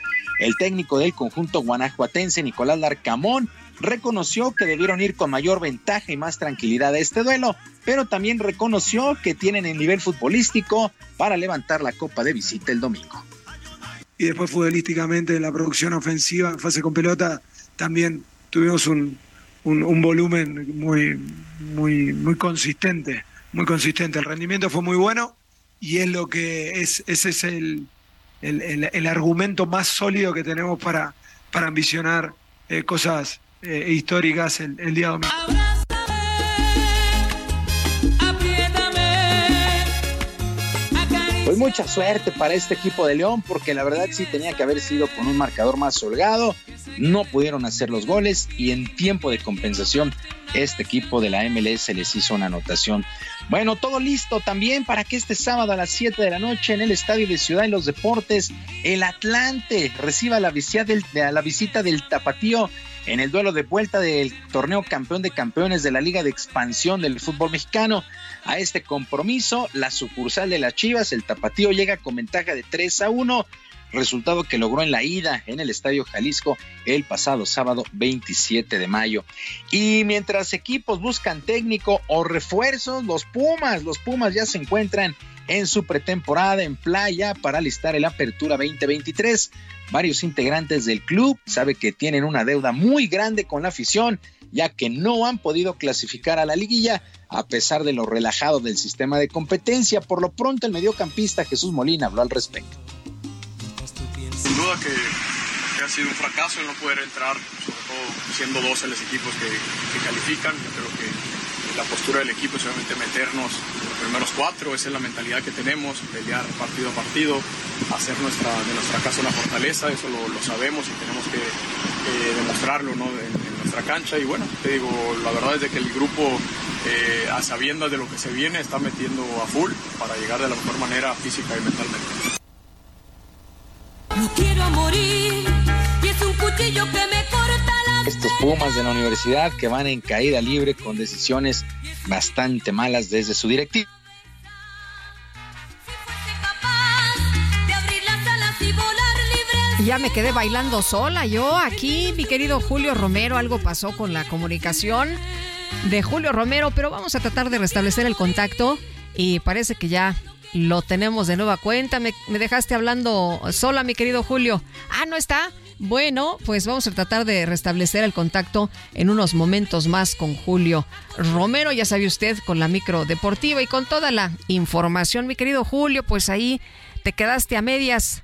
el técnico del conjunto guanajuatense, Nicolás Larcamón, reconoció que debieron ir con mayor ventaja y más tranquilidad a este duelo, pero también reconoció que tienen el nivel futbolístico para levantar la copa de visita el domingo. Y después futbolísticamente en la producción ofensiva, en fase con pelota, también tuvimos un, un, volumen muy, muy, muy consistente, muy consistente. El rendimiento fue muy bueno y es lo que es, ese es el, el, argumento más sólido que tenemos para, para ambicionar eh, cosas eh, históricas el, el día domingo. Pues mucha suerte para este equipo de León, porque la verdad sí tenía que haber sido con un marcador más holgado. No pudieron hacer los goles y en tiempo de compensación este equipo de la MLS les hizo una anotación. Bueno, todo listo también para que este sábado a las 7 de la noche en el Estadio de Ciudad de los Deportes, el Atlante reciba la visita del, la visita del Tapatío en el duelo de vuelta del torneo campeón de campeones de la Liga de Expansión del Fútbol Mexicano. A este compromiso, la sucursal de las Chivas, el Tapatío, llega con ventaja de 3 a 1 resultado que logró en la ida en el Estadio Jalisco el pasado sábado 27 de mayo. Y mientras equipos buscan técnico o refuerzos, los Pumas, los Pumas ya se encuentran en su pretemporada en playa para listar el Apertura 2023. Varios integrantes del club saben que tienen una deuda muy grande con la afición, ya que no han podido clasificar a la liguilla a pesar de lo relajado del sistema de competencia. Por lo pronto, el mediocampista Jesús Molina habló al respecto. Sin duda que, ha sido un fracaso el no poder entrar, sobre todo siendo 12 los equipos que, califican. Yo creo que la postura del equipo es obviamente meternos en los primeros cuatro, esa es la mentalidad que tenemos, pelear partido a partido, hacer nuestra, de nuestra casa una fortaleza, eso lo, sabemos y tenemos que demostrarlo en, nuestra cancha. Y bueno, te digo, la verdad es que el grupo, eh, a sabiendas de lo que se viene, está metiendo a full para llegar de la mejor manera física y mentalmente. No quiero morir y es un cuchillo que me corta la Estos Pumas de la universidad que van en caída libre con decisiones bastante malas desde su Ya me quedé bailando sola yo aquí, mi querido Julio Romero, algo pasó con la comunicación de Julio Romero, pero vamos a tratar de restablecer el contacto y parece que ya lo tenemos de nueva cuenta. Me, dejaste hablando sola, mi querido Julio. Ah, ¿no está? Bueno, pues vamos a tratar de restablecer el contacto en unos momentos más con Julio Romero, ya sabe usted, con la micro deportiva y con toda la información. Mi querido Julio, pues ahí te quedaste a medias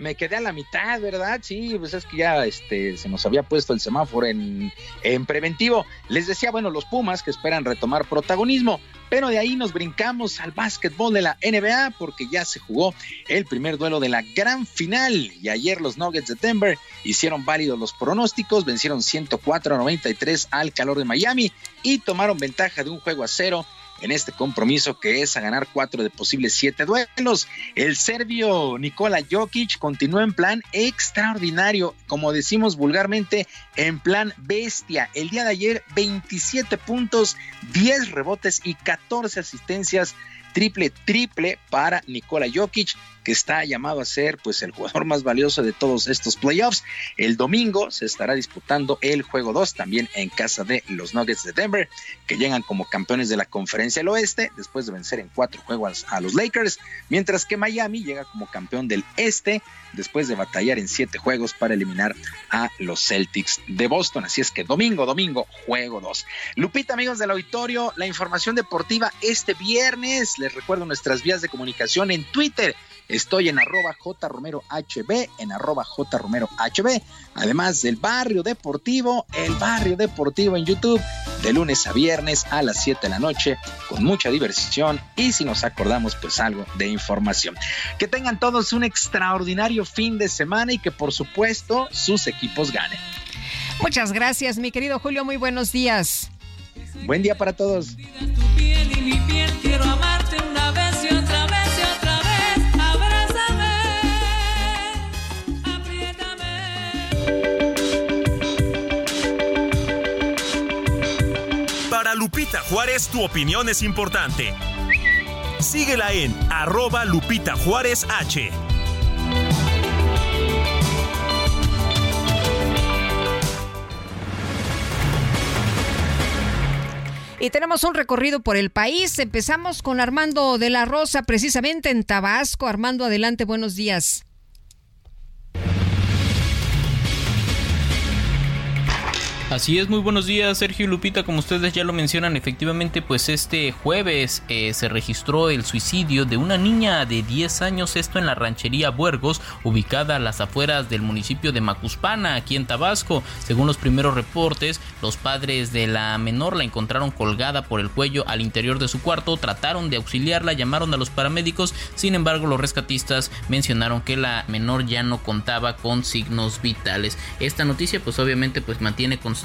me quedé a la mitad, ¿verdad? Sí, pues es que ya este, se nos había puesto el semáforo en, en preventivo. Les decía, bueno, los Pumas que esperan retomar protagonismo, pero de ahí nos brincamos al básquetbol de la NBA porque ya se jugó el primer duelo de la gran final y ayer los Nuggets de Denver hicieron válidos los pronósticos, vencieron 104 a 93 al calor de Miami y tomaron ventaja de un juego a cero en este compromiso que es a ganar cuatro de posibles siete duelos. El serbio Nikola Jokic continúa en plan extraordinario, como decimos vulgarmente, en plan bestia. El día de ayer 27 puntos, 10 rebotes y 14 asistencias triple triple para Nikola Jokic que está llamado a ser pues el jugador más valioso de todos estos playoffs. El domingo se estará disputando el juego 2 también en casa de los Nuggets de Denver, que llegan como campeones de la Conferencia del Oeste después de vencer en cuatro juegos a los Lakers, mientras que Miami llega como campeón del Este después de batallar en siete juegos para eliminar a los Celtics de Boston. Así es que domingo, domingo, juego 2. Lupita, amigos del auditorio, la información deportiva este viernes. Les recuerdo nuestras vías de comunicación en Twitter Estoy en arroba jromerohb, en arroba jromerohb, además del barrio deportivo, el barrio deportivo en YouTube, de lunes a viernes a las 7 de la noche, con mucha diversión y si nos acordamos, pues algo de información. Que tengan todos un extraordinario fin de semana y que por supuesto sus equipos ganen. Muchas gracias, mi querido Julio. Muy buenos días. Buen día para todos. Quiero amarte una vez y Lupita Juárez, tu opinión es importante. Síguela en arroba Lupita Juárez H. Y tenemos un recorrido por el país. Empezamos con Armando de la Rosa, precisamente en Tabasco. Armando, adelante, buenos días. Así es, muy buenos días Sergio y Lupita, como ustedes ya lo mencionan, efectivamente pues este jueves eh, se registró el suicidio de una niña de 10 años, esto en la ranchería Buergos, ubicada a las afueras del municipio de Macuspana, aquí en Tabasco. Según los primeros reportes, los padres de la menor la encontraron colgada por el cuello al interior de su cuarto, trataron de auxiliarla, llamaron a los paramédicos, sin embargo los rescatistas mencionaron que la menor ya no contaba con signos vitales. Esta noticia pues obviamente pues mantiene con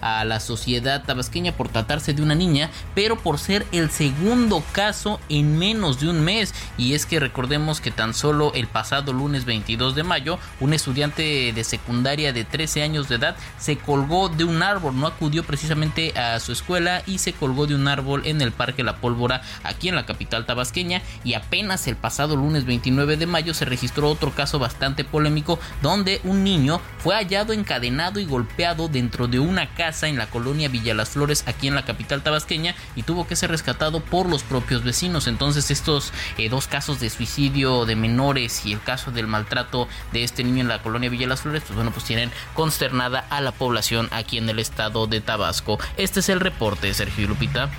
a la sociedad tabasqueña por tratarse de una niña, pero por ser el segundo caso en menos de un mes. Y es que recordemos que tan solo el pasado lunes 22 de mayo, un estudiante de secundaria de 13 años de edad se colgó de un árbol, no acudió precisamente a su escuela y se colgó de un árbol en el Parque La Pólvora, aquí en la capital tabasqueña. Y apenas el pasado lunes 29 de mayo se registró otro caso bastante polémico donde un niño fue hallado encadenado y golpeado dentro de una casa en la colonia Villa Las Flores, aquí en la capital tabasqueña, y tuvo que ser rescatado por los propios vecinos. Entonces, estos eh, dos casos de suicidio de menores y el caso del maltrato de este niño en la colonia Villa Las Flores, pues bueno, pues tienen consternada a la población aquí en el estado de Tabasco. Este es el reporte, Sergio y Lupita.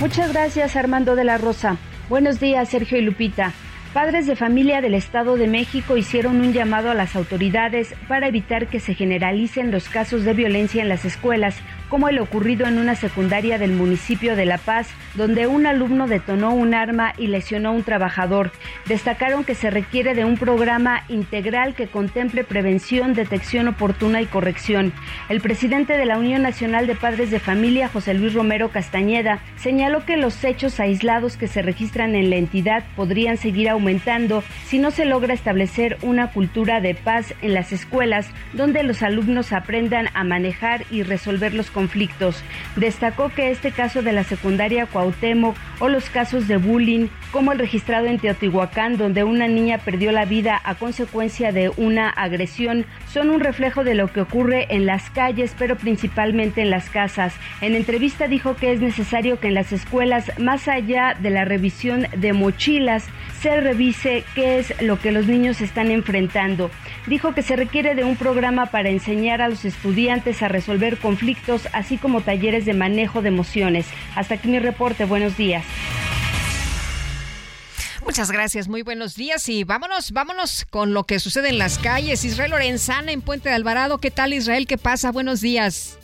Muchas gracias, Armando de la Rosa. Buenos días, Sergio y Lupita. Padres de familia del Estado de México hicieron un llamado a las autoridades para evitar que se generalicen los casos de violencia en las escuelas, como el ocurrido en una secundaria del municipio de La Paz, donde un alumno detonó un arma y lesionó a un trabajador. Destacaron que se requiere de un programa integral que contemple prevención, detección oportuna y corrección. El presidente de la Unión Nacional de Padres de Familia, José Luis Romero Castañeda, señaló que los hechos aislados que se registran en la entidad podrían seguir si no se logra establecer una cultura de paz en las escuelas donde los alumnos aprendan a manejar y resolver los conflictos. Destacó que este caso de la secundaria Cuauhtémoc o los casos de bullying, como el registrado en Teotihuacán, donde una niña perdió la vida a consecuencia de una agresión, son un reflejo de lo que ocurre en las calles, pero principalmente en las casas. En entrevista dijo que es necesario que en las escuelas, más allá de la revisión de mochilas, se revise qué es lo que los niños están enfrentando. Dijo que se requiere de un programa para enseñar a los estudiantes a resolver conflictos, así como talleres de manejo de emociones. Hasta aquí mi reporte. Buenos días. Muchas gracias, muy buenos días y vámonos, vámonos con lo que sucede en las calles. Israel Lorenzana en Puente de Alvarado, ¿qué tal Israel? ¿Qué pasa? Buenos días.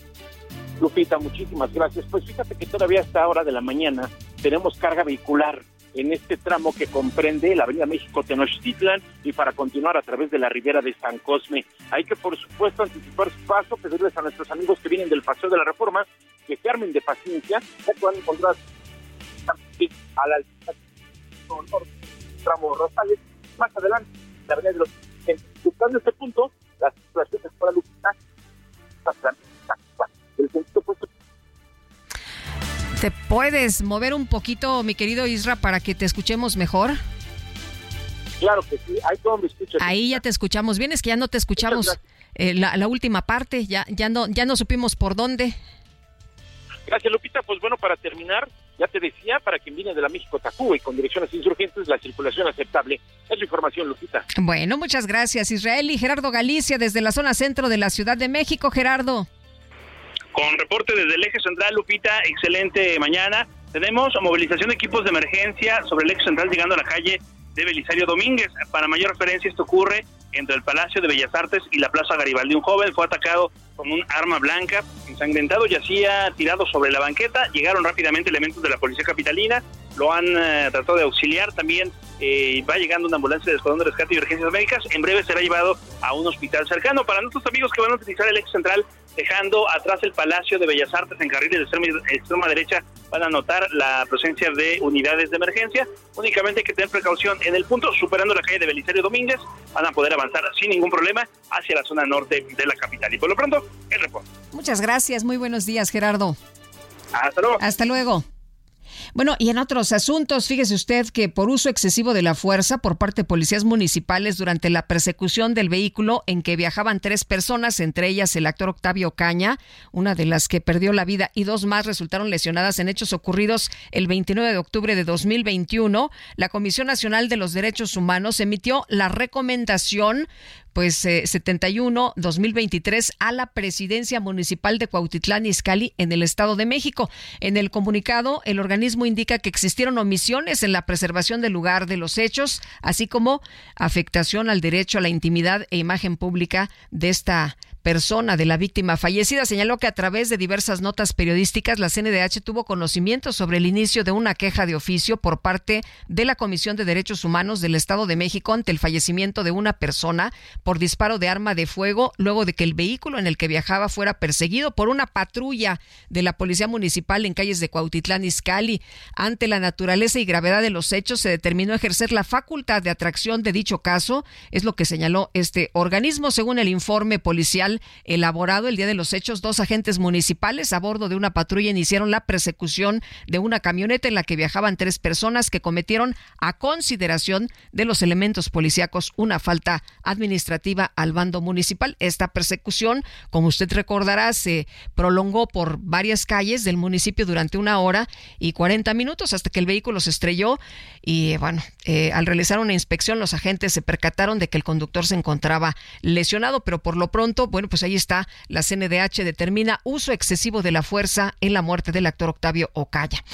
Lupita, muchísimas gracias. Pues fíjate que todavía a esta hora de la mañana tenemos carga vehicular en este tramo que comprende la Avenida México Tenochtitlán y para continuar a través de la Ribera de San Cosme. Hay que, por supuesto, anticipar su paso, pedirles a nuestros amigos que vienen del Paseo de la Reforma que se armen de paciencia, ya puedan encontrar a la tramo Rosales, más adelante, la Avenida de los Buscando este punto, las situaciones para Lupita, el puesto ¿Te puedes mover un poquito, mi querido Isra, para que te escuchemos mejor? Claro que sí, ahí todo me escuchas. Ahí ya te escuchamos bien, es que ya no te escuchamos eh, la, la, última parte, ya, ya, no, ya no supimos por dónde. Gracias, Lupita. Pues bueno, para terminar, ya te decía, para quien viene de la México Tacuba y con direcciones insurgentes, la circulación aceptable. Es la información, Lupita. Bueno, muchas gracias, Israel y Gerardo Galicia, desde la zona centro de la Ciudad de México. Gerardo. Con reporte desde el eje central, Lupita, excelente mañana. Tenemos movilización de equipos de emergencia sobre el eje central llegando a la calle de Belisario Domínguez. Para mayor referencia, esto ocurre entre el Palacio de Bellas Artes y la Plaza Garibaldi. Un joven fue atacado con un arma blanca, ensangrentado, yacía tirado sobre la banqueta. Llegaron rápidamente elementos de la Policía Capitalina, lo han eh, tratado de auxiliar. También eh, va llegando una ambulancia de Escuadrón de Rescate y Urgencias Médicas. En breve será llevado a un hospital cercano. Para nuestros amigos que van a utilizar el ex central, dejando atrás el Palacio de Bellas Artes en carril de extrema, extrema derecha, van a notar la presencia de unidades de emergencia. Únicamente hay que tener precaución en el punto, superando la calle de Belisario Domínguez, van a poder avanzar sin ningún problema hacia la zona norte de la capital. Y por lo pronto, el reporte. Muchas gracias, muy buenos días, Gerardo. Hasta luego. Hasta luego. Bueno, y en otros asuntos, fíjese usted que por uso excesivo de la fuerza por parte de policías municipales durante la persecución del vehículo en que viajaban tres personas, entre ellas el actor Octavio Caña, una de las que perdió la vida y dos más resultaron lesionadas en hechos ocurridos el 29 de octubre de 2021, la Comisión Nacional de los Derechos Humanos emitió la recomendación pues 71-2023 a la presidencia municipal de Cuautitlán Izcalli en el Estado de México. En el comunicado, el organismo indica que existieron omisiones en la preservación del lugar de los hechos, así como afectación al derecho a la intimidad e imagen pública de esta persona de la víctima fallecida señaló que a través de diversas notas periodísticas la CNDH tuvo conocimiento sobre el inicio de una queja de oficio por parte de la Comisión de Derechos Humanos del Estado de México ante el fallecimiento de una persona por disparo de arma de fuego luego de que el vehículo en el que viajaba fuera perseguido por una patrulla de la Policía Municipal en calles de Cuautitlán Izcalli. Ante la naturaleza y gravedad de los hechos se determinó ejercer la facultad de atracción de dicho caso, es lo que señaló este organismo según el informe policial elaborado el día de los hechos, dos agentes municipales a bordo de una patrulla iniciaron la persecución de una camioneta en la que viajaban tres personas que cometieron a consideración de los elementos policíacos una falta administrativa al bando municipal. Esta persecución, como usted recordará, se prolongó por varias calles del municipio durante una hora y 40 minutos hasta que el vehículo se estrelló y bueno, eh, al realizar una inspección los agentes se percataron de que el conductor se encontraba lesionado, pero por lo pronto, bueno, pues ahí está, la CNDH determina uso excesivo de la fuerza en la muerte del actor Octavio Ocaya.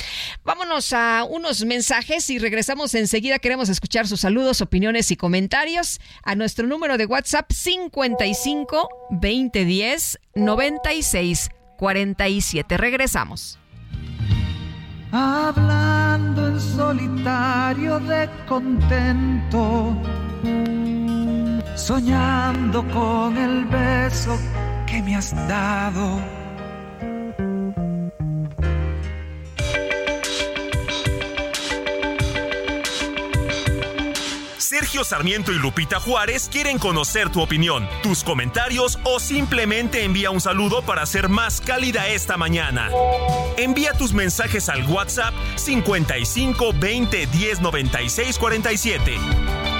Vámonos a unos mensajes y regresamos enseguida. Queremos escuchar sus saludos, opiniones y comentarios a nuestro número de WhatsApp 55 2010 96 47. Regresamos. Hablando en solitario de contento, soñando con el beso que me has dado. Sergio Sarmiento y Lupita Juárez quieren conocer tu opinión, tus comentarios o simplemente envía un saludo para ser más cálida esta mañana. Envía tus mensajes al WhatsApp 55 20 10 96 47.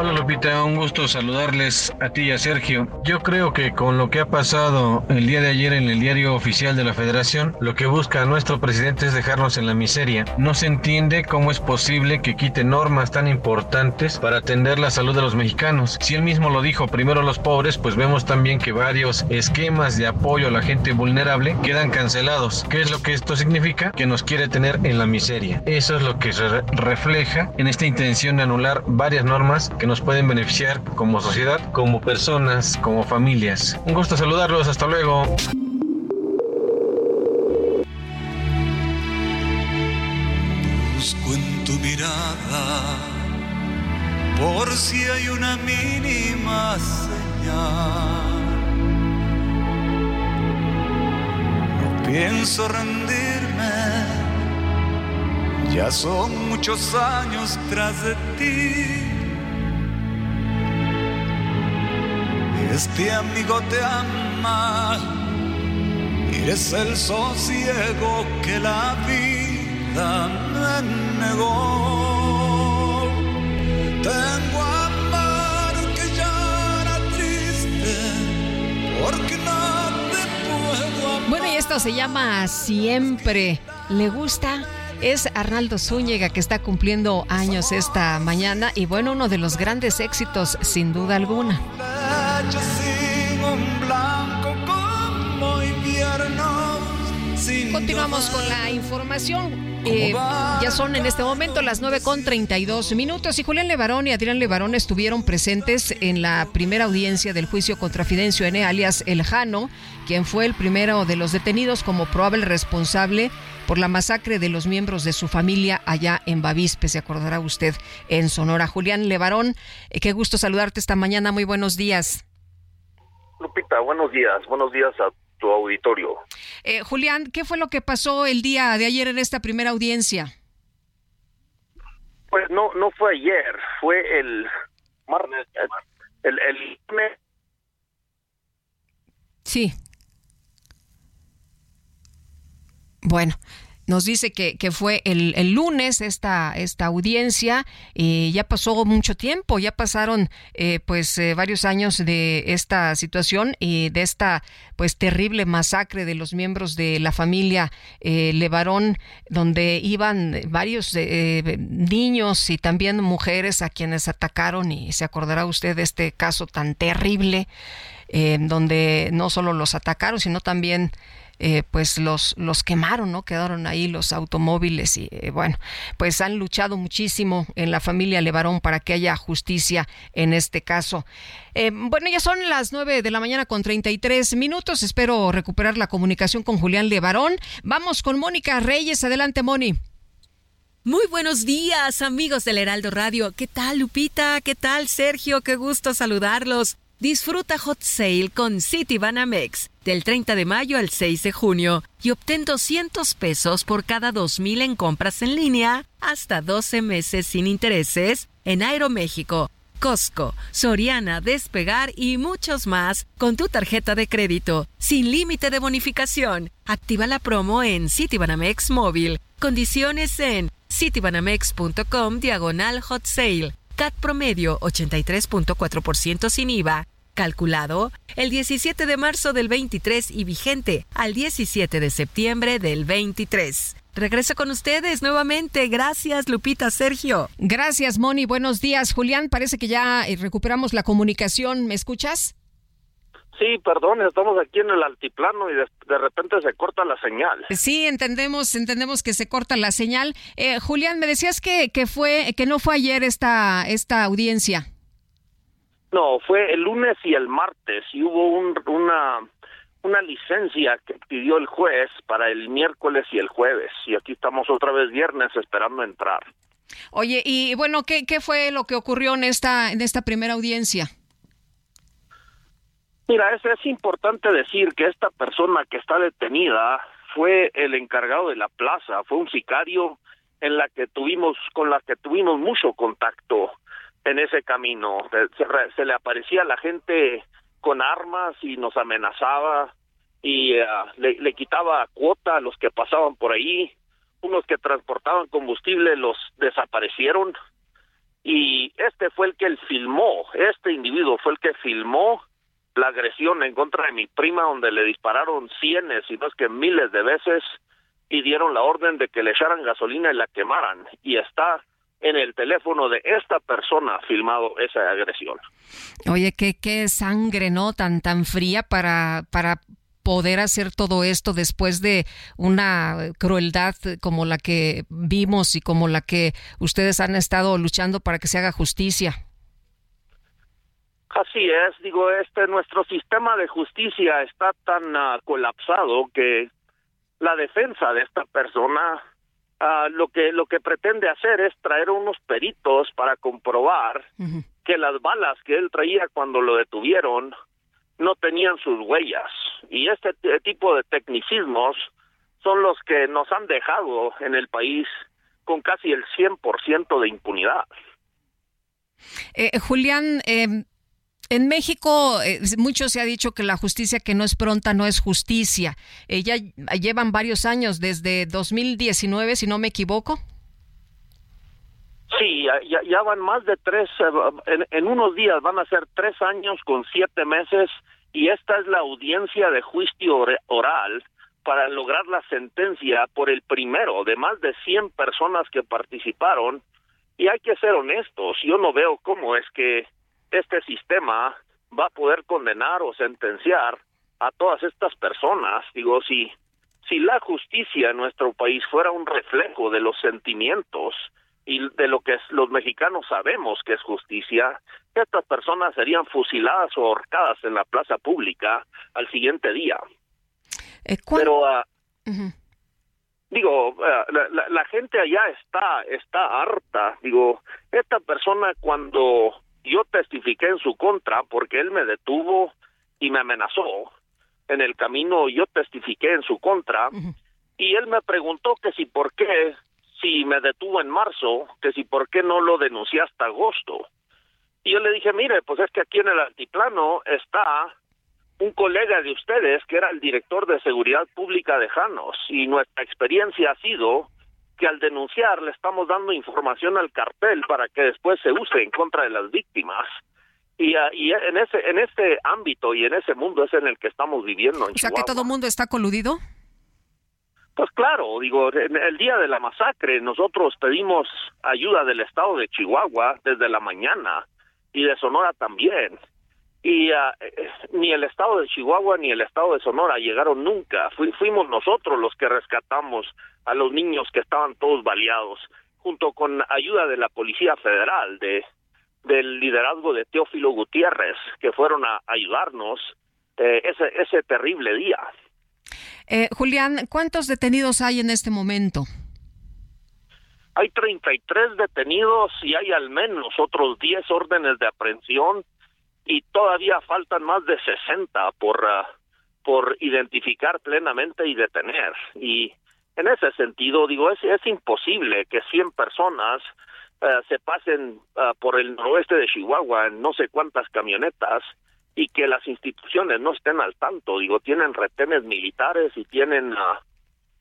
Hola Lupita, un gusto saludarles a ti y a Sergio. Yo creo que con lo que ha pasado el día de ayer en el diario oficial de la Federación, lo que busca nuestro presidente es dejarnos en la miseria. No se entiende cómo es posible que quite normas tan importantes para atender la salud de los mexicanos. Si él mismo lo dijo, primero los pobres, pues vemos también que varios esquemas de apoyo a la gente vulnerable quedan cancelados. ¿Qué es lo que esto significa? Que nos quiere tener en la miseria. Eso es lo que se refleja en esta intención de anular varias normas que nos pueden beneficiar como sociedad, como personas, como familias. Un gusto saludarlos, hasta luego. Busco en tu mirada por si hay una mínima señal. No pienso rendirme, ya son muchos años tras de ti. Este amigo te ama. Eres el sosiego que la vida me negó. Tengo amor que llora triste porque no te puedo amar. Bueno, y esto se llama Siempre. ¿Le gusta? Es Arnaldo Zúñiga que está cumpliendo años esta mañana y bueno, uno de los grandes éxitos sin duda alguna. Leche sin un blanco como invierno. sin Continuamos con la información. Eh, ya son en este momento las 9 con 32 minutos y Julián Levarón y Adrián Levarón estuvieron presentes en la primera audiencia del juicio contra Fidencio N. alias El Jano, quien fue el primero de los detenidos como probable responsable por la masacre de los miembros de su familia allá en Bavispe, se acordará usted, en Sonora. Julián Levarón, eh, qué gusto saludarte esta mañana, muy buenos días. Lupita, buenos días, buenos días a tu auditorio. Eh, Julián, ¿qué fue lo que pasó el día de ayer en esta primera audiencia? Pues no, no fue ayer, fue el martes, el, el lunes. Sí. Bueno, nos dice que, que fue el, el lunes esta, esta audiencia, y ya pasó mucho tiempo, ya pasaron eh, pues eh, varios años de esta situación y de esta pues terrible masacre de los miembros de la familia eh, Levarón, donde iban varios eh, niños y también mujeres a quienes atacaron y se acordará usted de este caso tan terrible, eh, donde no solo los atacaron, sino también eh, pues los, los quemaron, ¿no? Quedaron ahí los automóviles y eh, bueno, pues han luchado muchísimo en la familia Levarón para que haya justicia en este caso. Eh, bueno, ya son las 9 de la mañana con 33 minutos. Espero recuperar la comunicación con Julián Levarón. Vamos con Mónica Reyes. Adelante, Moni. Muy buenos días, amigos del Heraldo Radio. ¿Qué tal, Lupita? ¿Qué tal, Sergio? Qué gusto saludarlos. Disfruta Hot Sale con City Banamex del 30 de mayo al 6 de junio y obtén 200 pesos por cada 2000 en compras en línea hasta 12 meses sin intereses en Aeroméxico, Costco, Soriana, Despegar y muchos más con tu tarjeta de crédito sin límite de bonificación. Activa la promo en Citibanamex móvil. Condiciones en citibanamex.com diagonal hot sale. CAT promedio 83.4% sin IVA. Calculado el 17 de marzo del 23 y vigente al 17 de septiembre del 23. Regreso con ustedes nuevamente. Gracias, Lupita, Sergio. Gracias, Moni. Buenos días, Julián. Parece que ya eh, recuperamos la comunicación. ¿Me escuchas? Sí, perdón, estamos aquí en el altiplano y de, de repente se corta la señal. Sí, entendemos, entendemos que se corta la señal. Eh, Julián, me decías que, que fue, que no fue ayer esta, esta audiencia. No, fue el lunes y el martes y hubo un, una una licencia que pidió el juez para el miércoles y el jueves y aquí estamos otra vez viernes esperando entrar. Oye, y bueno, ¿qué, qué fue lo que ocurrió en esta, en esta primera audiencia? Mira, es, es importante decir que esta persona que está detenida fue el encargado de la plaza, fue un sicario en la que tuvimos, con la que tuvimos mucho contacto en ese camino. Se, se le aparecía a la gente con armas y nos amenazaba y uh, le, le, quitaba cuota a los que pasaban por ahí. Unos que transportaban combustible los desaparecieron y este fue el que él filmó, este individuo fue el que filmó la agresión en contra de mi prima donde le dispararon cienes, si no es que miles de veces y dieron la orden de que le echaran gasolina y la quemaran y está en el teléfono de esta persona filmado esa agresión. Oye, qué, qué sangre, ¿no? Tan, tan fría para, para poder hacer todo esto después de una crueldad como la que vimos y como la que ustedes han estado luchando para que se haga justicia. Así es, digo, este nuestro sistema de justicia está tan uh, colapsado que la defensa de esta persona Uh, lo que lo que pretende hacer es traer unos peritos para comprobar uh -huh. que las balas que él traía cuando lo detuvieron no tenían sus huellas y este tipo de tecnicismos son los que nos han dejado en el país con casi el 100% de impunidad. Eh, Julián, eh, En México, eh, mucho se ha dicho que la justicia que no es pronta no es justicia. Eh, ya llevan varios años, desde 2019, si no me equivoco. Sí, ya, ya van más de tres, eh, en, en unos días van a ser tres años con siete meses y esta es la audiencia de juicio oral para lograr la sentencia por el primero de más de 100 personas que participaron y hay que ser honestos, yo no veo cómo es que este sistema va a poder condenar o sentenciar a todas estas personas. Digo, si, si la justicia en nuestro país fuera un reflejo de los sentimientos y de lo que los mexicanos sabemos que es justicia, estas personas serían fusiladas o ahorcadas en la plaza pública al siguiente día. Pero ah, Ujú. digo, eh, la, la- la gente allá está, está harta. Digo, esta persona cuando yo testifiqué en su contra, porque él me detuvo y me amenazó, en el camino yo testifiqué en su contra, y él me preguntó que si por qué, si me detuvo en marzo, que si por qué no lo denuncié hasta agosto. Y yo le dije, mire, pues es que aquí en el altiplano está un colega de ustedes que era el director de seguridad pública de Janos y nuestra experiencia ha sido que al denunciar le estamos dando información al cartel para que después se use en contra de las víctimas. Y, ah, y en ese en ese ámbito y en ese mundo es en el que estamos viviendo en O sea, que todo mundo está coludido. Pues claro, digo, en el día de la masacre nosotros pedimos ayuda del estado de Chihuahua desde la mañana y de Sonora también. Y eh, ni el estado de Chihuahua ni el estado de Sonora llegaron nunca. Fui- fuimos nosotros los que rescatamos a los niños que estaban todos baleados, junto con ayuda de la Policía Federal, de del liderazgo de Teófilo Gutiérrez, que fueron a ayudarnos eh, ese, ese terrible día. Eh, Julián, ¿cuántos detenidos hay en este momento? Hay 33 detenidos y hay al menos otros 10 órdenes de aprehensión y todavía faltan más de 60 por, ah, por identificar plenamente y detener. Y en ese sentido, digo, es, es imposible que 100 personas ah, se pasen ah, por el noroeste de Chihuahua en no sé cuántas camionetas y que las instituciones no estén al tanto. Digo, tienen retenes militares y tienen...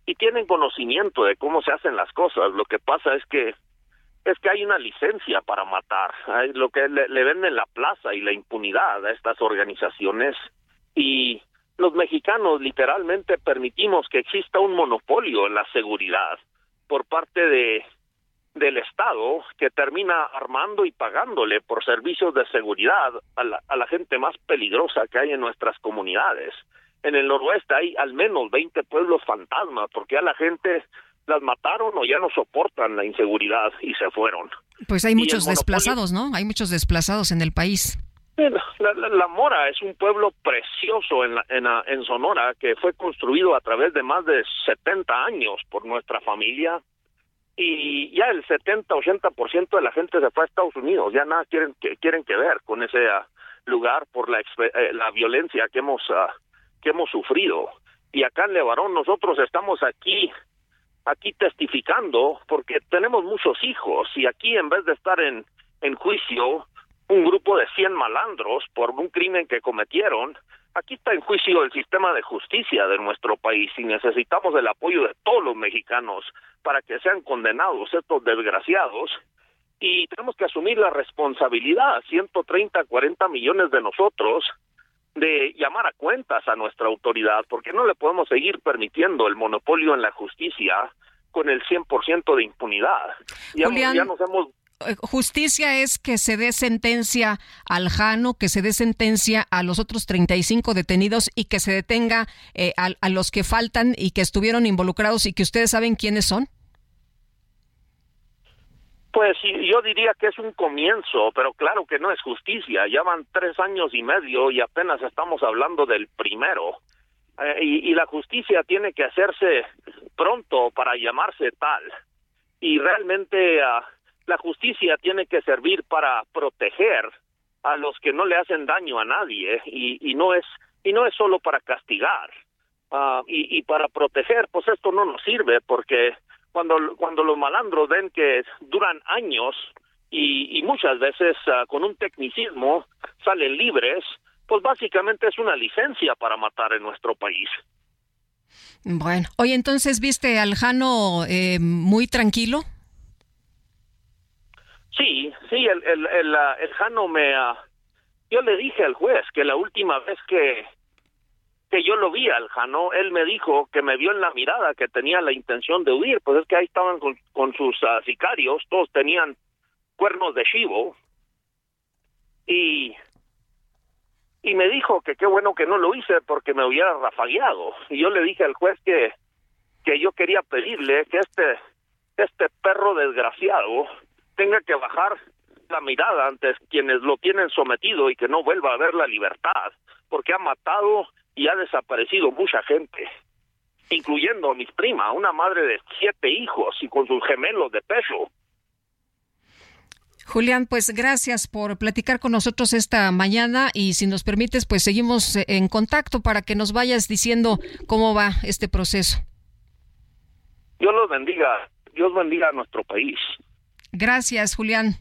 y tienen conocimiento de cómo se hacen las cosas. Lo que pasa es que es que hay una licencia para matar, lo que le, le venden la plaza y la impunidad a estas organizaciones y los mexicanos literalmente permitimos que exista un monopolio en la seguridad por parte de del Estado que termina armando y pagándole por servicios de seguridad a la, a la gente más peligrosa que hay en nuestras comunidades. En el noroeste hay al menos 20 pueblos fantasmas porque a la gente las mataron o ya no soportan la inseguridad y se fueron. Pues hay muchos desplazados, ¿no? Hay muchos desplazados en el país. La, la- la Mora es un pueblo precioso en, la- en, la- en Sonora que fue construido a través de más de 70 años por nuestra familia y ya el 70-80% de la gente se fue a Estados Unidos, ya nada quieren que, quieren que ver con ese ah, lugar por la, eh, la violencia que hemos, ah, que hemos sufrido. Y acá en Levarón nosotros estamos aquí aquí testificando porque tenemos muchos hijos y aquí en vez de estar en, en juicio un grupo de 100 malandros por un crimen que cometieron, aquí está en juicio el sistema de justicia de nuestro país y necesitamos el apoyo de todos los mexicanos para que sean condenados estos desgraciados y tenemos que asumir la responsabilidad, 130, 40 millones de nosotros, de llamar a cuentas a nuestra autoridad, porque no le podemos seguir permitiendo el monopolio en la justicia con el 100% de impunidad. Ya, Julián, ya nos hemos Eh, Justicia es que se dé sentencia al Jano, que se dé sentencia a los otros 35 detenidos y que se detenga eh, a, a los que faltan y que estuvieron involucrados y que ustedes saben quiénes son. Pues yo diría que es un comienzo, pero claro que no es justicia. Ya van tres años y medio y apenas estamos hablando del primero. Eh, y, y la justicia tiene que hacerse pronto para llamarse tal. Y realmente ah, la justicia tiene que servir para proteger a los que no le hacen daño a nadie y, y no es y no es solo para castigar Ah, y, y para proteger pues esto no nos sirve porque cuando cuando los malandros ven que duran años y, muchas veces ah, con un tecnicismo salen libres, pues básicamente es una licencia para matar en nuestro país. Bueno, oye, entonces viste al Jano eh, muy tranquilo. Sí, sí, el, el, el, ah, el Jano me... Ah, yo le dije al juez que la última vez que, que yo lo vi al Jano, él me dijo que me vio en la mirada que tenía la intención de huir, pues es que ahí estaban con, sus sicarios, todos tenían cuernos de chivo. Y y me dijo que qué bueno que no lo hice porque me hubiera rafagueado. Y yo le dije al juez que que yo quería pedirle que este este perro desgraciado tenga que bajar la mirada ante quienes lo tienen sometido y que no vuelva a ver la libertad porque ha matado y ha desaparecido mucha gente incluyendo a mis prima, una madre de siete hijos y con sus gemelos de peso Julián, pues gracias por platicar con nosotros esta mañana y si nos permites, pues seguimos en contacto para que nos vayas diciendo cómo va este proceso. Dios los bendiga, Dios bendiga a nuestro país. Gracias, Julián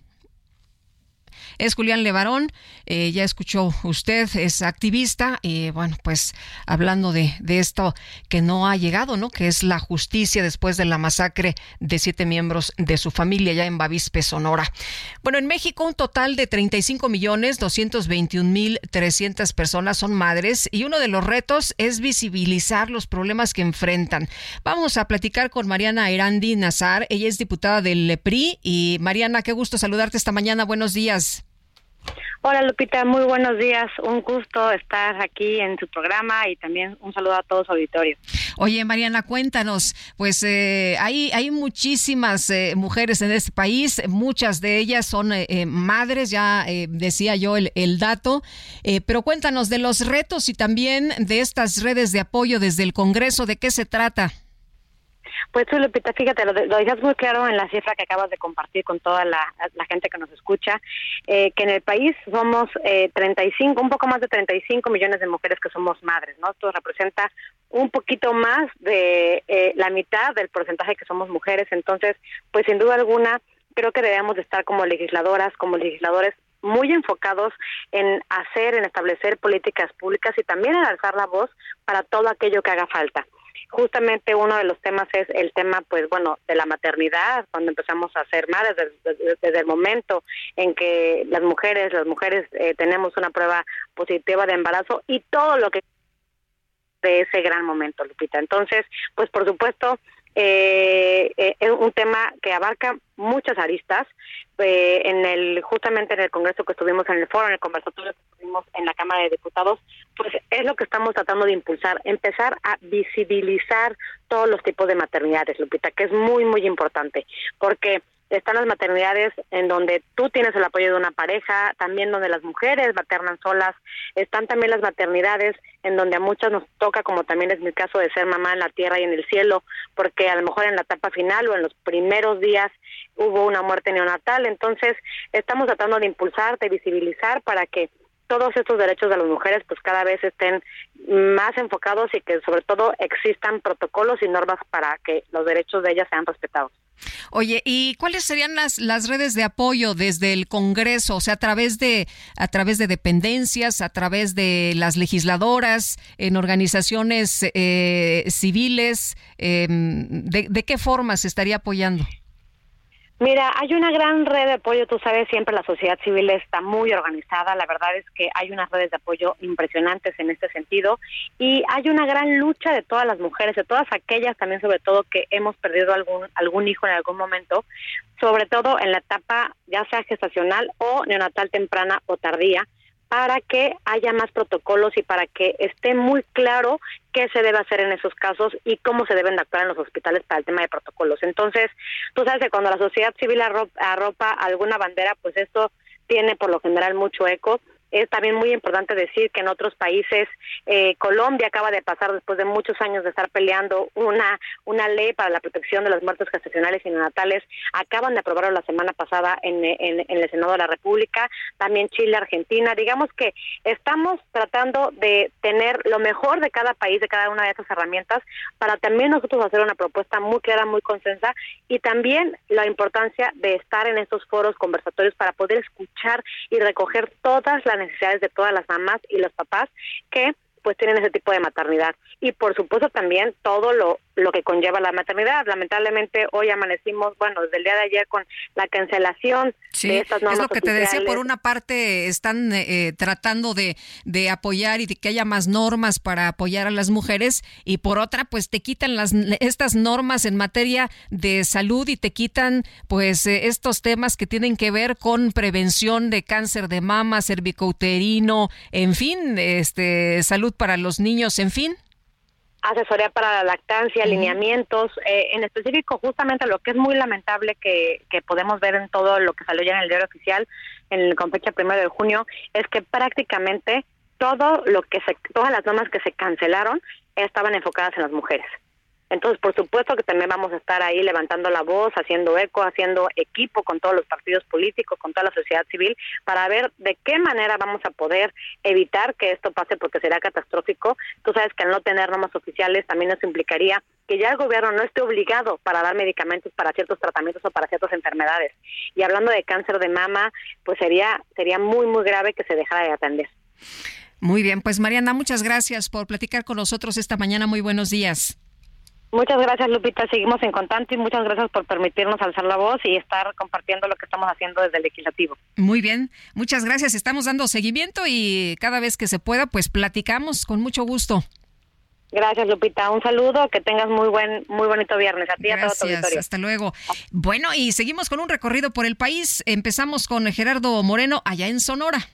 es Julián Levarón. Eh, ya escuchó usted, es activista y bueno, pues hablando de, esto que no ha llegado, ¿no? Que es la justicia después de la masacre de siete miembros de su familia ya en Bavispe, Sonora. Bueno, en México un total de 35 millones 221 mil 300 personas son madres y uno de los retos es visibilizar los problemas que enfrentan. Vamos a platicar con Mariana Erandi Nazar. Ella es diputada del LEPRI y Mariana, qué gusto saludarte esta mañana. Buenos días. Hola Lupita, muy buenos días. Un gusto estar aquí en tu programa y también un saludo a todos auditorio. Oye, Mariana, cuéntanos, pues eh, hay, hay muchísimas eh, mujeres en este país, muchas de ellas son eh, madres, ya decía yo el, el dato, pero cuéntanos de los retos y también de estas redes de apoyo desde el Congreso, ¿de qué se trata? Pues tú, Lupita, fíjate, lo, lo dejas muy claro en la cifra que acabas de compartir con toda la, gente que nos escucha, eh, que en el país somos eh, 35, un poco más de 35 millones de mujeres que somos madres, ¿no? Esto representa un poquito más de eh, la mitad del porcentaje que somos mujeres, entonces, pues sin duda alguna, creo que debemos de estar como legisladoras, como legisladores muy enfocados en hacer, en establecer políticas públicas y también en alzar la voz para todo aquello que haga falta justamente uno de los temas es el tema, pues bueno, de la maternidad, cuando empezamos a ser madres, desde, el momento en que las mujeres, las mujeres eh, tenemos una prueba positiva de embarazo y todo lo que de ese gran momento, Lupita. Entonces, pues por supuesto, eh, eh, un tema que abarca muchas aristas. Eh, en el justamente en el congreso que estuvimos en el foro, en el conversatorio que estuvimos en la Cámara de Diputados, pues es lo que estamos tratando de impulsar, empezar a visibilizar todos los tipos de maternidades, Lupita, que es muy muy importante, porque están las maternidades en donde tú tienes el apoyo de una pareja, también donde las mujeres maternan solas, están también las maternidades en donde a muchas nos toca, como también es mi caso de ser mamá en la tierra y en el cielo, porque a lo mejor en la etapa final o en los primeros días hubo una muerte neonatal, entonces estamos tratando de impulsar, de visibilizar para que todos estos derechos de las mujeres pues cada vez estén más enfocados y que sobre todo existan protocolos y normas para que los derechos de ellas sean respetados. Oye, ¿y cuáles serían las, las redes de apoyo desde el Congreso? O sea, a través de a través de dependencias, a través de las legisladoras, en organizaciones eh, civiles, em, de, ¿de qué forma se estaría apoyando? Mira, hay una gran red de apoyo, tú sabes, siempre la sociedad civil está muy organizada, la verdad es que hay unas redes de apoyo impresionantes en este sentido y hay una gran lucha de todas las mujeres, de todas aquellas también sobre todo que hemos perdido algún algún hijo en algún momento, sobre todo en la etapa ya sea gestacional o neonatal temprana o tardía, para que haya más protocolos y para que esté muy claro qué se debe hacer en esos casos y cómo se deben actuar en los hospitales para el tema de protocolos. Entonces, tú sabes que cuando la sociedad civil arropa, alguna bandera, pues esto tiene por lo general mucho eco Es también muy importante decir que en otros países, eh, Colombia acaba de pasar después de muchos años de estar peleando una, una ley para la protección de las muertes gestacionales y neonatales. Acaban de aprobarlo la semana pasada en, en, en el Senado de la República. También Chile, Argentina. Digamos que estamos tratando de tener lo mejor de cada país, de cada una de estas herramientas, para también nosotros hacer una propuesta muy clara, muy consensa y también la importancia de estar en estos foros conversatorios para poder escuchar y recoger todas las necesidades de todas las mamás y los papás que pues tienen ese tipo de maternidad. Y por supuesto también todo lo lo que conlleva la maternidad. Lamentablemente hoy amanecimos, bueno, desde el día de ayer con la cancelación de estas normas Es lo que te decía, por una parte están eh, tratando de, de apoyar y de que haya más normas para apoyar a las mujeres y por otra pues te quitan las estas normas en materia de salud y te quitan pues eh, estos temas que tienen que ver con prevención de cáncer de mama, cervicouterino, en fin, este salud para los niños, en fin asesoría para la lactancia, alineamientos, eh, en específico justamente lo que es muy lamentable que, que podemos ver en todo lo que salió ya en el diario oficial, en, con fecha primero de junio, es que prácticamente todo lo que se, todas las normas que se cancelaron estaban enfocadas en las mujeres. Entonces, por supuesto que también vamos a estar ahí levantando la voz, haciendo eco, haciendo equipo con todos los partidos políticos, con toda la sociedad civil, para ver de qué manera vamos a poder evitar que esto pase porque será catastrófico. Tú sabes que al no tener normas oficiales también nos implicaría que ya el gobierno no esté obligado para dar medicamentos para ciertos tratamientos o para ciertas enfermedades. Y hablando de cáncer de mama, pues sería sería muy muy grave que se dejara de atender. Muy bien, pues Mariana, muchas gracias por platicar con nosotros esta mañana. Muy buenos días. Muchas gracias, Lupita. Seguimos en contacto y muchas gracias por permitirnos alzar la voz y estar compartiendo lo que estamos haciendo desde el legislativo. Muy bien, muchas gracias. Estamos dando seguimiento y cada vez que se pueda, pues platicamos con mucho gusto. Gracias, Lupita. Un saludo, que tengas muy buen, muy bonito viernes. A ti y a todo tu auditorio. Hasta luego. Bueno, y seguimos con un recorrido por el país. Empezamos con Gerardo Moreno allá en Sonora.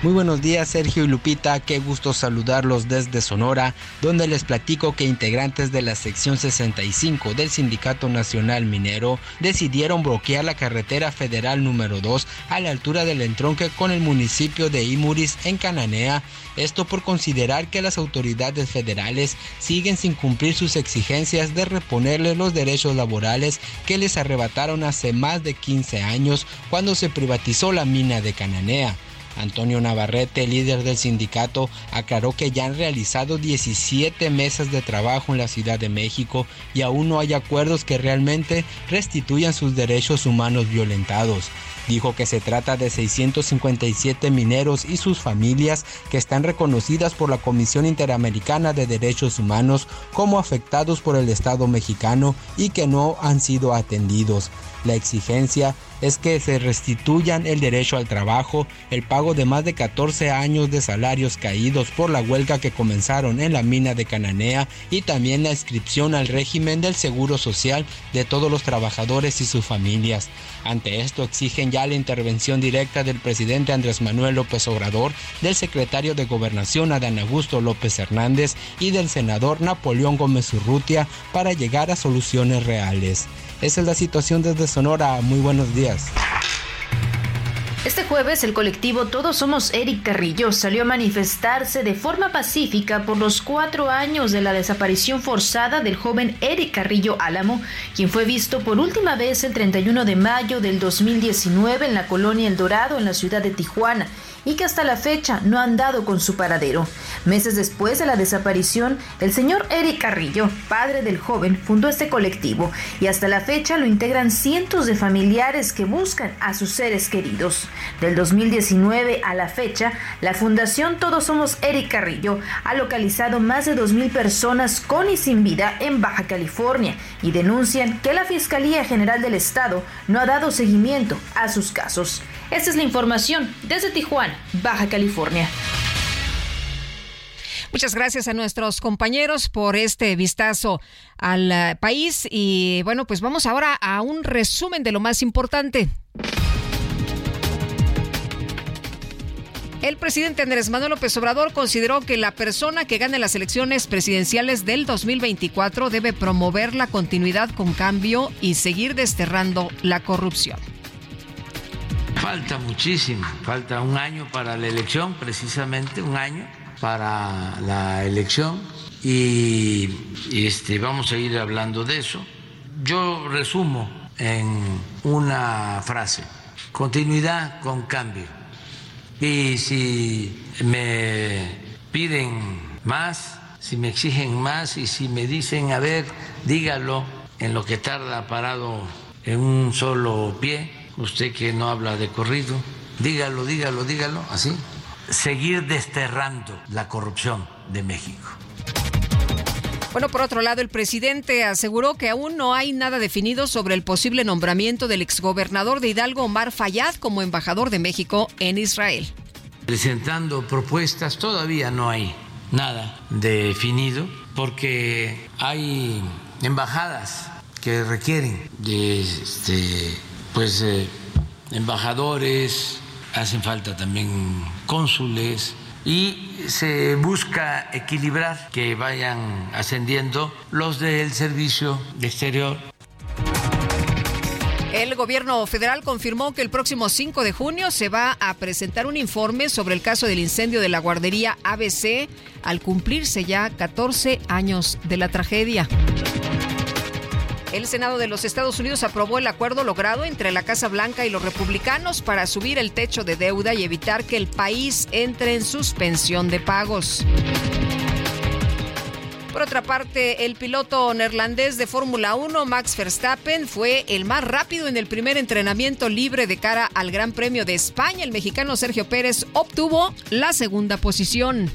Muy buenos días Sergio y Lupita, qué gusto saludarlos desde Sonora, donde les platico que integrantes de la sección 65 del Sindicato Nacional Minero decidieron bloquear la carretera federal número 2 a la altura del entronque con el municipio de Imuris en Cananea, esto por considerar que las autoridades federales siguen sin cumplir sus exigencias de reponerles los derechos laborales que les arrebataron hace más de 15 años cuando se privatizó la mina de Cananea. Antonio Navarrete, líder del sindicato, aclaró que ya han realizado 17 mesas de trabajo en la Ciudad de México y aún no hay acuerdos que realmente restituyan sus derechos humanos violentados. Dijo que se trata de 657 mineros y sus familias que están reconocidas por la Comisión Interamericana de Derechos Humanos como afectados por el Estado mexicano y que no han sido atendidos. La exigencia es que se restituyan el derecho al trabajo, el pago de más de 14 años de salarios caídos por la huelga que comenzaron en la mina de Cananea y también la inscripción al régimen del Seguro Social de todos los trabajadores y sus familias. Ante esto exigen ya la intervención directa del presidente Andrés Manuel López Obrador, del secretario de Gobernación Adán Augusto López Hernández y del senador Napoleón Gómez Urrutia para llegar a soluciones reales. Esa es la situación desde Sonora. Muy buenos días. Este jueves el colectivo Todos Somos Eric Carrillo salió a manifestarse de forma pacífica por los cuatro años de la desaparición forzada del joven Eric Carrillo Álamo, quien fue visto por última vez el 31 de mayo del 2019 en la colonia El Dorado en la ciudad de Tijuana y que hasta la fecha no han dado con su paradero. Meses después de la desaparición, el señor Eric Carrillo, padre del joven, fundó este colectivo y hasta la fecha lo integran cientos de familiares que buscan a sus seres queridos. Del 2019 a la fecha, la Fundación Todos Somos Eric Carrillo ha localizado más de 2.000 personas con y sin vida en Baja California y denuncian que la Fiscalía General del Estado no ha dado seguimiento a sus casos. Esta es la información desde Tijuana, Baja California. Muchas gracias a nuestros compañeros por este vistazo al uh, país y bueno, pues vamos ahora a un resumen de lo más importante. El presidente Andrés Manuel López Obrador consideró que la persona que gane las elecciones presidenciales del 2024 debe promover la continuidad con cambio y seguir desterrando la corrupción. Falta muchísimo, falta un año para la elección, precisamente un año para la elección y este, vamos a ir hablando de eso. Yo resumo en una frase, continuidad con cambio. Y si me piden más, si me exigen más y si me dicen, a ver, dígalo en lo que tarda parado en un solo pie, usted que no habla de corrido, dígalo, dígalo, dígalo, así, seguir desterrando la corrupción de México. Bueno, por otro lado, el presidente aseguró que aún no hay nada definido sobre el posible nombramiento del exgobernador de Hidalgo, Omar Fayad, como embajador de México en Israel. Presentando propuestas, todavía no hay nada definido porque hay embajadas que requieren de este, pues, eh, embajadores, hacen falta también cónsules y se busca equilibrar que vayan ascendiendo los del servicio exterior. El gobierno federal confirmó que el próximo 5 de junio se va a presentar un informe sobre el caso del incendio de la guardería ABC al cumplirse ya 14 años de la tragedia. El Senado de los Estados Unidos aprobó el acuerdo logrado entre la Casa Blanca y los republicanos para subir el techo de deuda y evitar que el país entre en suspensión de pagos. Por otra parte, el piloto neerlandés de Fórmula 1, Max Verstappen, fue el más rápido en el primer entrenamiento libre de cara al Gran Premio de España. El mexicano Sergio Pérez obtuvo la segunda posición.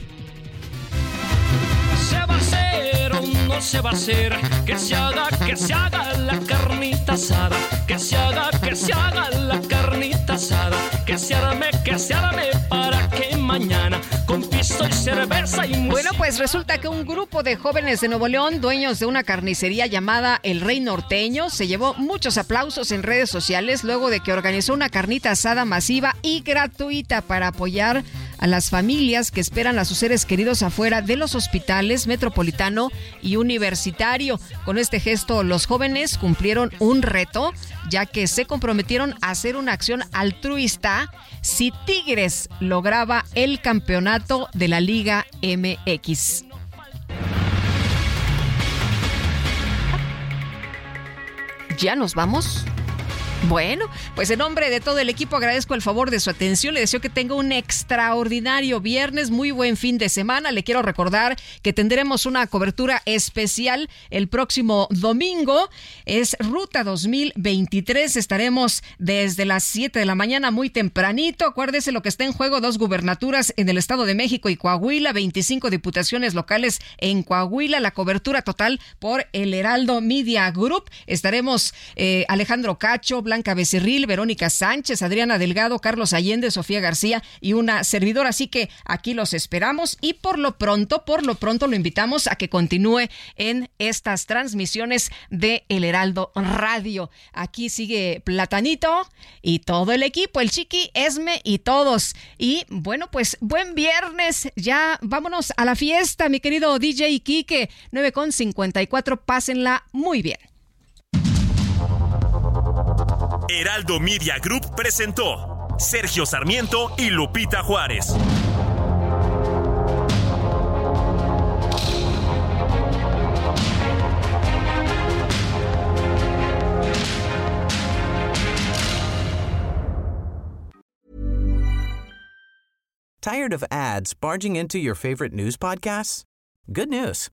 Hacer o no se va a hacer, que se haga, que se haga la carnita asada, que se haga, que se haga la carnita asada, que se arme, que se arme para que mañana con piso y cerveza y Bueno, pues resulta que un grupo de jóvenes de Nuevo León, dueños de una carnicería llamada El Rey Norteño, se llevó muchos aplausos en redes sociales luego de que organizó una carnita asada masiva y gratuita para apoyar a las familias que esperan a sus seres queridos afuera de los hospitales metropolitano y universitario. Con este gesto, los jóvenes cumplieron un reto, ya que se comprometieron a hacer una acción altruista si Tigres lograba el campeonato de la Liga MX. ¿Ya nos vamos? Bueno, pues en nombre de todo el equipo agradezco el favor de su atención. Le deseo que tenga un extraordinario viernes, muy buen fin de semana. Le quiero recordar que tendremos una cobertura especial el próximo domingo. Es Ruta 2023. Estaremos desde las 7 de la mañana muy tempranito. Acuérdese lo que está en juego, dos gubernaturas en el Estado de México y Coahuila, 25 diputaciones locales en Coahuila. La cobertura total por el Heraldo Media Group. Estaremos eh, Alejandro Cacho, Becerril, Verónica Sánchez, Adriana Delgado, Carlos Allende, Sofía García y una servidora. Así que aquí los esperamos y por lo pronto, por lo pronto lo invitamos a que continúe en estas transmisiones de El Heraldo Radio. Aquí sigue Platanito y todo el equipo, el Chiqui, Esme y todos. Y bueno, pues buen viernes. Ya vámonos a la fiesta, mi querido DJ Kike. 9.54, pásenla muy bien. Heraldo Media Group presentó Sergio Sarmiento y Lupita Juárez. Tired of ads barging into your favorite news podcasts? Good news.